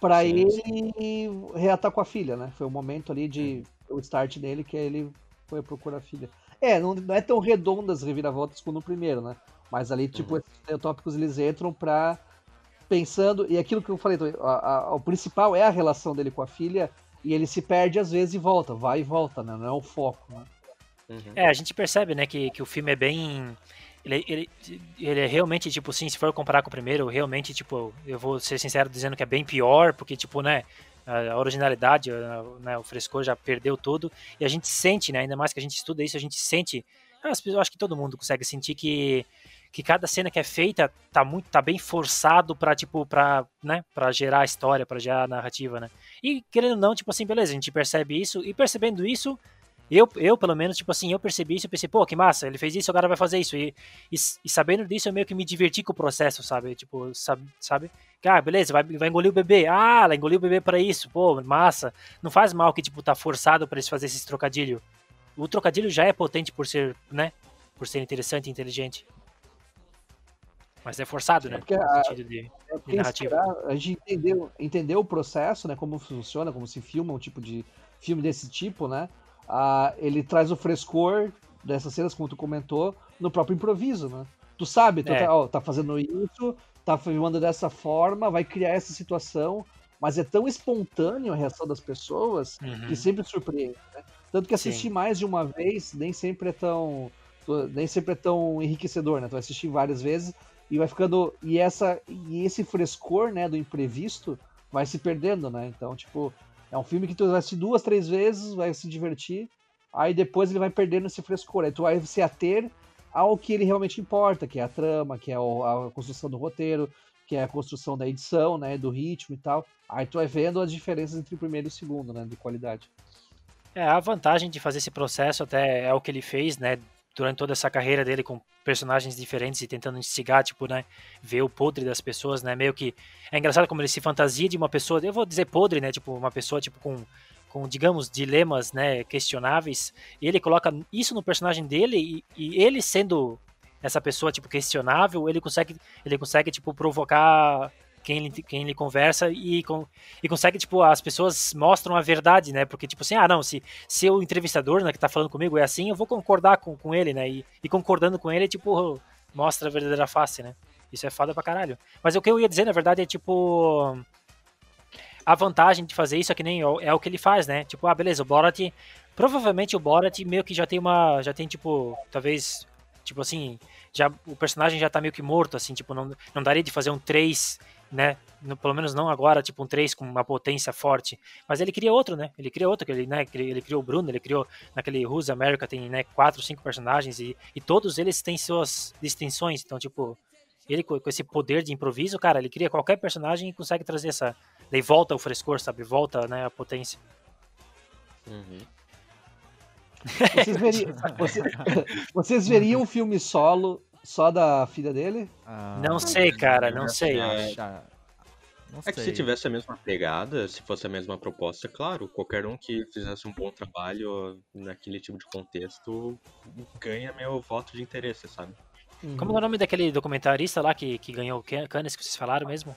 pra Sim, ele reatar com a filha, né? Foi o momento ali de o start dele que ele foi procurar a filha. É, não, não é tão redondo as reviravoltas como no primeiro, né? Mas ali, tipo, Uhum. esses tópicos eles entram pra. Pensando, e aquilo que eu falei, a- a- o principal é a relação dele com a filha, e ele se perde às vezes e volta, vai e volta, né? Não é o foco, né? Uhum. É, a gente percebe, né, que, que o filme é bem. Ele, ele, ele é realmente, tipo, sim, se for comparar com o primeiro, realmente, tipo, eu vou ser sincero dizendo que é bem pior, porque, tipo, né, a originalidade, né, o frescor já perdeu tudo, e a gente sente, né, ainda mais que a gente estuda isso, a gente sente, pessoas- eu acho que todo mundo consegue sentir que, que cada cena que é feita tá muito, tá bem forçado pra, tipo, pra, né, pra gerar a história, pra gerar a narrativa, né. E, querendo ou não, tipo assim, beleza, a gente percebe isso, e percebendo isso, eu, eu, pelo menos, tipo assim, eu percebi isso e pensei, pô, que massa, ele fez isso, agora vai fazer isso. E, e, e sabendo disso, eu meio que me diverti com o processo, sabe? Tipo, sabe? sabe? Ah, beleza, vai, vai engolir o bebê. Ah, ela engoliu o bebê pra isso, pô, massa. Não faz mal que, tipo, tá forçado pra eles fazer esses trocadilho. O trocadilho já é potente por ser, né? Por ser interessante e inteligente. Mas é forçado, né? porque a- de, É de narrativa. esperar, a gente entendeu, entendeu o processo, né? Como funciona, como se filma um tipo de filme desse tipo, né? Ah, ele traz o frescor dessas cenas, como tu comentou, no próprio improviso, né? Tu sabe, tu É. tá, ó, tá fazendo isso, tá filmando dessa forma, vai criar essa situação, mas é tão espontâneo a reação das pessoas Uhum. que sempre surpreende, né? Tanto que Sim. assistir mais de uma vez nem sempre é tão nem sempre é tão enriquecedor, né? Tu vai assistir várias vezes e vai ficando e essa e esse frescor, né, do imprevisto vai se perdendo, né? Então, tipo, é um filme que tu vai assistir duas, três vezes, vai se divertir, aí depois ele vai perdendo esse frescor, aí tu vai se ater ao que ele realmente importa, que é a trama, que é a construção do roteiro, que é a construção da edição, né, do ritmo e tal. Aí tu vai vendo as diferenças entre o primeiro e o segundo, né, de qualidade. É, a vantagem de fazer esse processo até é o que ele fez, né? Durante toda essa carreira dele com personagens diferentes e tentando instigar, tipo, né? Ver o podre das pessoas, né? Meio que. É engraçado como ele se fantasia de uma pessoa. Eu vou dizer podre, né? Tipo, uma pessoa, tipo, com. Com, digamos, dilemas, né, questionáveis, e ele coloca isso no personagem dele, e, e ele sendo essa pessoa, tipo, questionável, ele consegue, ele consegue, tipo, provocar quem ele, quem ele conversa e, com, e consegue, tipo, as pessoas mostram a verdade, né? Porque, tipo assim, ah, não, se, se o entrevistador, né, que tá falando comigo é assim, eu vou concordar com, com ele, né? E, e concordando com ele, tipo, mostra a verdadeira face, né? Isso é foda pra caralho. Mas o que eu ia dizer, na verdade, é tipo. A vantagem de fazer isso é que nem é o que ele faz, né? Tipo, ah, beleza, o Borat. Provavelmente o Borat meio que já tem uma. Já tem, tipo, talvez. Tipo assim. Já, o personagem já tá meio que morto, assim, tipo, não, não daria de fazer um 3, né? No- pelo menos não agora, tipo, um 3 com uma potência forte. Mas ele cria outro, né? Ele cria outro, que ele, né? Ele criou o Bruno, ele criou naquele Who's America, tem, né, quatro, cinco personagens e, e todos eles têm suas distinções. Então, tipo, ele com, com esse poder de improviso, cara, ele cria qualquer personagem e consegue trazer essa. Daí volta o frescor, sabe? Volta, né, a potência. Uhum. Vocês veriam, você- vocês veriam um filme solo só da filha dele? Ah, Não sei, cara, não sei. É, acha- Não É que se tivesse a mesma pegada, se fosse a mesma proposta, claro, qualquer um que fizesse um bom trabalho naquele tipo de contexto ganha meu voto de interesse, sabe? Como é o nome daquele documentarista lá que, que ganhou o Can- Cannes que vocês falaram mesmo?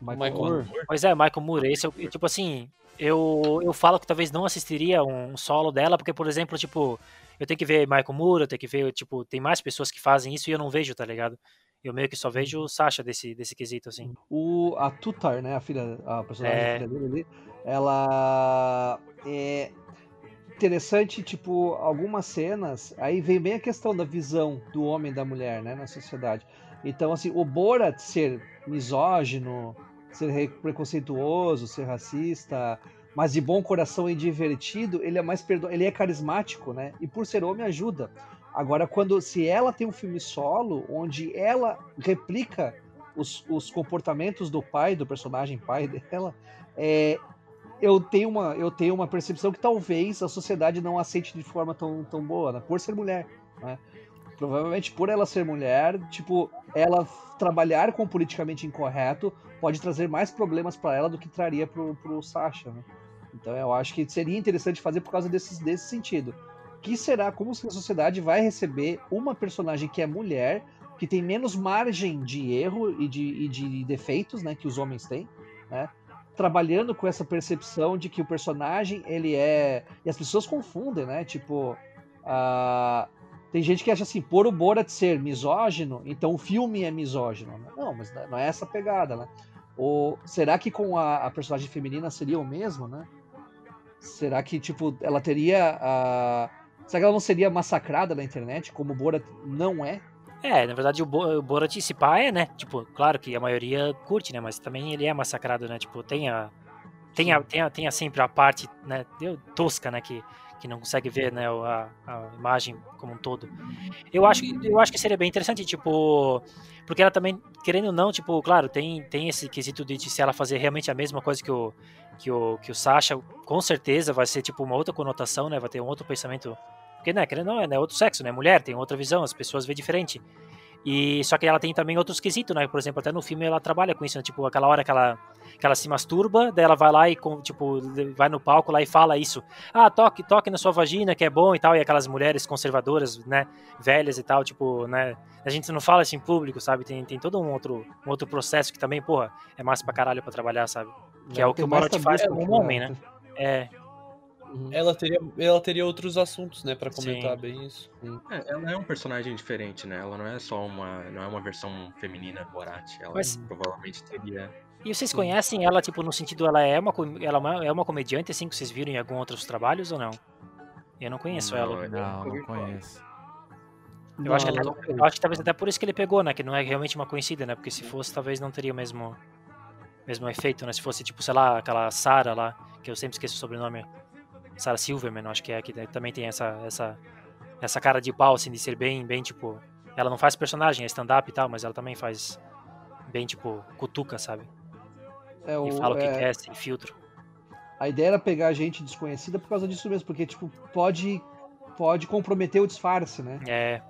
Michael Michael Moore. Pois é, Michael Moore. Esse, eu- tipo assim, eu, eu falo que talvez não assistiria um solo dela, porque, por exemplo, tipo, eu tenho que ver Michael Moore, eu tenho que ver, tipo, tem mais pessoas que fazem isso e eu não vejo, tá ligado? Eu meio que só vejo o Sasha desse, desse quesito, assim. O, a Tutar, né? A filha, a personagem É. filha dele ali, ela é interessante, tipo, algumas cenas, aí vem bem a questão da visão do homem e da mulher, né, na sociedade. Então, assim, o Borat ser misógino, ser re- preconceituoso, ser racista, mas de bom coração e divertido, ele é mais perdo... ele é carismático, né? E por ser homem ajuda. Agora, quando se ela tem um filme solo, onde ela replica os, os comportamentos do pai, do personagem pai dela, é, eu, tenho uma, eu tenho uma percepção que talvez a sociedade não aceite de forma tão, tão boa, né? por ser mulher. Né? Provavelmente por ela ser mulher, tipo, ela trabalhar com o politicamente incorreto pode trazer mais problemas para ela do que traria pro, pro Sasha, né? Então eu acho que seria interessante fazer por causa desse, desse sentido. Que será, como que a sociedade vai receber uma personagem que é mulher, que tem menos margem de erro e de, e de defeitos, né, que os homens têm, né? Trabalhando com essa percepção de que o personagem, ele é... E as pessoas confundem, né? Tipo, ah, tem gente que acha assim, por o Borat ser misógino, então o filme é misógino. né? Não, mas não é essa pegada, né? Ou será que com a, a personagem feminina seria o mesmo, né? Será que, tipo, ela teria a... Será que ela não seria massacrada na internet, como o Borat não é? É, na verdade o, Bo o Borat se pá é, né? Tipo, claro que a maioria curte, né? Mas também ele é massacrado, né? Tipo, tem a. Tem, a, tem, a, tem a sempre a parte, né? Tosca, né? Que, que não consegue ver, né? A, a imagem como um todo. Eu acho, que- eu acho que seria bem interessante, tipo. Porque ela também, querendo ou não, tipo, claro, tem, tem esse quesito de, de se ela fazer realmente a mesma coisa que o, que o, que o Sasha, com certeza vai ser, tipo, uma outra conotação, né? Vai ter um outro pensamento. Porque, né, querendo não, é né, outro sexo, né? Mulher, tem outra visão, as pessoas veem diferente. E só que ela tem também outros quesitos, né? Por exemplo, até no filme ela trabalha com isso, né? Tipo, aquela hora que ela, que ela se masturba, daí ela vai lá e, tipo, vai no palco lá e fala isso. Ah, toque, toque na sua vagina, que é bom e tal. E aquelas mulheres conservadoras, né? Velhas e tal, tipo, né? A gente não fala isso em público, sabe? Tem, tem todo um outro, um outro processo que também, porra, é massa pra caralho pra trabalhar, sabe? Que é o que o Borat faz como que- homem, né? É, Uhum. Ela teria, ela teria outros assuntos, né, pra comentar Sim. bem isso. É, ela é um personagem diferente, né? Ela não é só uma. não é uma versão feminina do Borat. Ela Mas- provavelmente teria. E vocês conhecem ela, tipo, no sentido, ela é uma, com- ela é uma- é uma comediante, assim, que vocês viram em alguns outros trabalhos ou não? Eu não conheço Não, ela. Não, não conheço. Eu acho, que Não, não eu acho que talvez até por isso que ele pegou, né? Que não é realmente uma conhecida, né? Porque se fosse, talvez não teria o mesmo, mesmo efeito, né? Se fosse, tipo, sei lá, aquela Sarah lá, que eu sempre esqueço o sobrenome. Sarah Silverman, acho que é, que também tem essa, essa, essa cara de pau, assim, de ser bem, bem, tipo... Ela não faz personagem, é stand-up e tal, mas ela também faz bem, tipo, cutuca, sabe? É, E o- fala o que é, quer, sem filtro. A ideia era pegar gente desconhecida por causa disso mesmo, porque, tipo, pode, pode comprometer o disfarce, né? É,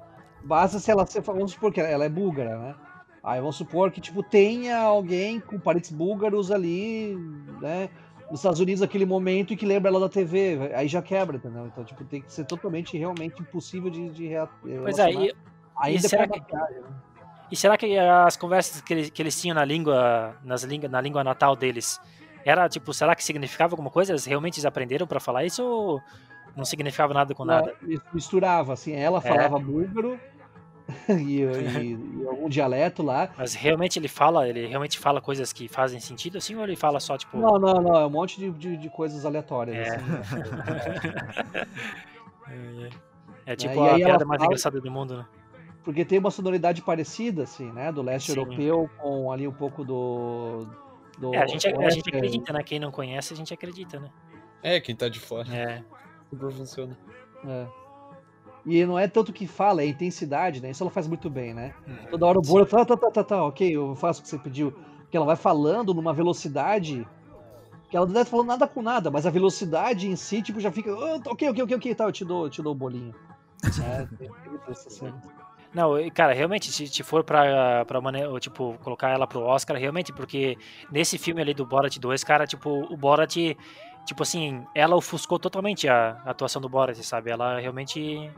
Basta se ela ser, vamos supor que ela é búlgara, né? Aí vamos supor que, tipo, tenha alguém com parentes búlgaros ali, né? Nos Estados Unidos naquele momento e que lembra ela da TV. Aí já quebra, entendeu? Então, tipo, tem que ser totalmente, realmente impossível de, de rea- pois é, relacionar. e, Ainda será que- maquiagem, né? E será que as conversas que eles, que eles tinham na língua, nas língua, na língua natal deles, era tipo, será que significava alguma coisa? Eles realmente aprenderam pra falar isso ou não significava nada com nada? Ela misturava, assim, ela falava búlgaro e, e- e algum dialeto lá. Mas realmente ele fala, ele realmente fala coisas que fazem sentido assim ou ele fala só tipo Não, não, não, é um monte de, de, de coisas aleatórias. É. assim. É tipo e a aí ela piada mais fala- engraçada do mundo, né? Porque tem uma sonoridade parecida, assim, né? Do leste Sim. europeu com ali um pouco do. do É, a gente, a gente acredita, né? Quem não conhece, a gente acredita, né? É, quem tá de fora. É. Super funciona. É. E não é tanto que fala, é intensidade, né? Isso ela faz muito bem, né? Toda hora o bolo, tá, tá, tá, tá, tá, ok, eu faço o que você pediu. Porque ela vai falando numa velocidade que ela não deve falando nada com nada, mas a velocidade em si, tipo, já fica. "Ah, ok, ok, ok, ok, tá, eu te dou, eu te dou o bolinho. É, tem muito essa cena. Não, cara, realmente, se, se for pra, pra mane- ou, tipo, colocar ela pro Oscar, realmente, porque nesse filme ali do Borat 2, cara, tipo, o Borat, tipo assim, ela ofuscou totalmente a, a atuação do Borat, sabe? Ela realmente.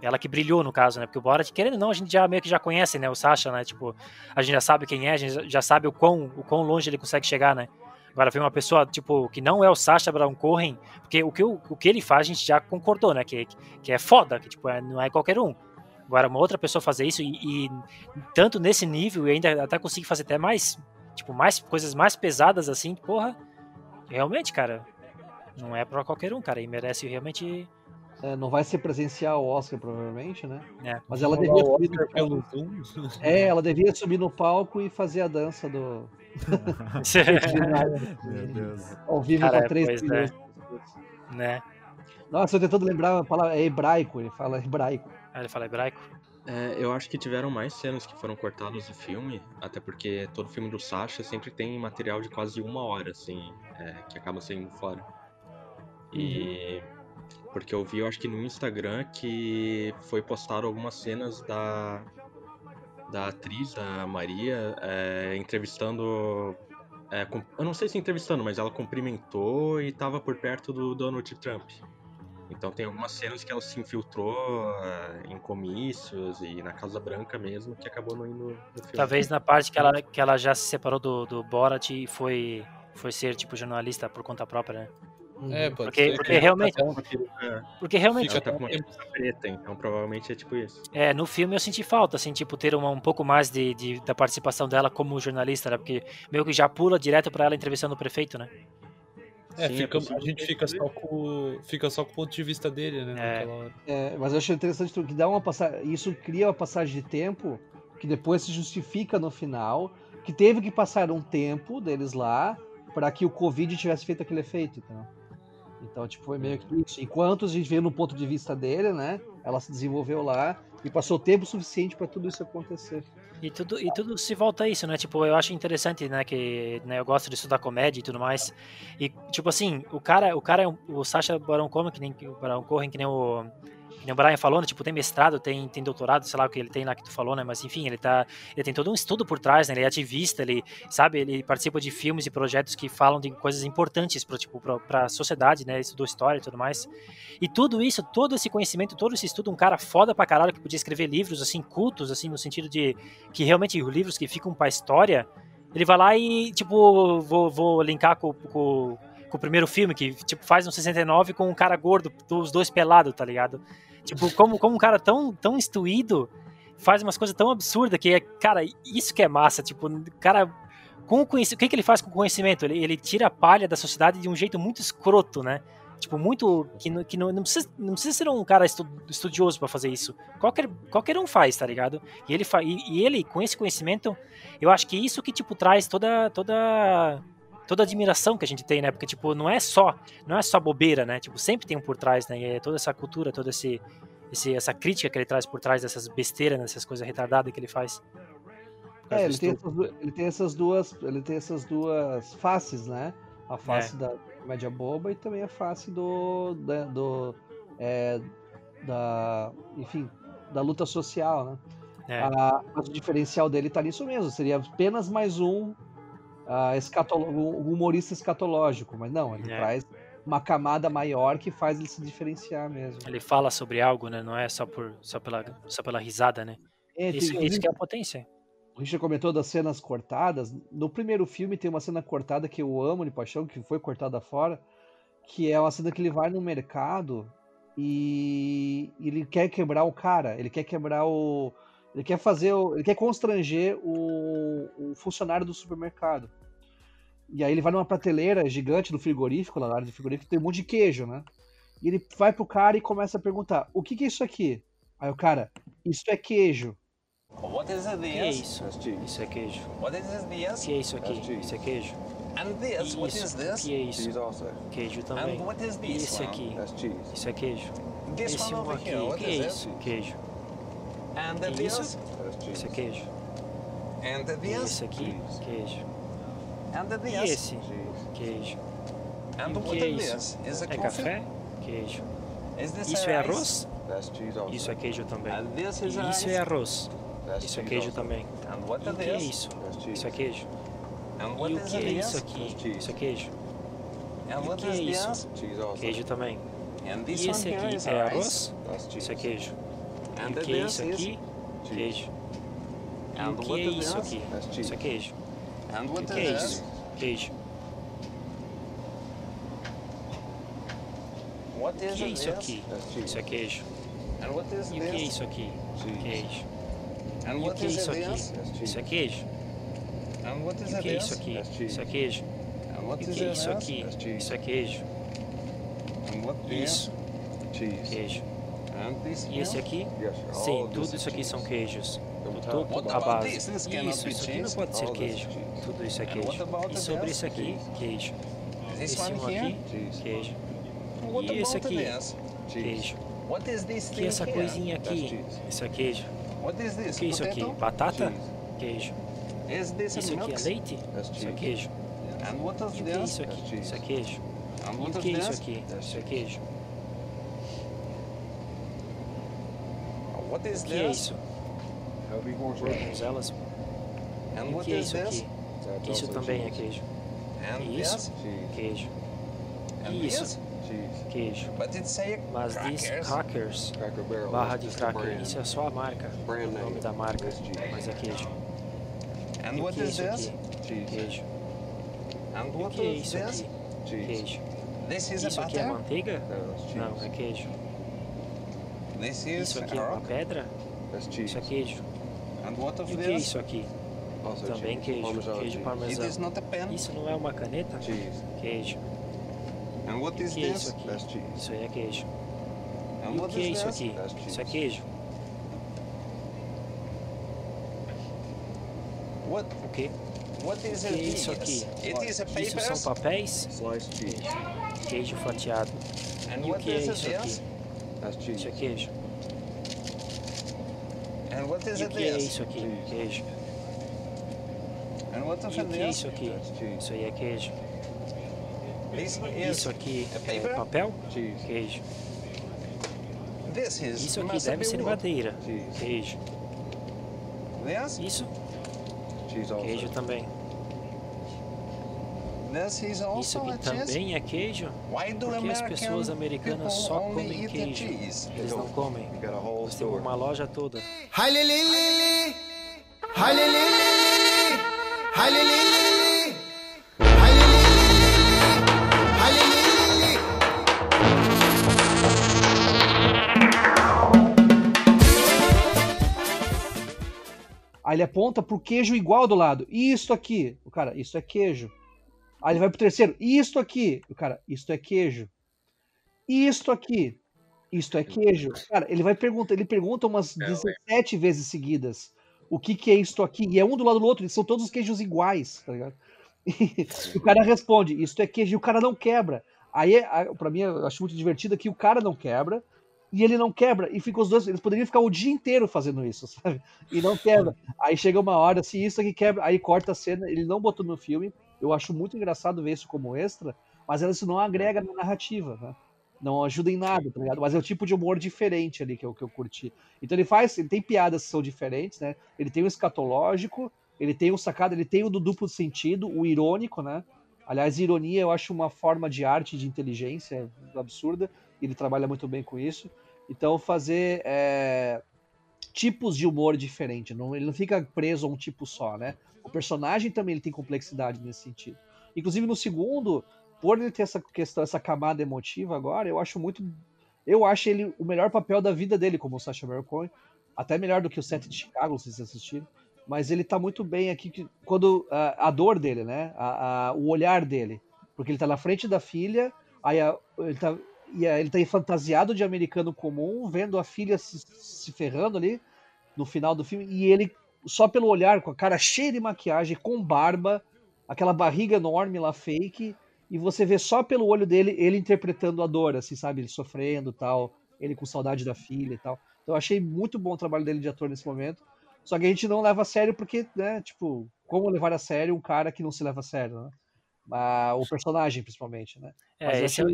Ela que brilhou, no caso, né? Porque o Borat, querendo ou não, a gente já meio que já conhece, né? O Sasha, né? Tipo, a gente já sabe quem é, a gente já sabe o quão, o quão longe ele consegue chegar, né? Agora vem uma pessoa, tipo, que não é o Sacha Baron Cohen, porque o que, o, o que ele faz a gente já concordou, né? Que, que é foda, que tipo, é, não é qualquer um. Agora, uma outra pessoa fazer isso e, e tanto nesse nível e ainda até conseguir fazer até mais, tipo, mais coisas mais pesadas assim, porra, realmente, cara, não é pra qualquer um, cara, e merece realmente. É, não vai ser presencial o Oscar, provavelmente, né? É. Mas ela devia subir no palco. pelo Zoom. É, ela devia subir no palco e fazer a dança do. Meu Deus. Ao vivo Cara, com 3 pois milhões é. né? Nossa, eu tentando lembrar a palavra. É hebraico, ele fala hebraico. Aí ele fala hebraico. É, eu acho que tiveram mais cenas que foram cortadas do filme, até porque todo filme do Sasha sempre tem material de quase uma hora, assim, é, que acaba saindo fora. E. Porque eu vi, eu acho que no Instagram, que foi postado algumas cenas da. da atriz, da Maria, é, entrevistando. é, com- eu não sei se entrevistando, mas ela cumprimentou e tava por perto do Donald Trump. Então tem algumas cenas que ela se infiltrou eh, em comícios e na Casa Branca mesmo, que acabou não indo no filme. Talvez na parte que ela, que ela já se separou do, do Borat e foi, foi ser, tipo, jornalista por conta própria, né? É, pode Porque- ser. porque que- realmente- Uma peruca- Porque realmente, Fica tá com uma até- preta, então provavelmente é tipo isso. É, no filme eu senti falta, assim, tipo, ter uma, um pouco mais de, de- da participação dela como jornalista, né? Porque meio que já pula direto pra ela entrevistando o prefeito, né? É, Sim, é fica- a possível gente fica só, com, o- fica só com o ponto de vista dele, né? É. É, mas eu achei interessante que dá uma passagem. Isso cria uma passagem de tempo que depois se justifica no final. Que teve que passar um tempo deles lá para que o Covid tivesse feito aquele efeito. Então, então tipo, foi meio que isso. Enquanto a gente vê no ponto de vista dele, né? Ela se desenvolveu lá e passou tempo suficiente para tudo isso acontecer. E tudo, e tudo se volta a isso, né? Tipo, eu acho interessante, né? Que né, eu gosto de estudar comédia e tudo mais. E, tipo assim, o cara, o cara é um, o Sacha Baron Cohen, que nem o Baron Cohen, que nem o. O Brian falou, né? Tipo, tem mestrado, tem, tem doutorado, sei lá o que ele tem lá que tu falou, né? Mas enfim, ele tá. Ele tem todo um estudo por trás, né? Ele é ativista, ele, sabe, ele participa de filmes e projetos que falam de coisas importantes pro, tipo, pra, sociedade, né? Estudou história e tudo mais. E tudo isso, todo esse conhecimento, todo esse estudo, um cara foda pra caralho que podia escrever livros, assim, cultos, assim, no sentido de que realmente os livros que ficam pra história, ele vai lá e, tipo, vou, vou linkar com, com, com o primeiro filme, que, tipo, faz um 69 com um cara gordo, os dois pelados, tá ligado? Tipo, como, como um cara tão, tão instruído faz umas coisas tão absurdas que é, cara, isso que é massa, tipo, cara com o conhecimento, o que, que ele faz com o conhecimento? Ele, ele tira a palha da sociedade de um jeito muito escroto, né? Tipo, muito. Que, não- que não, não, precisa, não precisa ser um cara estu- estudioso pra fazer isso. Qualquer, qualquer um faz, tá ligado? E ele, fa, e, e ele, com esse conhecimento, eu acho que isso que, tipo, traz toda. toda toda a admiração que a gente tem, né? Porque, tipo, não é só, não é só bobeira, né? Tipo, sempre tem um por trás, né? E é toda essa cultura, toda esse, esse, essa crítica que ele traz por trás dessas besteiras, dessas coisas retardadas que ele faz. É, ele tem, essas, ele tem essas duas, ele tem essas duas faces, né? A face É. da comédia boba e também a face do, da, do é, da, enfim, da luta social, né? É. A- mas o diferencial dele tá nisso mesmo, seria apenas mais um ah, escatolo- um humorista escatológico, mas não, ele É. traz uma camada maior que faz ele se diferenciar mesmo. Ele fala sobre algo, né? Não é só por só pela só pela risada, né? É, tem- Isso, inclusive, isso que é a potência. O Richard comentou das cenas cortadas. No primeiro filme tem uma cena cortada que eu amo de paixão, que foi cortada fora, que é uma cena que ele vai no mercado e ele quer quebrar o cara, ele quer quebrar o. Ele quer fazer. O, ele quer constranger o, o funcionário do supermercado. E aí ele vai numa prateleira gigante do frigorífico, lá na área do frigorífico, tem um monte de queijo, né? E ele vai pro cara e começa a perguntar: o que, que é isso aqui? Aí o cara, isso é queijo. What is O que é isso? Isso é queijo. What is que é isso aqui? Isso é queijo. And this? What is Isso. This? que é isso? Queijo também. And what is E this esse one? aqui? Isso é queijo. This Esse one over aqui, here. que é is isso? Queijo. And E this? isso? Isso é queijo. And E this? esse aqui? Queijo. And E esse? Queijo. And E que é is isso? this? Is it É café? Queijo. Is this Isso é arroz? Isso é queijo também. And this E isso é arroz. Isso é queijo também. And what E o is que é this? isso? Isso é queijo. And E what o is que é this? isso aqui? Isso é queijo. And E o que é is isso? this? Queijo também. And this E esse aqui is é arroz? Isso é queijo. E And o que é isso is? aqui? Queijo. E o que é is isso aqui? Isso é queijo. O que é is isso? Queijo. O que é isso aqui? Isso é queijo. E o que é isso aqui? Queijo. E o que é is isso aqui? Isso é queijo. E o que é isso aqui? Isso é queijo. E o que é isso aqui? Isso é queijo. Isso. Queijo. E esse here? aqui? Sim, tudo isso aqui são queijos. Do topo What à about base. Isso, isso aqui não pode ser queijo. Tudo isso é And queijo. E sobre isso aqui, queijo. Esse um here? aqui, queijo. E esse aqui? Queijo. E essa here? coisinha aqui? Isso é queijo. O que é isso aqui? Potato? Batata? Queijo. Isso aqui é leite? Isso é queijo. E o que é isso aqui? Isso é queijo. E o que é isso aqui? Isso é queijo. What is O que é this? isso? E o what que é is isso aqui? Isso também é queijo. E isso? Queijo. E isso? Queijo. Mas diz crackers. barra de cracker. Isso é só a marca, o nome da marca, mas é queijo. And E o what que é is isso aqui? Queijo. E o que é is isso aqui? Queijo. Isso aqui é manteiga? Não, é queijo. Isso aqui é uma pedra? Isso é queijo. E o que é isso aqui? Também queijo. Queijo parmesão. Isso não é uma caneta? Queijo. And what E is que é this? isso aqui? Isso aí é queijo. And E o what que é is isso aqui? Isso é queijo. What? O quê? What is O que é isso aqui? Isso são papéis? Queijo fatiado. E o que é is isso aqui? Isso é queijo. And what is E o que é isso aqui? Queijo. And what of E o que é isso aqui? Isso aí é queijo. Isso aqui é papel? Queijo. This is Isso aqui deve ser madeira. Queijo. Isso? Queijo também. Isso também é queijo? Why do Porque as pessoas americanas só comem queijo. Eles não comem. Nós temos uma loja toda. Halilili, halilili, halilili, halilili, halilili. Aí ele aponta pro queijo igual do lado. E isto aqui? O cara, isso é queijo. Aí ele vai pro terceiro. E isto aqui? O cara, isto é queijo. E isto aqui? Isto é queijo. Cara, ele vai perguntar, ele pergunta umas 17 vezes seguidas o que que é isto aqui. E é um do lado do outro, eles são todos os queijos iguais, tá ligado? E o cara responde, isto é queijo, e o cara não quebra. Aí, a- pra mim, eu acho muito divertido que o cara não quebra, e ele não quebra, e fica os dois, eles poderiam ficar o dia inteiro fazendo isso, sabe? E não quebra. Aí chega uma hora, se isso aqui quebra, aí corta a cena, ele não botou no filme. Eu acho muito engraçado ver isso como extra, mas isso não agrega na narrativa, né? Não ajuda em nada, tá ligado? Mas é o tipo de humor diferente ali que eu, que eu curti. Então ele faz, ele tem piadas que são diferentes, né? Ele tem o escatológico, ele tem o sacado, ele tem o do duplo sentido, o irônico, né? Aliás, ironia eu acho uma forma de arte, de inteligência absurda. Ele trabalha muito bem com isso. Então fazer é, tipos de humor diferentes. Não, ele não fica preso a um tipo só, né? O personagem também ele tem complexidade nesse sentido. Inclusive no segundo, por ele ter essa questão, essa camada emotiva agora, eu acho muito. Eu acho ele o melhor papel da vida dele como o Sacha Baron Cohen. Até melhor do que o Sete de Chicago, se vocês assistiram. Mas ele tá muito bem aqui que- quando a, a dor dele, né? A- a- o olhar dele. Porque ele tá na frente da filha, aí ele tá, e ele tá fantasiado de americano comum, vendo a filha se, se ferrando ali no final do filme, e ele, só pelo olhar, com a cara cheia de maquiagem, com barba, aquela barriga enorme lá fake, e você vê só pelo olho dele ele interpretando a dor, assim, sabe? Ele sofrendo tal, ele com saudade da filha e tal. Então eu achei muito bom o trabalho dele de ator nesse momento. Só que a gente não leva a sério porque, né, tipo, como levar a sério um cara que não se leva a sério, né? Ah, o personagem, principalmente, né? Mas É, eu esse é,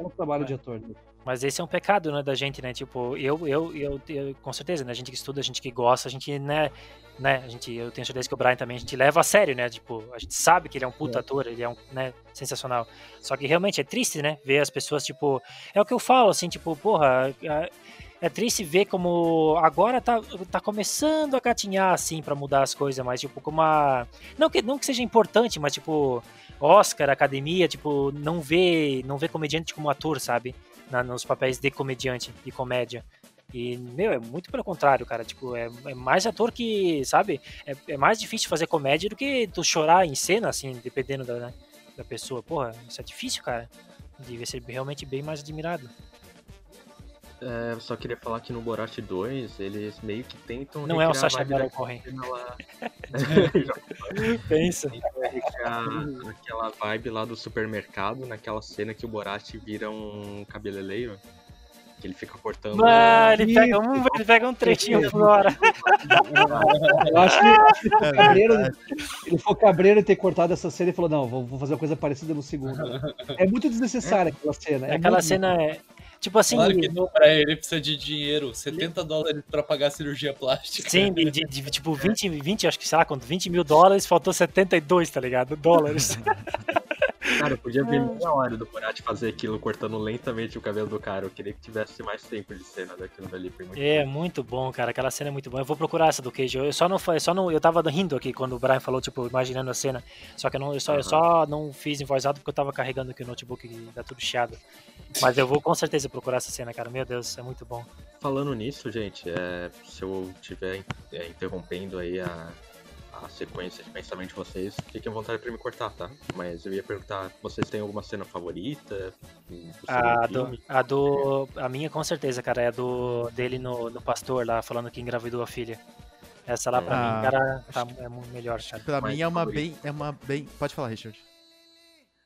bom trabalho é. de ator. dele. Mas esse é um pecado, né, da gente, né? Tipo, eu, eu, eu, eu- com certeza, né? A gente que estuda, a gente que gosta, a gente, né, né, a gente, eu tenho certeza que o Brian também, a gente leva a sério, né? Tipo, a gente sabe que ele é um puta É. ator, ele é um, né, sensacional. Só que realmente é triste, né? Ver as pessoas, tipo, é o que eu falo, assim, tipo, porra, é, é triste ver como agora tá, tá começando a gatinhar, assim, pra mudar as coisas, mas, tipo, como a. Não que, não que seja importante, mas, tipo, Oscar, academia, tipo, não vê, não vê comediante como ator, sabe? Na- nos papéis de comediante, de comédia. E, meu, é muito pelo contrário, cara. Tipo, é, é mais ator que, sabe? É, é mais difícil fazer comédia do que tu chorar em cena, assim, dependendo da, da pessoa. Porra, isso é difícil, cara. Devia ser realmente bem mais admirado. É, eu só queria falar que no Borat 2, eles meio que tentam. Não é o Sacha vibe Baron Cohen. lá. Pensa. aquela vibe lá do supermercado, naquela cena que o Borat vira um cabeleireiro. Que ele fica cortando. Ah, ele pega um, ele pega um trechinho por hora. Eu acho que ele foi É cabreiro, ele foi cabreiro ter cortado essa cena e falou: não, vou, vou fazer uma coisa parecida no segundo. É muito desnecessária aquela cena. É Aquela muito- cena é. Tipo assim. Claro que não, Brian, ele precisa de dinheiro. 70 dólares pra pagar a cirurgia plástica. Sim, de, de- de, tipo 20, 20, acho que sei lá quanto, 20 mil dólares, faltou 72, tá ligado? Dólares. Cara, eu podia ver meia hora do Borat fazer aquilo cortando lentamente o cabelo do cara. Eu queria que tivesse mais tempo de cena daquilo dali. Foi muito É, bom. muito bom, cara. Aquela cena é muito boa. Eu vou procurar essa do Cage. Eu só não foi, só não, eu tava rindo aqui quando o Brian falou, tipo, imaginando a cena. Só que eu, não, eu, só, eu Aham. só não fiz em voz alta porque eu tava carregando aqui o notebook e tá tudo chiado. Mas eu vou com certeza procurar essa cena, cara. Meu Deus, é muito bom. Falando nisso, gente, é, se eu estiver é, interrompendo aí a, a sequência de pensamento de vocês, fiquem à vontade pra me cortar, tá? Mas eu ia perguntar, vocês têm alguma cena favorita? A do, a do. A minha com certeza, cara, é a do dele no, no pastor lá, falando que engravidou a filha. Essa lá pra Ah, mim, cara, tá, é muito melhor, cara. Pra Mas mim é uma favorito. bem. É uma bem. Pode falar, Richard.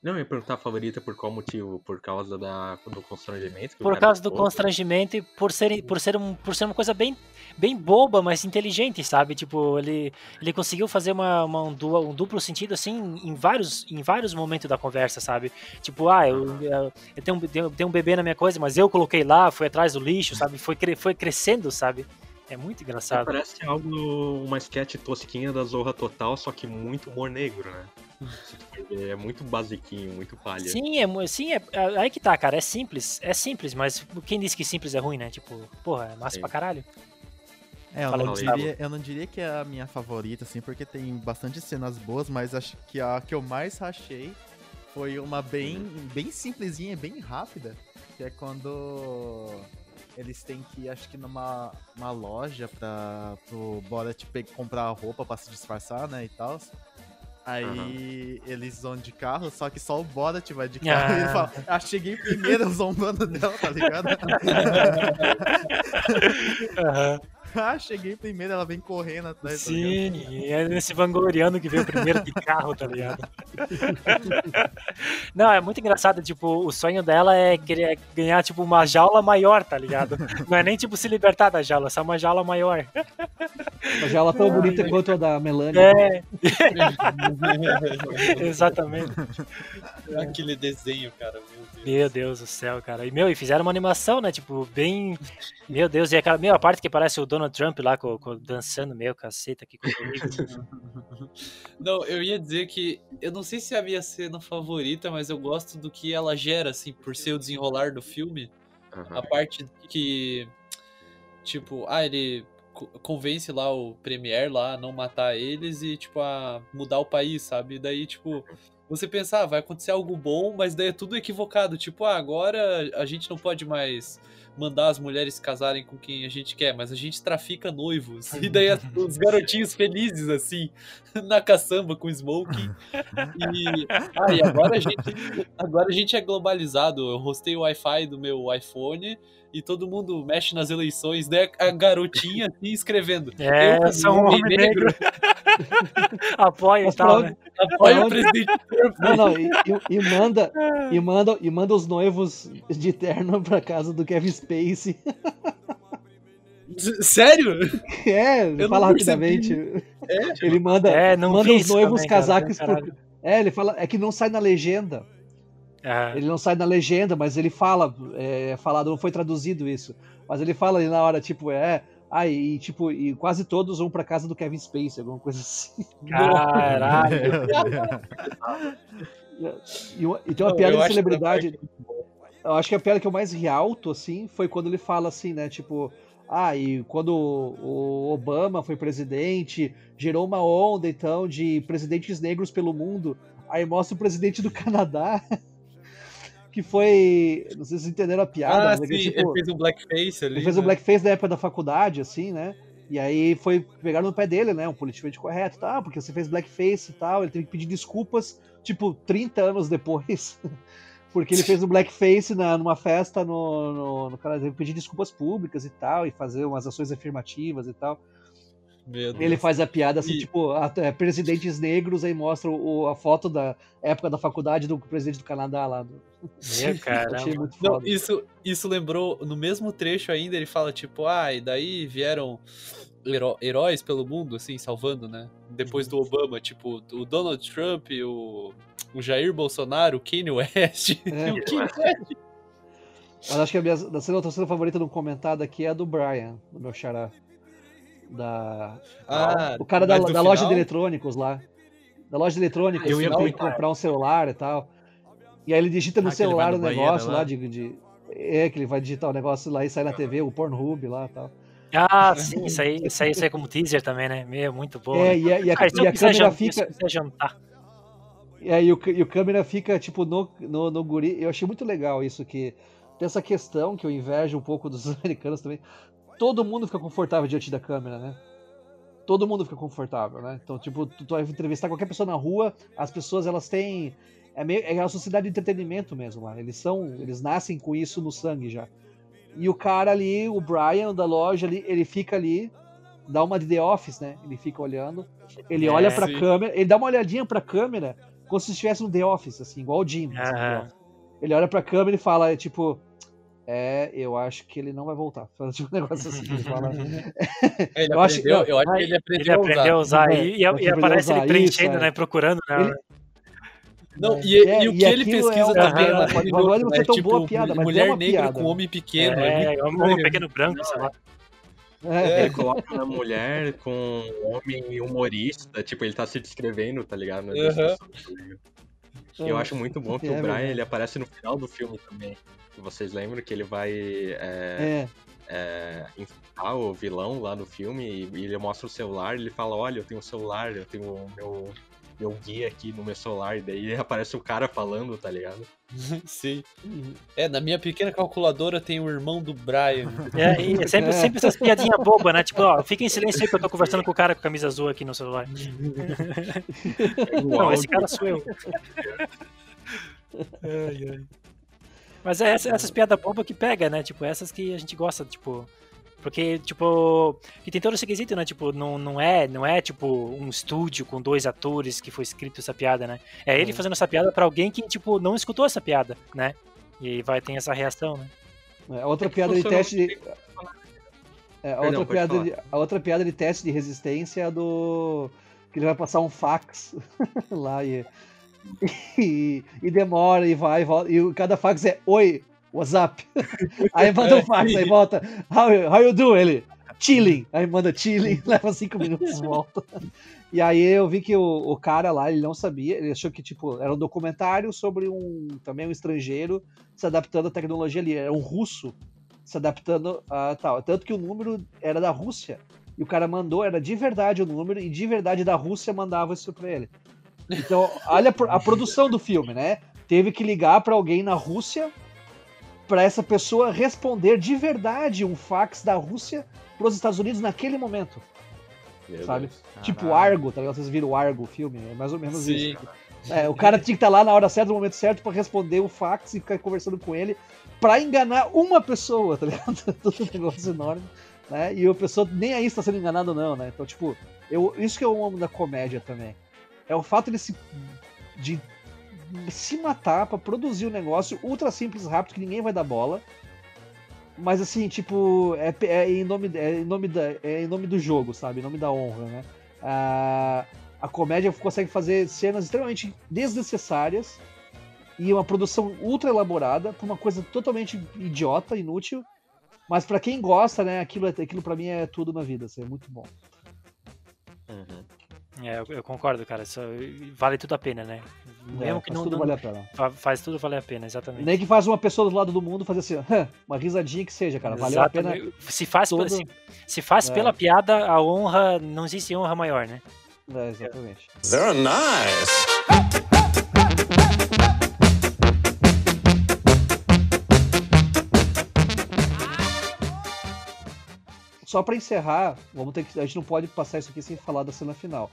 Não, eu ia perguntar a favorita por qual motivo? Por causa da, do constrangimento? Por causa do constrangimento e por ser, por ser, um, por ser uma coisa bem, bem boba, mas inteligente, sabe? Tipo, ele, ele conseguiu fazer uma, uma- um, du- um duplo sentido, assim, em vários, em vários momentos da conversa, sabe? Tipo, ah, eu, eu, eu tenho, um- tenho, tenho um bebê na minha coisa, mas eu coloquei lá, fui atrás do lixo, sabe? Foi, foi crescendo, sabe? É muito engraçado. Parece algo, uma sketch tosquinha da Zorra Total, só que muito humor negro, né? É muito basiquinho, muito palha. Sim, é, sim é, é- aí que tá, cara, é simples, é simples, mas quem disse que simples é ruim, né? Tipo, porra, é massa Sim. pra caralho. É, eu Fala, não, diria, eu não diria que é a minha favorita, assim, porque tem bastante cenas boas, mas acho que a que eu mais rachei foi uma bem, bem simplesinha e bem rápida, que é quando eles têm que ir, acho que numa uma loja pra, pro Borat comprar roupa pra se disfarçar, né, e tal. Aí eles vão de carro, só que só o Borat vai de carro. E ele Ah. fala, ah, cheguei primeiro zombando dela, tá ligado? ah, cheguei primeiro, ela vem correndo atrás. tá? Sim, e é nesse vangloriano que veio primeiro de carro, tá ligado? Não, é muito engraçado, tipo, o sonho dela é querer ganhar, tipo, uma jaula maior, tá ligado? Não é nem, tipo, se libertar da jaula, é só uma jaula maior. Ela é tão bonita quanto a da Melania. É, exatamente. Aquele desenho, cara, meu. Meu Deus do céu, cara. E, meu, e fizeram uma animação, né, tipo, bem... Meu Deus, e aquela, meu, a parte que parece o Donald Trump lá, com, com- dançando, meu, caceta, que coisa horrível. Não, eu ia dizer que eu não sei se é a minha cena favorita, mas eu gosto do que ela gera, assim, por ser o desenrolar do filme. Aham. A parte que, tipo, ah, ele co- convence lá o Premier lá a não matar eles e, tipo, a mudar o país, sabe? E daí, tipo, você pensa, ah, vai acontecer algo bom, mas daí é tudo equivocado. Tipo, ah, agora a gente não pode mais mandar as mulheres se casarem com quem a gente quer, mas a gente trafica noivos. E daí os garotinhos felizes, assim, na caçamba com smoking. E, ah, e agora a gente, agora a gente é globalizado. Eu rostei o Wi-Fi do meu iPhone e todo mundo mexe nas eleições. Daí a garotinha assim escrevendo. É, eu sou um homem negro. Apoia e tal, né? Apoia o presidente. Não, não, e, e- e manda, e, manda, e manda os noivos de terno pra casa do Kevin Spacey. Sério? É, fala rapidamente. Ele manda, É, não manda os noivos também, casacos caralho. por. É, ele fala. É que não sai na legenda. Ele não sai na legenda, mas ele fala. É, falado, não foi traduzido isso. Mas ele fala ali na hora, tipo, é. Ah, e tipo, e quase todos vão pra casa do Kevin Spacey, alguma coisa assim. Caralho. E, uma- e tem uma Não, piada de celebridade. Eu acho que a piada que eu mais ri alto, assim, foi quando ele fala assim, né? Tipo, ah, e quando o Obama foi presidente, gerou uma onda, então, de presidentes negros pelo mundo. Aí mostra o presidente do Canadá, que foi. Não sei se vocês entenderam a piada, Ah, mas sim, que, tipo, ele fez um blackface ali. ele fez um né? blackface na época da faculdade, assim, né? E aí foi pegaram no pé dele, né? Um politicamente correto, tá? Porque você fez blackface e tal. Ele teve que pedir desculpas, tipo, 30 anos depois. Porque ele fez um blackface na, numa festa no, no, no Canadá. Ele pedir desculpas públicas e tal, e fazer umas ações afirmativas e tal. Ele faz a piada assim, E- tipo, até presidentes negros, aí mostra o, a foto da época da faculdade do presidente do Canadá lá. Meu Achei caramba. Não, isso, isso lembrou, no mesmo trecho ainda, ele fala, tipo, ah, e daí vieram heró- heróis pelo mundo, assim, salvando, né? Depois do Obama, tipo, o Donald Trump, o, o Jair Bolsonaro, o Kanye West. É. o Kanye West. Mas acho que a minha a cena, outra cena favorita no comentado aqui é a do Brian, do meu xará. Da, Ah, o cara da, da loja de final- eletrônicos lá. Da loja de eletrônicos, Eu ia que tem que comentar. comprar um celular e tal. E aí ele digita no Ah, celular o negócio lá? lá de, de- É, que ele vai digitar o negócio lá e sai na TV, o Pornhub lá e tal. Ah, sim, isso aí, isso aí, isso aí como teaser também, né? Meu, muito bom. É, né? e a, e a- Ah, se e a câmera jantar, fica. jantar. E aí o, e o câmera fica, tipo, no, no, no guri. Eu achei muito legal isso, que tem essa questão que eu invejo um pouco dos americanos também. Todo mundo fica confortável diante da câmera, né? Todo mundo fica confortável, né? Então, tipo, tu, tu vai entrevistar qualquer pessoa na rua, as pessoas, elas têm... É, meio, é uma sociedade de entretenimento mesmo lá. Eles são... Eles nascem com isso no sangue já. E o cara ali, o Brian da loja ali, ele fica ali, dá uma de The Office, né? Ele fica olhando. Ele É, olha pra sim. câmera, ele dá uma olhadinha pra câmera, como se estivesse no The Office, assim, igual o Jim. assim, Aham. The Office. Ele olha pra câmera e fala, tipo, é, eu acho que ele não vai voltar. Fala, tipo, um negócio assim. Ele fala, Ele Eu acho- aprendeu, não, eu acho que ele Ele aprendeu, aprendeu a usar É, e, e- ele e aprendeu a aparece ele preenchendo, isso, é. né? Procurando, né? Ele- Não, e, É, e o e que ele é pesquisa um- também é não né? tão tipo, boa a piada, mas é mulher uma negra piada. com homem pequeno. é, é um estranho. pequeno branco, sei lá. É, Ele coloca uma mulher com um homem humorista, tipo, ele tá se descrevendo, tá ligado? E eu acho muito bom que É o Brian, ele aparece no final do filme também. Vocês lembram que ele vai é, é. é, enfrentar o vilão lá no filme e, ele mostra o celular ele fala, olha, eu tenho um celular, eu tenho o meu, meu guia aqui no meu celular, e daí aparece o cara falando, tá ligado? Sim. É, na minha pequena calculadora tem o irmão do Brian. É, e é sempre, É. sempre essas piadinhas bobas, né? Tipo, ó, fica em silêncio aí que eu tô conversando com o cara com camisa azul aqui no celular. Não, esse cara sou eu. Ai, ai. Mas é essa- essas piadas bobas que pega, né? Tipo, essas que a gente gosta, tipo. Porque, tipo, que tem todo esse quesito, né? Tipo, não, não é, não é tipo um estúdio com dois atores que foi escrito essa piada, né? É ele fazendo essa piada pra alguém que, tipo, não escutou essa piada, né? E aí vai ter essa reação, né? É, a outra É piada de teste de. É, a, Perdão, outra piada de, a outra piada de teste de resistência é do. Que ele vai passar um fax lá e, e. e demora e vai e volta. E cada fax é Oi, what's up? Aí manda um fax, aí volta. How, how you do? Ele. Chilling. Aí manda chilling, leva cinco minutos volta. E aí eu vi que o, o cara lá, ele não sabia, ele achou que, tipo, era um documentário sobre um também um estrangeiro se adaptando à tecnologia ali. Era um russo se adaptando a tal. Tanto que o número era da Rússia. e o cara mandou, era de verdade o número, e de verdade da Rússia mandava isso pra ele. Então, olha a a produção do filme, né? Teve que ligar pra alguém na Rússia pra essa pessoa responder de verdade um fax da Rússia pros Estados Unidos naquele momento, Meu sabe? Deus. Tipo. Argo, tá ligado? Vocês viram o Argo, o filme? É mais ou menos Sim. isso. É, o cara tinha que estar lá na hora certa, no momento certo, pra responder o fax e ficar conversando com ele pra enganar uma pessoa, tá ligado? Todo um negócio enorme, né? E a pessoa nem aí está sendo enganado, não, né? Então, tipo, eu, isso que eu amo da comédia também. É o fato de se, de se matar pra produzir um negócio ultra simples, rápido, que ninguém vai dar bola. Mas assim, tipo, é, é em, nome, é, em nome da, é em nome do jogo, sabe? Em nome da honra, né? Ah, a comédia consegue fazer cenas extremamente desnecessárias e uma produção ultra elaborada pra uma coisa totalmente idiota, inútil. Mas pra quem gosta, né, aquilo, é- aquilo para mim é tudo na vida, assim, é muito bom. Uhum. É, eu, eu concordo, cara. Isso vale tudo a pena, né? Mesmo É, que faz não, tudo não- vale a pena. fa- faz tudo valer a pena, exatamente. Nem que faz uma pessoa do lado do mundo fazer assim, uma risadinha que seja, cara. Valeu a pena. Exatamente. Se faz, pela- todo- se, se faz É. pela piada, a honra. Não existe honra maior, né? É, exatamente. Very nice. Só pra encerrar, vamos ter que. A gente não pode passar isso aqui sem falar da cena final.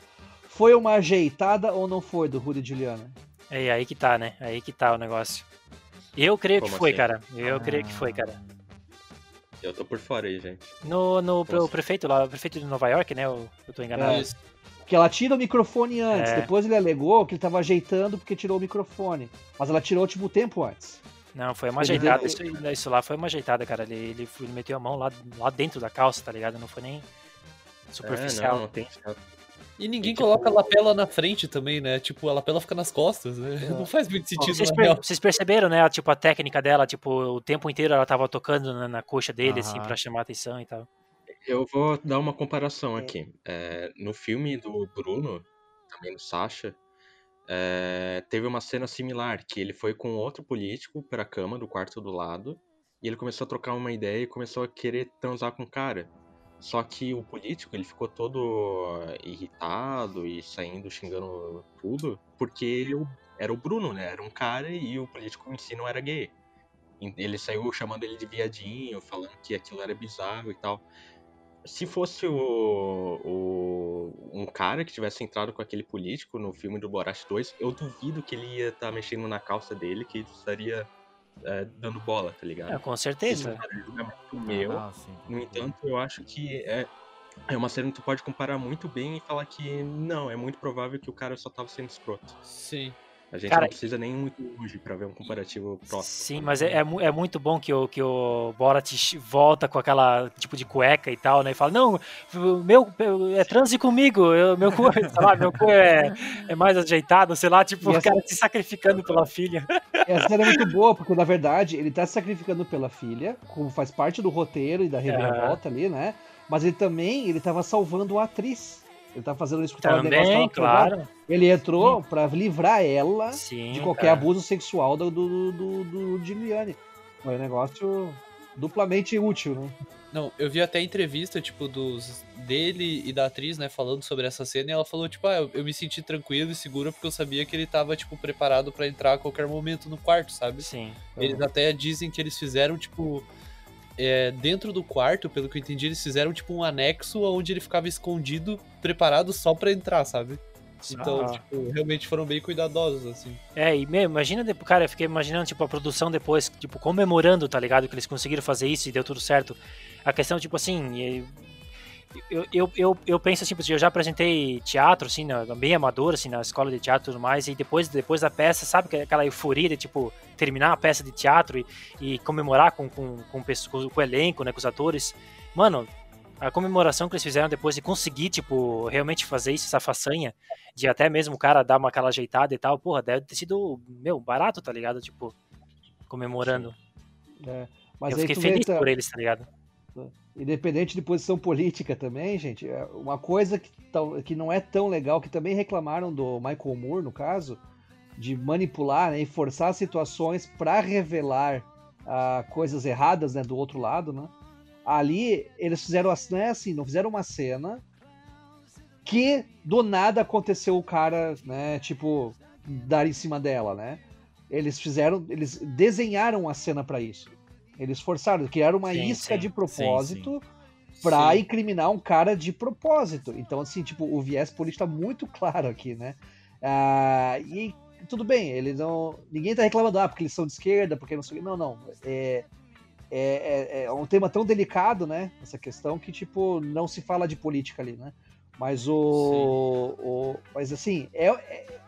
Foi uma ajeitada ou não foi do Rudy Giuliani? É aí que tá, né? Aí que tá o negócio. Eu creio que Como foi, assim? cara. Eu creio que foi, cara. Eu tô por fora aí, gente. No, no pro- Nossa. prefeito lá, o prefeito de Nova York, né? Eu, eu tô enganado. É. Porque ela tira o microfone antes, É. depois ele alegou que ele tava ajeitando porque tirou o microfone. Mas ela tirou, tipo, o tempo antes. Não, foi uma Ele ajeitada. deu- Isso, isso lá foi uma ajeitada, cara. Ele, ele, ele meteu a mão lá, lá dentro da calça, tá ligado? Não foi nem superficial. É, não, não tem. E ninguém E, tipo- coloca a lapela na frente também, né? Tipo, a lapela fica nas costas, né? É. Não faz muito sentido, Vocês, per- vocês perceberam, né? Tipo, a técnica dela, tipo, o tempo inteiro ela tava tocando na, na coxa dele, assim, pra chamar a atenção e tal. Eu vou dar uma comparação aqui. É, no filme do Bruno, também do Sasha, é, teve uma cena similar, que ele foi com outro político pra cama do quarto do lado, e ele começou a trocar uma ideia e começou a querer transar com o cara. Só que o político, ele ficou todo irritado e saindo xingando tudo, porque ele era o Bruno, né? Era um cara e o político em si não era gay. Ele saiu chamando ele de viadinho, falando que aquilo era bizarro e tal se fosse o, o- um cara que tivesse entrado com aquele político no filme do Borat 2, eu duvido que ele ia estar mexendo na calça dele, que estaria é, dando bola, tá ligado? É, com Isso certeza. é um julgamento meu. Ah, sim. No entanto, eu acho que é, é uma cena que tu pode comparar muito bem e falar que não, é muito provável que o cara só tava sendo escroto. Sim. A gente Cara, não precisa nem muito longe pra ver um comparativo próximo. Sim, mas é, é, é muito bom que o, que o Borat volta com aquela tipo de cueca e tal, né? E fala, não, meu é transe comigo, eu, meu cu, sei lá, meu cu é, é mais ajeitado, sei lá, tipo, E o essa- cara se sacrificando pela filha. Essa cena é muito boa, porque na verdade ele tá se sacrificando pela filha, como faz parte do roteiro e da reviravolta ali, né? Mas ele também, ele tava salvando a atriz. Ele tava fazendo isso que o negócio Também, tava pegando. claro. Ele entrou pra livrar ela Sim, de qualquer cara. abuso sexual do, do, do, do Giuliani. Foi um negócio duplamente útil, né? Não, eu vi até entrevista, tipo, dos dele e da atriz, né, falando sobre essa cena, e ela falou, tipo, ah, eu, eu me senti tranquilo e seguro porque eu sabia que ele tava, tipo, preparado pra entrar a qualquer momento no quarto, sabe? Sim. Eles até dizem que eles fizeram, tipo, é, dentro do quarto, pelo que eu entendi, eles fizeram, tipo, um anexo onde ele ficava escondido, preparado só pra entrar, sabe? Então, Ah. tipo, realmente foram bem cuidadosos, assim. É, e mesmo, imagina, cara, eu fiquei imaginando, tipo, a produção depois, tipo, comemorando, tá ligado? Que eles conseguiram fazer isso e deu tudo certo. A questão, tipo assim, eu, eu, eu, eu penso assim, eu já apresentei teatro, assim, bem amador, assim, na escola de teatro e tudo mais, e depois, depois da peça, sabe, que- aquela euforia de, tipo, terminar a peça de teatro e, e comemorar com, com, com, o pesso- com o elenco, né, com os atores. Mano, a comemoração que eles fizeram depois de conseguir, tipo, realmente fazer isso, essa façanha, de até mesmo o cara dar uma aquela ajeitada e tal, porra, deve ter sido, meu, barato, tá ligado? Tipo, comemorando. É, Mas eu fiquei vê, feliz tá, por eles, tá ligado? Independente de posição política também, gente, é uma coisa que, que não é tão legal, que também reclamaram do Michael Moore, no caso, de manipular né, e forçar situações para revelar ah, coisas erradas né, do outro lado, né? Ali, eles fizeram assim, não é assim, não fizeram uma cena que do nada aconteceu o cara, né, tipo, dar em cima dela, né? Eles fizeram, eles desenharam a cena pra isso. Eles forçaram, criaram uma Sim, isca sim. de propósito Sim. incriminar um cara de propósito. Então, assim, tipo, o viés político tá muito claro aqui, né? Ah, e tudo bem, eles não. Ninguém tá reclamando, ah, porque eles são de esquerda, porque não sei. Não, não. É, é, é, é um tema tão delicado, né? Essa questão que, tipo, não se fala de política ali, né? Mas o. o mas assim, é, é-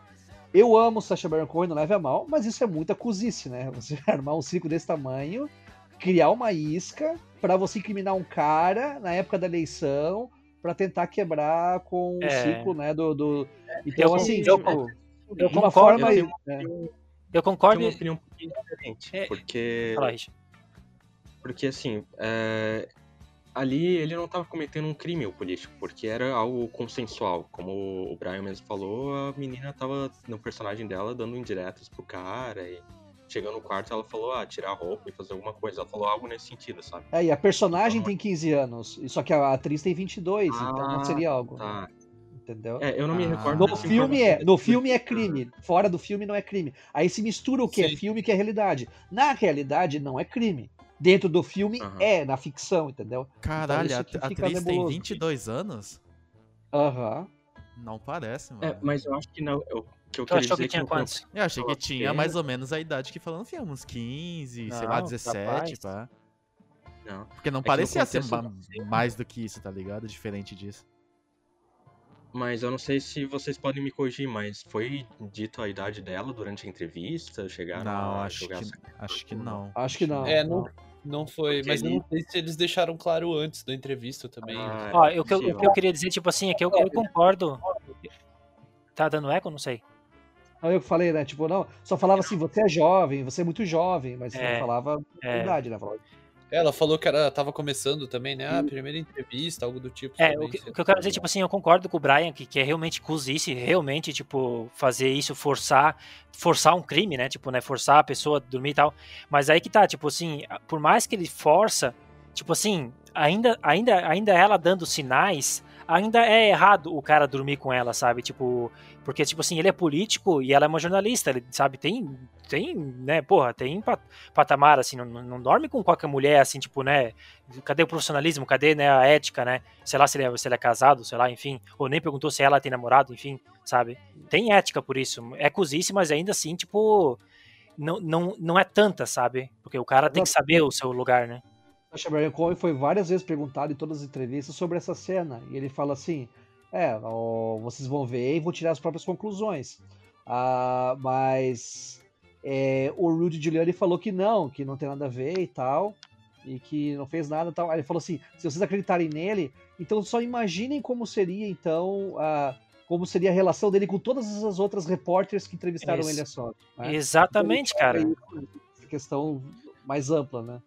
eu amo Sacha Baron Cohen, não leve a mal, mas isso é muita cozice, né? Você armar um circo desse tamanho, criar uma isca pra você incriminar um cara na época da eleição pra tentar quebrar com o É. ciclo, né? Do, do... Então, Eu- assim, eu- tipo, eu de uma concordo, forma. eu né? Eu concordo. uma opinião um pouquinho diferente. É. Porque, porque assim, é, ali ele não estava cometendo um crime o político, porque era algo consensual. Como o Brian mesmo falou, a menina tava no personagem dela dando indiretas pro cara e chegando no quarto ela falou, ah, tirar a roupa e fazer alguma coisa. Ela falou algo nesse sentido, sabe? É, e a personagem Então, tem 15 anos, e só que a atriz tem 22, então não Ah, seria algo. Tá. Entendeu? É, eu não me Ah. recordo. No filme é, no filme é crime. Fora do filme não é crime. Aí se mistura o que é Sim. filme e o que é realidade. Na realidade não é crime. Dentro do filme Aham. é, na ficção, entendeu? Caralho, isso a atriz tem nebuloso. 22 anos? Aham. Não parece, mano. É, mas eu acho que não. Eu, que eu Tu queria achou dizer que tinha não- quantos? Eu achei que tinha mais ou menos a idade que falando filme, uns 15, sei lá, Não, 17, capaz. pá. Não. Porque não É parecia ser mais do que isso, tá ligado? Diferente disso. Mas eu não sei se vocês podem me corrigir, mas foi dito a idade dela durante a entrevista? Chegaram Não, a acho jogar que, essa- acho que não. Acho que não. É, não, não foi. Porque Mas eu ele- não sei se eles deixaram claro antes da entrevista também. Ah, Ó, é o que, eu, o que eu queria dizer, tipo assim, é que eu, eu concordo. Tá dando eco? Não sei. Não, eu que falei, né? Tipo, não, só falava assim, você é jovem, você é muito jovem, mas É, não falava a é. idade, né? Falava, Ela falou que era, tava começando também, né? Ah, primeira entrevista, algo do tipo. É, também, o que, o que eu quero dizer, tipo assim, eu concordo com o Brian, que, que é realmente cozice, realmente, tipo, fazer isso, forçar, forçar um crime, né? Tipo, né, forçar a pessoa a dormir e tal. Mas aí que tá, tipo assim, por mais que ele força, tipo assim, ainda, ainda, ainda ela dando sinais, ainda é errado o cara dormir com ela, sabe? Tipo, porque, tipo assim, ele é político e ela é uma jornalista, ele, sabe? Tem, tem, né, porra, tem pa- patamar, assim, não, não dorme com qualquer mulher, assim, tipo, né? Cadê o profissionalismo? Cadê, né, a ética, né? Sei lá se ele, é, se ele é casado, sei lá, enfim. Ou nem perguntou se ela tem namorado, enfim, sabe? Tem ética por isso. É cozice, mas ainda assim, tipo, não, não, não é tanta, sabe? Porque o cara tem que saber o seu lugar, né? Sacha Baron Cohen foi várias vezes perguntado em todas as entrevistas sobre essa cena. E ele fala assim: é, ó, vocês vão ver e vão tirar as próprias conclusões. Ah, mas é, o Rudy Giuliani falou que não, que não tem nada a ver e tal. E que não fez nada e tal. Aí ele falou assim: se vocês acreditarem nele, então só imaginem como seria, então, a, como seria a relação dele com todas as outras repórteres que entrevistaram Isso. ele só. né? Exatamente, Então, cara. é Essa questão mais ampla, né?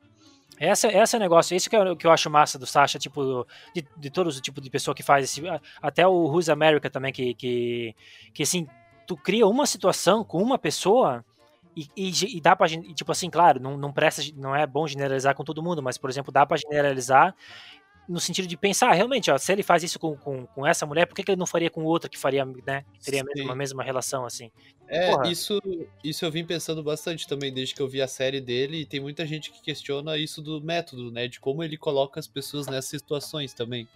Essa, essa é o negócio, isso que eu, que eu acho massa do Sasha, tipo, de, de todos os tipos de pessoa que faz esse. Até o Who's America também, que, que, que assim, tu cria uma situação com uma pessoa e, e, e dá pra. Tipo assim, claro, não, não presta, não é bom generalizar com todo mundo, mas, por exemplo, dá pra generalizar no sentido de pensar, realmente, ó, se ele faz isso com, com, com essa mulher, por que, que ele não faria com outra que faria, né? Que teria a mesma, a mesma relação, assim? É, Porra. isso, isso eu vim pensando bastante também desde que eu vi a série dele, e tem muita gente que questiona isso do método, né? De como ele coloca as pessoas nessas situações também.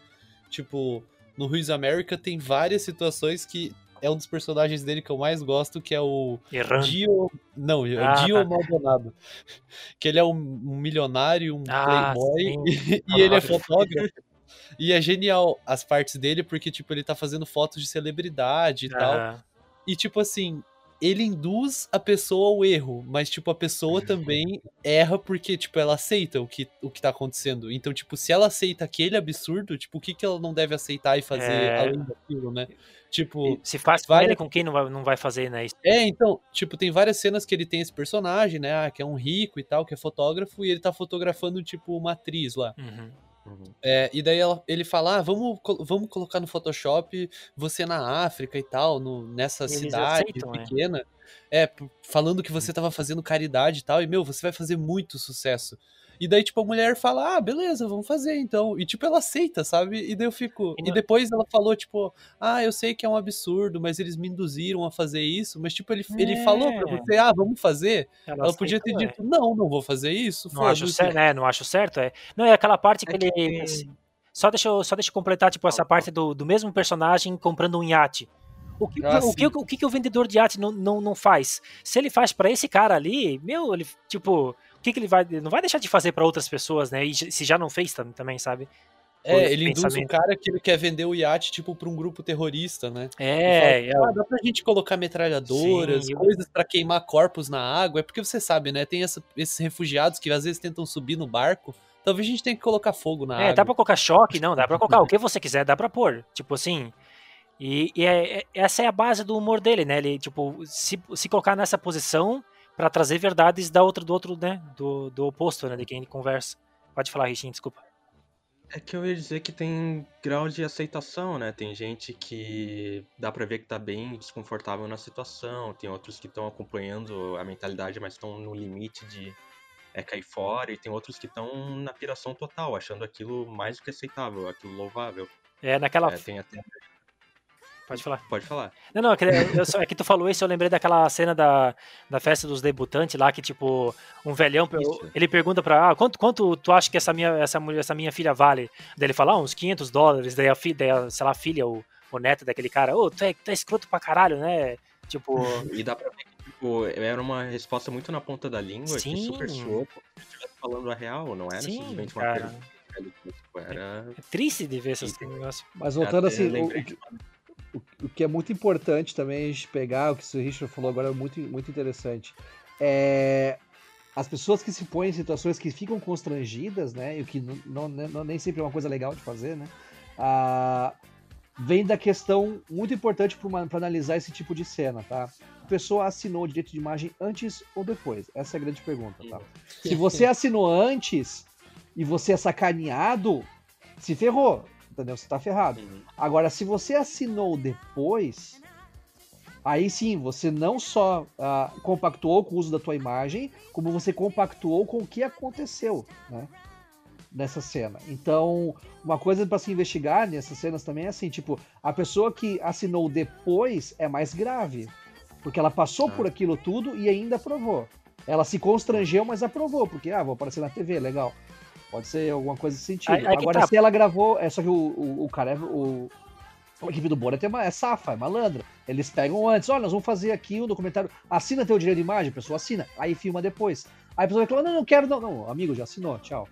Tipo, no Who's America tem várias situações que é um dos personagens dele que eu mais gosto, que é o Errando. Dio. Não, é Ah, Dio tá. Maldonado. Que ele é um, um milionário, um Ah, playboy, e ele é Fotógrafo. E é genial as partes dele, porque, tipo, ele tá fazendo fotos de celebridade e tal. Aham. E, tipo assim, ele induz a pessoa ao erro, mas, tipo, a pessoa também erra porque, tipo, ela aceita o que, o que tá acontecendo. Então, tipo, se ela aceita aquele absurdo, tipo, o que, que ela não deve aceitar e fazer É. além daquilo, né? Tipo, Se faz com várias- ele, com quem não vai, não vai fazer, né? Isso. é, então, tipo, tem várias cenas que ele tem esse personagem, né? Ah, que é um rico e tal, que é fotógrafo, e ele tá fotografando, tipo, uma atriz lá. Uhum. É, e daí ela- ele fala, ah, vamos, vamos colocar no Photoshop você na África e tal, no, nessa Eles cidade aceitam, é. pequena. É, p- falando que você tava fazendo caridade e tal, e, meu, você vai fazer muito sucesso. E daí, tipo, a mulher fala, ah, beleza, vamos fazer então. E, tipo, ela aceita, sabe? E daí eu fico. E não- depois ela falou, tipo, ah, eu sei que é um absurdo, mas eles me induziram a fazer isso. Mas, tipo, ele, ele É. falou pra você, ah, vamos fazer. Ela podia ter é. dito, não, não vou fazer isso. Não acho certo, né? Não acho certo. É. Não, é aquela parte que É que ele. tem- Só deixa eu, só deixa eu completar, tipo, essa parte do, do mesmo personagem comprando um iate. O que, Ah, o, que, o que, que o vendedor de iate não, não, não faz? Se ele faz pra esse cara ali, meu, ele, tipo, o que, que ele vai. Não vai deixar de fazer pra outras pessoas, né? E se já não fez tam- também, sabe? É, ele induz um cara que ele quer vender o iate, tipo, pra um grupo terrorista, né? É, E é, fala, ah, dá pra gente colocar metralhadoras, Sim, eu- coisas pra queimar corpos na água. É porque você sabe, né? Tem essa- esses refugiados que às vezes tentam subir no barco. Talvez a gente tenha que colocar fogo na É, água. dá pra colocar choque, não, dá pra colocar o que você quiser, dá pra pôr. Tipo assim. E, e é- é- essa é a base do humor dele, né? Ele, tipo, se, se colocar nessa posição pra trazer verdades da outra, do outro, né? Do, do oposto, né? De quem ele conversa. Pode falar, Richinho, desculpa. É que eu ia dizer que tem grau de aceitação, né? Tem gente que dá pra ver que tá bem desconfortável na situação, tem outros que estão acompanhando a mentalidade, mas estão no limite de é, cair fora, e tem outros que estão na piração total, achando aquilo mais do que aceitável, aquilo louvável. É naquela. É, tem até... Pode falar. Pode falar. Não, não, é que, eu só- é que tu falou isso, eu lembrei daquela cena da, da festa dos debutantes lá, que tipo, um velhão, Isso. ele pergunta pra, ah, quanto, quanto tu acha que essa minha, essa, mulher- essa minha filha vale? Daí ele fala, ah, uns 500 dólares, daí a, fi, daí a sei lá, a filha ou o neto daquele cara, ô, tu, é, tu é escroto pra caralho, né? Tipo, E dá pra ver que, tipo, era uma resposta muito na ponta da língua, que super Sim. soou falando a real, não era Sim, simplesmente uma cara. pergunta. Tipo, era... é triste de ver esses negócios. Mas voltando até assim, o, o que- o- que é muito importante também a gente pegar, o que o Richard falou agora é muito, muito interessante. É, as pessoas que se põem em situações que ficam constrangidas, né? E o que não, não- não- nem sempre é uma coisa legal de fazer, né? Ah, vem da questão muito importante para analisar esse tipo de cena, tá? A pessoa assinou o direito de imagem antes ou depois? Essa é a grande pergunta, tá? Se você assinou antes e você é sacaneado, se ferrou, entendeu? Você tá ferrado. Uhum. Agora, se você assinou depois, aí sim, você não só ah, compactuou com o uso da tua imagem, como você compactuou com o que aconteceu, né? Nessa cena. Então, uma coisa para se investigar nessas cenas também é assim, tipo, a pessoa que assinou depois é mais grave, porque ela passou Ah. por aquilo tudo e ainda aprovou. Ela se constrangeu, mas aprovou, porque, ah, vou aparecer na TV, legal. Pode ser alguma coisa nesse sentido. Aí- aí Agora, tá. se ela gravou, é só que o, o, o cara é. O, a equipe do Borat é, ma- é safa, é malandra. Eles pegam antes, olha, nós vamos fazer aqui um documentário. Assina teu direito de imagem, a pessoa assina, aí filma depois. Aí a pessoa reclama, não, não quero, não, não, amigo, já assinou, tchau.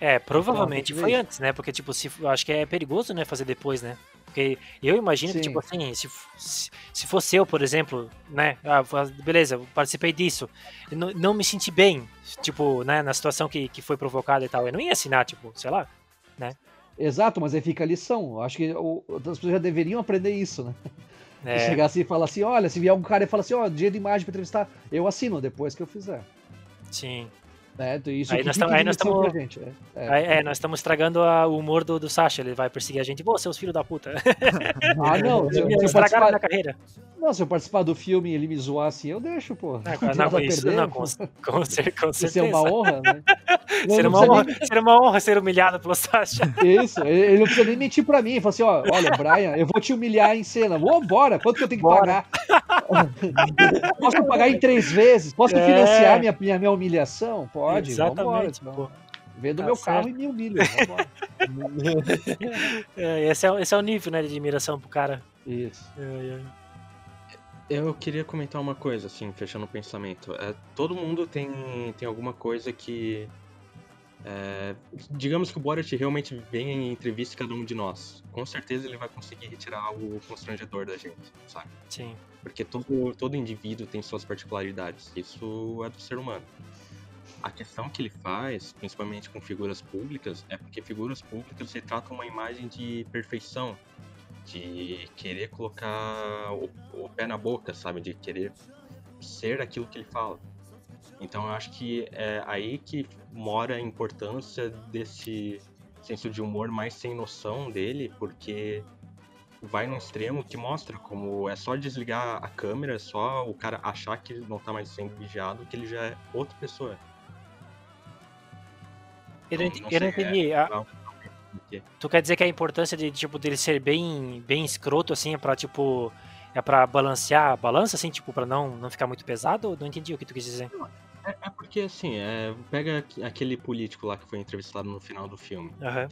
É, provavelmente Então, foi veja. antes, né? Porque, tipo, se, acho que é perigoso, né, fazer depois, né? Porque eu imagino que, Sim. tipo assim, se, se, se fosse eu, por exemplo, né? Ah, beleza, participei disso. Não, não me senti bem, tipo, né, na situação que, que foi provocada e tal. Eu não ia assinar, tipo, sei lá. Exato, mas aí fica a lição. Eu Acho que o- as pessoas já deveriam aprender isso, né? É, chegar assim e falar assim, olha, se vier algum cara e falar assim, ó, dia de imagem pra entrevistar, eu assino depois que eu fizer. sim. Né? Isso Aí nós tam- aí nós tamo- gente. É, é. Aí, é, nós estamos estragando a- o humor do, do Sasha. Ele vai perseguir a gente. Pô, seus filhos da puta. Ah, não, se, eu- se Estragaram minha carreira. não, se eu participar do filme e ele me zoar assim, eu deixo, pô. Ah, Não não, vai isso, perder, não, pô. com, com, com Isso é certeza. uma honra, né? Não, Ser não uma, honra, ser uma honra ser humilhado pelo Sasha. Isso, ele ele não precisa nem mentir pra mim. Ele fala assim, ó, olha, Brian, eu vou te humilhar em cena. Vambora, quanto que eu tenho que Bora. pagar? Posso pagar em três vezes? Posso É. financiar minha, minha, minha humilhação? Pode, Exatamente, vambora. então. pô. Vendo Tá meu carro certo. e me humilha. É, esse, é, esse é o nível, né, de admiração pro cara. Isso. É, é. Eu queria comentar uma coisa, assim, fechando o pensamento. É, todo mundo tem, tem alguma coisa que. é, digamos que o Borat realmente venha em entrevista cada um de nós. Com certeza ele vai conseguir retirar o constrangedor da gente, sabe? Sim. Porque todo, todo indivíduo tem suas particularidades. Isso é do ser humano. A questão que ele faz, principalmente com figuras públicas, é porque figuras públicas retratam uma imagem de perfeição, de querer colocar o, o pé na boca, sabe? De querer ser aquilo que ele fala. Então eu acho que é aí que mora a importância desse senso de humor mais sem noção dele, porque vai num extremo que mostra como é só desligar a câmera, é só o cara achar que não tá mais sendo vigiado, que ele já é outra pessoa. Eu não, Não- eu não é, entendi. a- não- porque- Tu quer dizer que a importância de, tipo, dele ser bem, bem escroto, assim, é pra, tipo, é pra balancear a balança, assim, tipo, pra não, não ficar muito pesado? Não entendi o que tu quis dizer. É, é porque assim, é, pega aqu- aquele político lá que foi entrevistado no final do filme. Aham.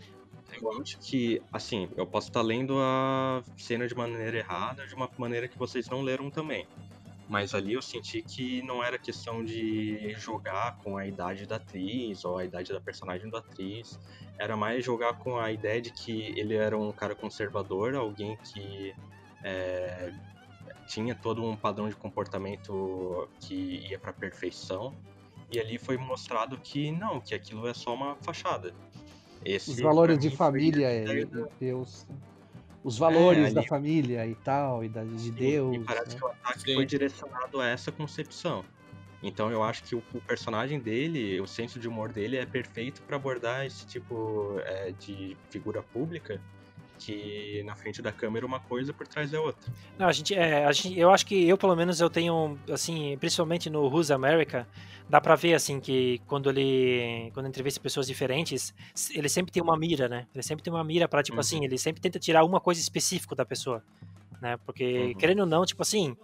Eu acho que, assim, eu posso estar lendo a cena de maneira errada, de uma maneira que vocês não leram também. Mas ali eu senti que não era questão de jogar com a idade da atriz ou a idade da personagem da atriz. Era mais jogar com a ideia de que ele era um cara conservador, alguém que é, tinha todo um padrão de comportamento que ia pra perfeição. E ali foi mostrado que não, que aquilo é só uma fachada. Esse, Os valores de família e do- Deus. Os valores É, ali- da família e tal, e da, de Deus. E parece né? que o ataque Sim. foi direcionado a essa concepção. Então eu acho que o, o personagem dele, o senso de humor dele é perfeito para abordar esse tipo é, de figura pública que na frente da câmera uma coisa por trás é outra. Não, a gente, é, a gente, eu acho que eu, pelo menos, eu tenho, assim, principalmente no Who's America, dá pra ver, assim, que quando ele, quando entrevista pessoas diferentes, ele sempre tem uma mira, né? Ele sempre tem uma mira pra, tipo Uhum. assim, ele sempre tenta tirar uma coisa específica da pessoa, né? Porque, Uhum. querendo ou não, tipo assim,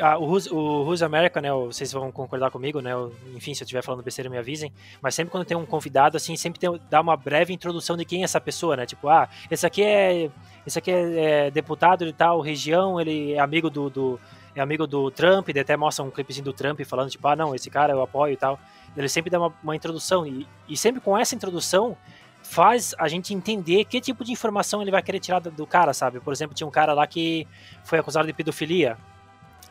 ah, o, Who's, o America, né? Vocês vão concordar comigo, né? Enfim, se eu estiver falando besteira, me avisem. Mas sempre quando tem um convidado, assim, sempre tem, dá uma breve introdução de quem é essa pessoa, né? Tipo, ah, esse aqui é, esse aqui é, é deputado de tal região, ele é amigo do, do- é amigo do Trump, ele até mostra um clipezinho do Trump falando, tipo, ah, não, esse cara eu apoio e tal. Ele sempre dá uma, uma introdução. E, e sempre com essa introdução faz a gente entender que tipo de informação ele vai querer tirar do, do cara, sabe? Por exemplo, tinha um cara lá que foi acusado de pedofilia.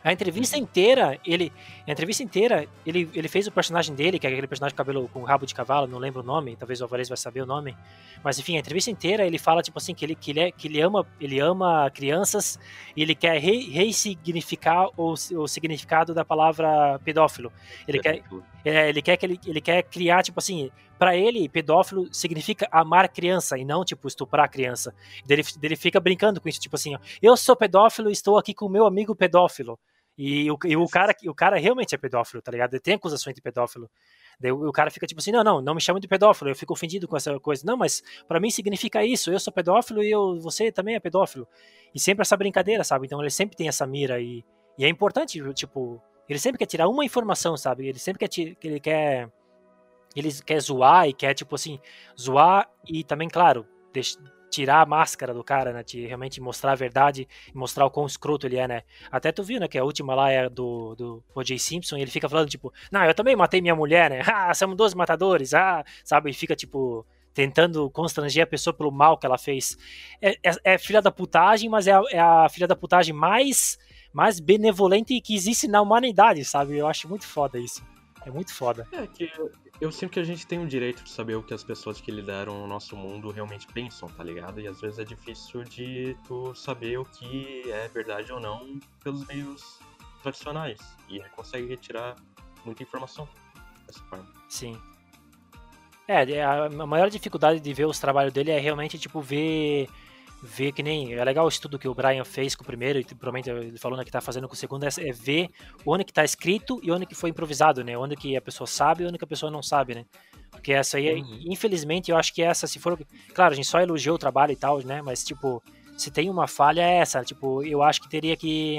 A entrevista inteira, ele. A entrevista inteira, ele, ele fez o personagem dele, que é aquele personagem com cabelo com rabo de cavalo, não lembro o nome, talvez o Alvarez vai saber o nome. Mas enfim, a entrevista inteira ele fala, tipo assim, que ele, que ele, é, que ele ama, ele ama crianças e ele quer re, ressignificar o, o significado da palavra pedófilo. Ele quer, é, ele quer que ele, ele quer criar, tipo assim, pra ele, pedófilo significa amar criança e não, tipo, estuprar criança. Ele, ele fica brincando com isso, tipo assim, ó, eu sou pedófilo e estou aqui com o meu amigo pedófilo. E o, e o, cara, o cara realmente é pedófilo, tá ligado? Ele tem acusações de pedófilo. Daí o, cara fica tipo assim, não, não, não me chama de pedófilo, eu fico ofendido com essa coisa. Não, mas pra mim significa isso, eu sou pedófilo e eu, você também é pedófilo. E sempre essa brincadeira, sabe? Então ele sempre tem essa mira e, e é importante, tipo, ele sempre quer tirar uma informação, sabe? Ele sempre quer, ti- que ele quer ele quer zoar e quer, tipo assim, zoar e também, claro, deix- tirar a máscara do cara, né? De realmente mostrar a verdade mostrar o quão escroto ele é, né? Até tu viu, né? Que a última lá é do, do O.J. Simpson e ele fica falando, tipo, não, eu também matei minha mulher, né? Ah, somos dois matadores, ah, sabe? E fica, tipo, tentando constranger a pessoa pelo mal que ela fez. É, é, é filha da putagem, mas é a, é a filha da putagem mais, mais benevolente que existe na humanidade, sabe? Eu acho muito foda isso. É muito foda. É que eu, sinto que a gente tem o direito de saber o que as pessoas que lideram o nosso mundo realmente pensam, tá ligado? E às vezes é difícil de tu saber o que é verdade ou não pelos meios tradicionais. E consegue retirar muita informação dessa forma. Sim. É, a a maior dificuldade de ver os trabalhos dele é realmente, tipo, ver. Ver que nem. É legal o estudo que o Brian fez com o primeiro, e provavelmente ele falou né, que tá fazendo com o segundo, é, é ver onde que tá escrito e onde que foi improvisado, né? Onde que a pessoa sabe e onde que a pessoa não sabe, né? Porque essa aí, Uhum. infelizmente, eu acho que essa, se for. Claro, a gente só elogiou o trabalho e tal, né? Mas, tipo, se tem uma falha é essa. Tipo, eu acho que teria que.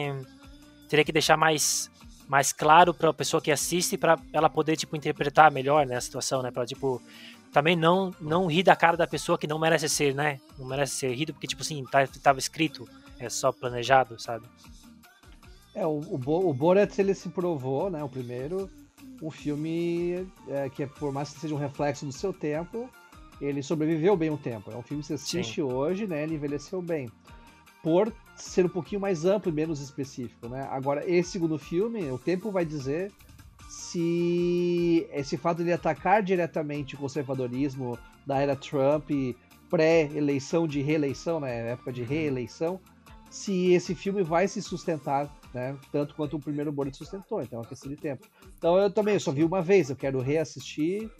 Teria que deixar mais mais claro para a pessoa que assiste para ela poder tipo interpretar melhor né, a situação, né, para tipo também não não rir da cara da pessoa que não merece ser, né? Não merece ser rido porque tipo assim, tá, tava escrito, é só planejado, sabe? É, o, o, o Borat ele se provou, né? O primeiro, um filme é, que, é, por mais que seja um reflexo do seu tempo, ele sobreviveu bem o tempo. É um filme que você assiste hoje, né? Ele envelheceu bem. Por ser um pouquinho mais amplo e menos específico, né? Agora, esse segundo filme, o tempo vai dizer se esse fato de atacar diretamente o conservadorismo da era Trump, pré-eleição de reeleição, né? Época de reeleição, se esse filme vai se sustentar, né? Tanto quanto o primeiro Borat sustentou, então é uma questão de tempo. Então eu também eu só vi uma vez, eu quero reassistir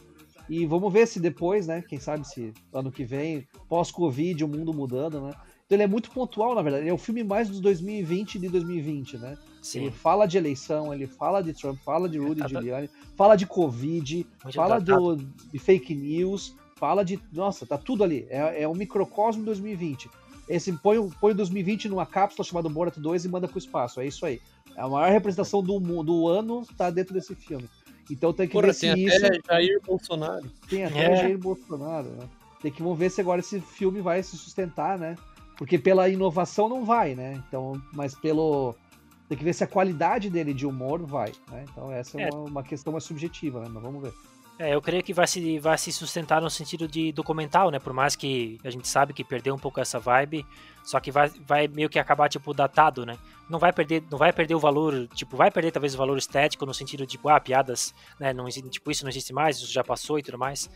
e vamos ver se depois, né? Quem sabe se ano que vem, pós-Covid, o mundo mudando, né? Então ele é muito pontual, na verdade. Ele é o filme mais dos 2020 de 2020, né? Sim. Ele fala de eleição, ele fala de Trump, fala de Rudy Tá- tá- Giuliani, fala de Covid, Muito fala do, de fake news, fala de. Nossa, tá tudo ali. É, é um microcosmo 2020. Esse põe, o- põe o 2020 numa cápsula chamada Borat 2 e manda pro espaço. É isso aí. A maior representação do, do ano tá dentro desse filme. Então tem que Porra, ver se tem isso. até Jair Bolsonaro. Tem até É. Jair Bolsonaro, né? Tem que vamos ver se agora esse filme vai se sustentar, né? Porque pela inovação não vai, né? Então, mas pelo. Tem que ver se a qualidade dele de humor vai, né? Então essa é, É. Uma, uma questão mais subjetiva, né? Mas vamos ver. É, eu creio que vai se, vai se sustentar no sentido de documental, né? Por mais que a gente sabe que perdeu um pouco essa vibe, só que vai, vai meio que acabar, tipo, datado, né? Não vai perder, não vai perder o valor, tipo, vai perder talvez o valor estético no sentido de, tipo, ah, piadas, né? Não, existe- tipo, isso não existe mais, isso já passou e tudo mais.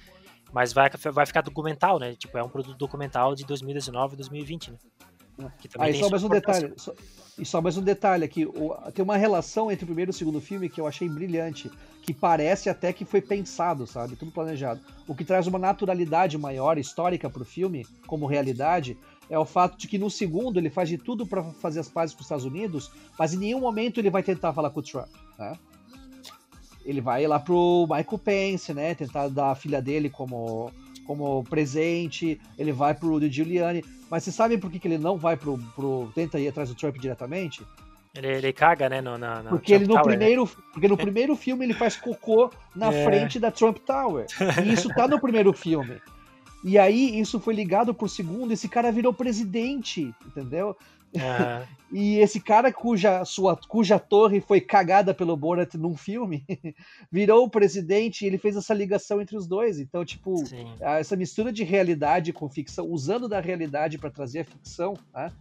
Mas vai, vai ficar documental, né? Tipo, é um produto documental de 2019 e 2020, né? Aí só mais um detalhe. só- e só mais um detalhe aqui. o- tem uma relação entre o primeiro e o segundo filme que eu achei brilhante. Que parece até que foi pensado, sabe? Tudo planejado. O que traz uma naturalidade maior, histórica pro filme, como realidade, é o fato de que no segundo ele faz de tudo para fazer as pazes com os Estados Unidos, mas em nenhum momento ele vai tentar falar com o Trump, né? Ele vai lá pro Michael Pence, né? Tentar dar a filha dele como, como presente. Ele vai pro Giuliani. Mas vocês sabem por que, que ele não vai pro, pro. tenta ir atrás do Trump diretamente? Ele, ele caga, né? No, na, na Porque ele no Tower, né? primeiro. Porque no primeiro filme ele faz cocô na É. frente da Trump Tower. E isso tá no primeiro filme. E aí, isso foi ligado pro segundo, esse cara virou presidente, entendeu? E esse cara cuja, sua, cuja torre foi cagada pelo Borat num filme, virou o presidente e ele fez essa ligação entre os dois. Então, tipo, Sim. essa mistura de realidade com ficção, usando da realidade para trazer a ficção, né?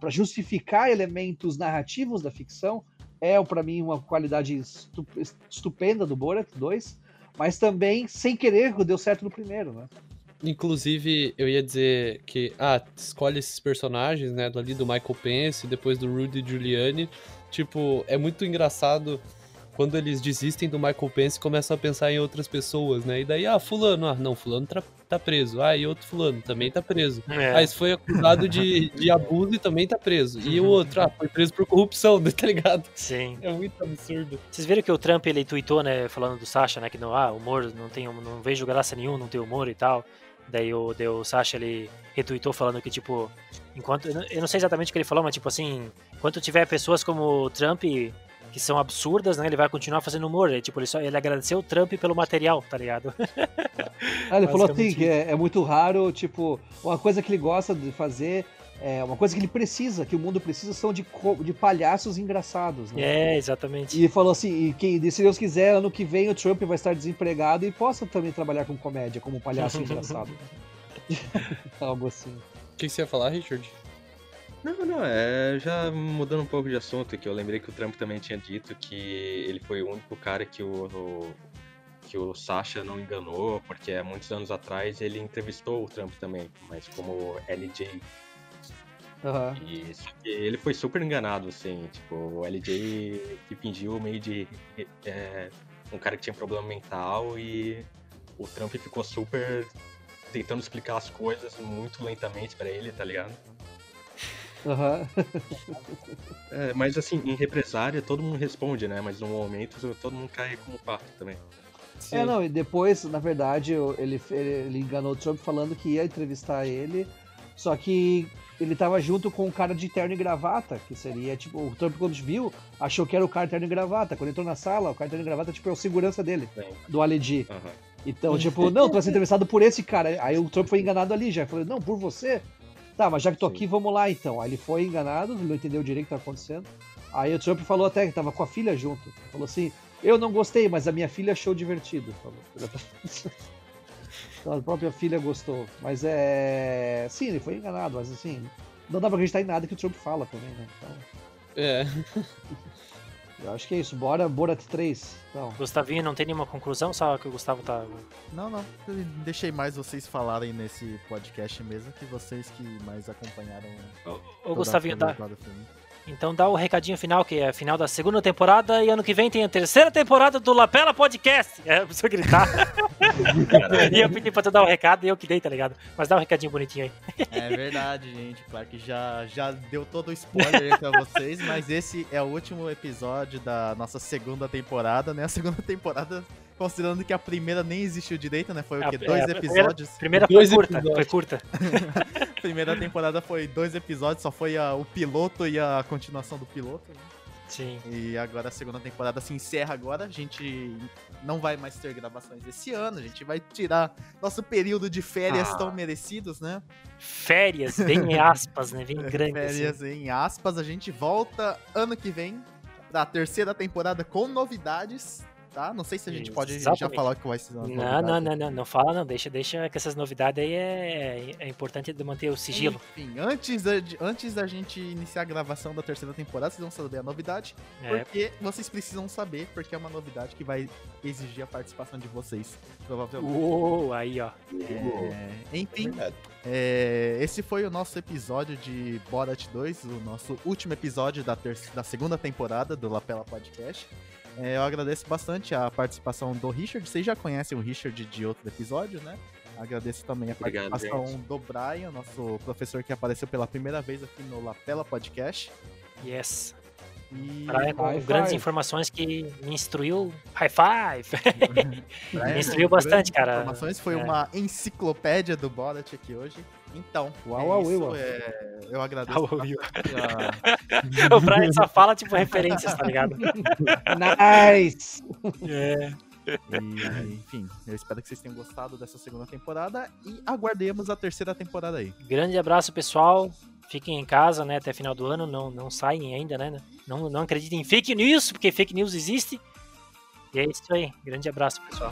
para justificar elementos narrativos da ficção, é para mim uma qualidade estu- estupenda do Borat 2, mas também, sem querer, deu certo no primeiro, né? Inclusive, eu ia dizer que, ah, escolhe esses personagens, né, ali do Michael Pence, depois do Rudy Giuliani. Tipo, é muito engraçado quando eles desistem do Michael Pence e começam a pensar em outras pessoas, né? E daí, ah, fulano, ah, não, fulano tá, tá preso. Ah, e outro fulano também tá preso. É. Ah, esse foi acusado de, de abuso e também tá preso. E o outro, ah, foi preso por corrupção, tá ligado? Sim. É muito absurdo. Vocês viram que o Trump ele tweetou, né, falando do Sasha, né, que não, ah, humor, não tem, não vejo graça nenhuma, não tem humor e tal. Daí o, daí o Sasha ele retweetou falando que tipo, enquanto eu não- sei exatamente o que ele falou, mas tipo assim, enquanto tiver pessoas como o Trump que são absurdas, né, ele vai continuar fazendo humor. Ele, tipo, ele só ele agradeceu o Trump pelo material, tá ligado? Ah, ele falou assim que é, é muito raro, tipo, uma coisa que ele gosta de fazer, é, uma coisa que ele precisa, que o mundo precisa, são de, de palhaços engraçados, né? É, exatamente. E falou assim, e que, se Deus quiser, ano que vem o Trump vai estar desempregado e possa também trabalhar com comédia, como um palhaço engraçado. Algo assim. O que que você ia falar, Richard? Não, não, é já mudando um pouco de assunto, que eu lembrei que o Trump também tinha dito que ele foi o único cara que o, o- que o Sasha não enganou, porque há muitos anos atrás ele entrevistou o Trump também, mas como LJ. Aham. E só que ele foi super enganado, assim, tipo, o LJ que fingiu meio de é, um cara que tinha problema mental e o Trump ficou super tentando explicar as coisas muito lentamente pra ele, tá ligado? Aham. É, mas assim, em represária todo mundo responde, né? Mas no momento todo mundo cai como pato também. É, não, e depois, na verdade, o- ele, ele enganou o Trump falando que ia entrevistar ele, só que ele tava junto com um cara de terno e gravata, que seria, tipo, o Trump quando viu, achou que era o cara de terno e gravata. Quando entrou na sala, o cara de terno e gravata, tipo, é o segurança dele, do Ali aham. Então, tipo, não, tu vai ser entrevistado por esse cara. Aí o Trump foi enganado ali já. Falou, não, por você? Tá, mas já que tô Sim. aqui, vamos lá então. Aí ele foi enganado, não entendeu direito o que tava acontecendo. Aí o Trump falou até que tava com a filha junto. Falou assim, eu não gostei, mas a minha filha achou divertido. Falou. A própria filha gostou. Mas é. Sim, ele foi enganado, mas assim, não dá pra acreditar em nada que o Trump fala também, né? Então, É. eu acho que é isso. Bora, Borat 3. Então. Gustavinho não tem nenhuma conclusão, só que o Gustavo tá. Não, não. Eu deixei mais vocês falarem nesse podcast mesmo, que vocês que mais acompanharam Ô, Gustavinho, dá. Então dá o recadinho final, que é final da segunda temporada, e ano que vem tem a terceira temporada do Lapela Podcast. É, precisa gritar. e eu pedi pra tu dar o recado e eu que dei, tá ligado? Mas dá um recadinho bonitinho aí. É verdade, gente. Claro que já, já deu todo o spoiler aí pra vocês, mas esse é o último episódio da nossa segunda temporada, né? A segunda temporada, considerando que a primeira nem existiu direito, né? Foi o É, quê? é, Dois a primeira- episódios. Primeira Dois foi curta, episódios. foi curta. A primeira temporada foi dois episódios, só foi a- o piloto e a continuação do piloto. né? Sim. E agora a segunda temporada se encerra agora. A gente não vai mais ter gravações esse ano. A gente vai tirar nosso período de férias Ah. tão merecidos, né? Férias, bem em aspas, né? Bem grande. assim. Férias em aspas. A gente volta ano que vem da terceira temporada com novidades, tá? Não sei se a gente pode já Exatamente. falar que vai ser uma Não, novidade. não, não, não, não fala não, deixa, deixa que essas novidades aí é, é importante manter o sigilo. Enfim, antes da, antes da gente iniciar a gravação da terceira temporada, vocês vão saber a novidade. É, Porque vocês precisam saber, porque é uma novidade que vai exigir a participação de vocês, provavelmente. Uou, aí ó. É, enfim, Verdade. é, esse foi o nosso episódio de Borat 2, o nosso último episódio da, da segunda temporada do Lapela Podcast. É, eu agradeço bastante a participação do Richard. Vocês já conhecem o Richard de outro episódio, né? Agradeço também a Obrigado, participação gente. do Brian, nosso professor que apareceu pela primeira vez aqui no Lapela Podcast. Yes. E Brian com High grandes five. informações que me instruiu. High five! Me instruiu bastante, cara. Informações, foi É. uma enciclopédia do Borat aqui hoje. Então, Uau, é uau, isso, uau. é, eu agradeço Uau, uau. o Brian só fala tipo referências, tá ligado? Nice! É. E, enfim, eu espero que vocês tenham gostado dessa segunda temporada e aguardemos a terceira temporada aí. Grande abraço, pessoal. Fiquem em casa, né, até final do ano, não, não saem ainda, né? Não, não acreditem em fake news, porque fake news existe. E é isso aí. Grande abraço, pessoal.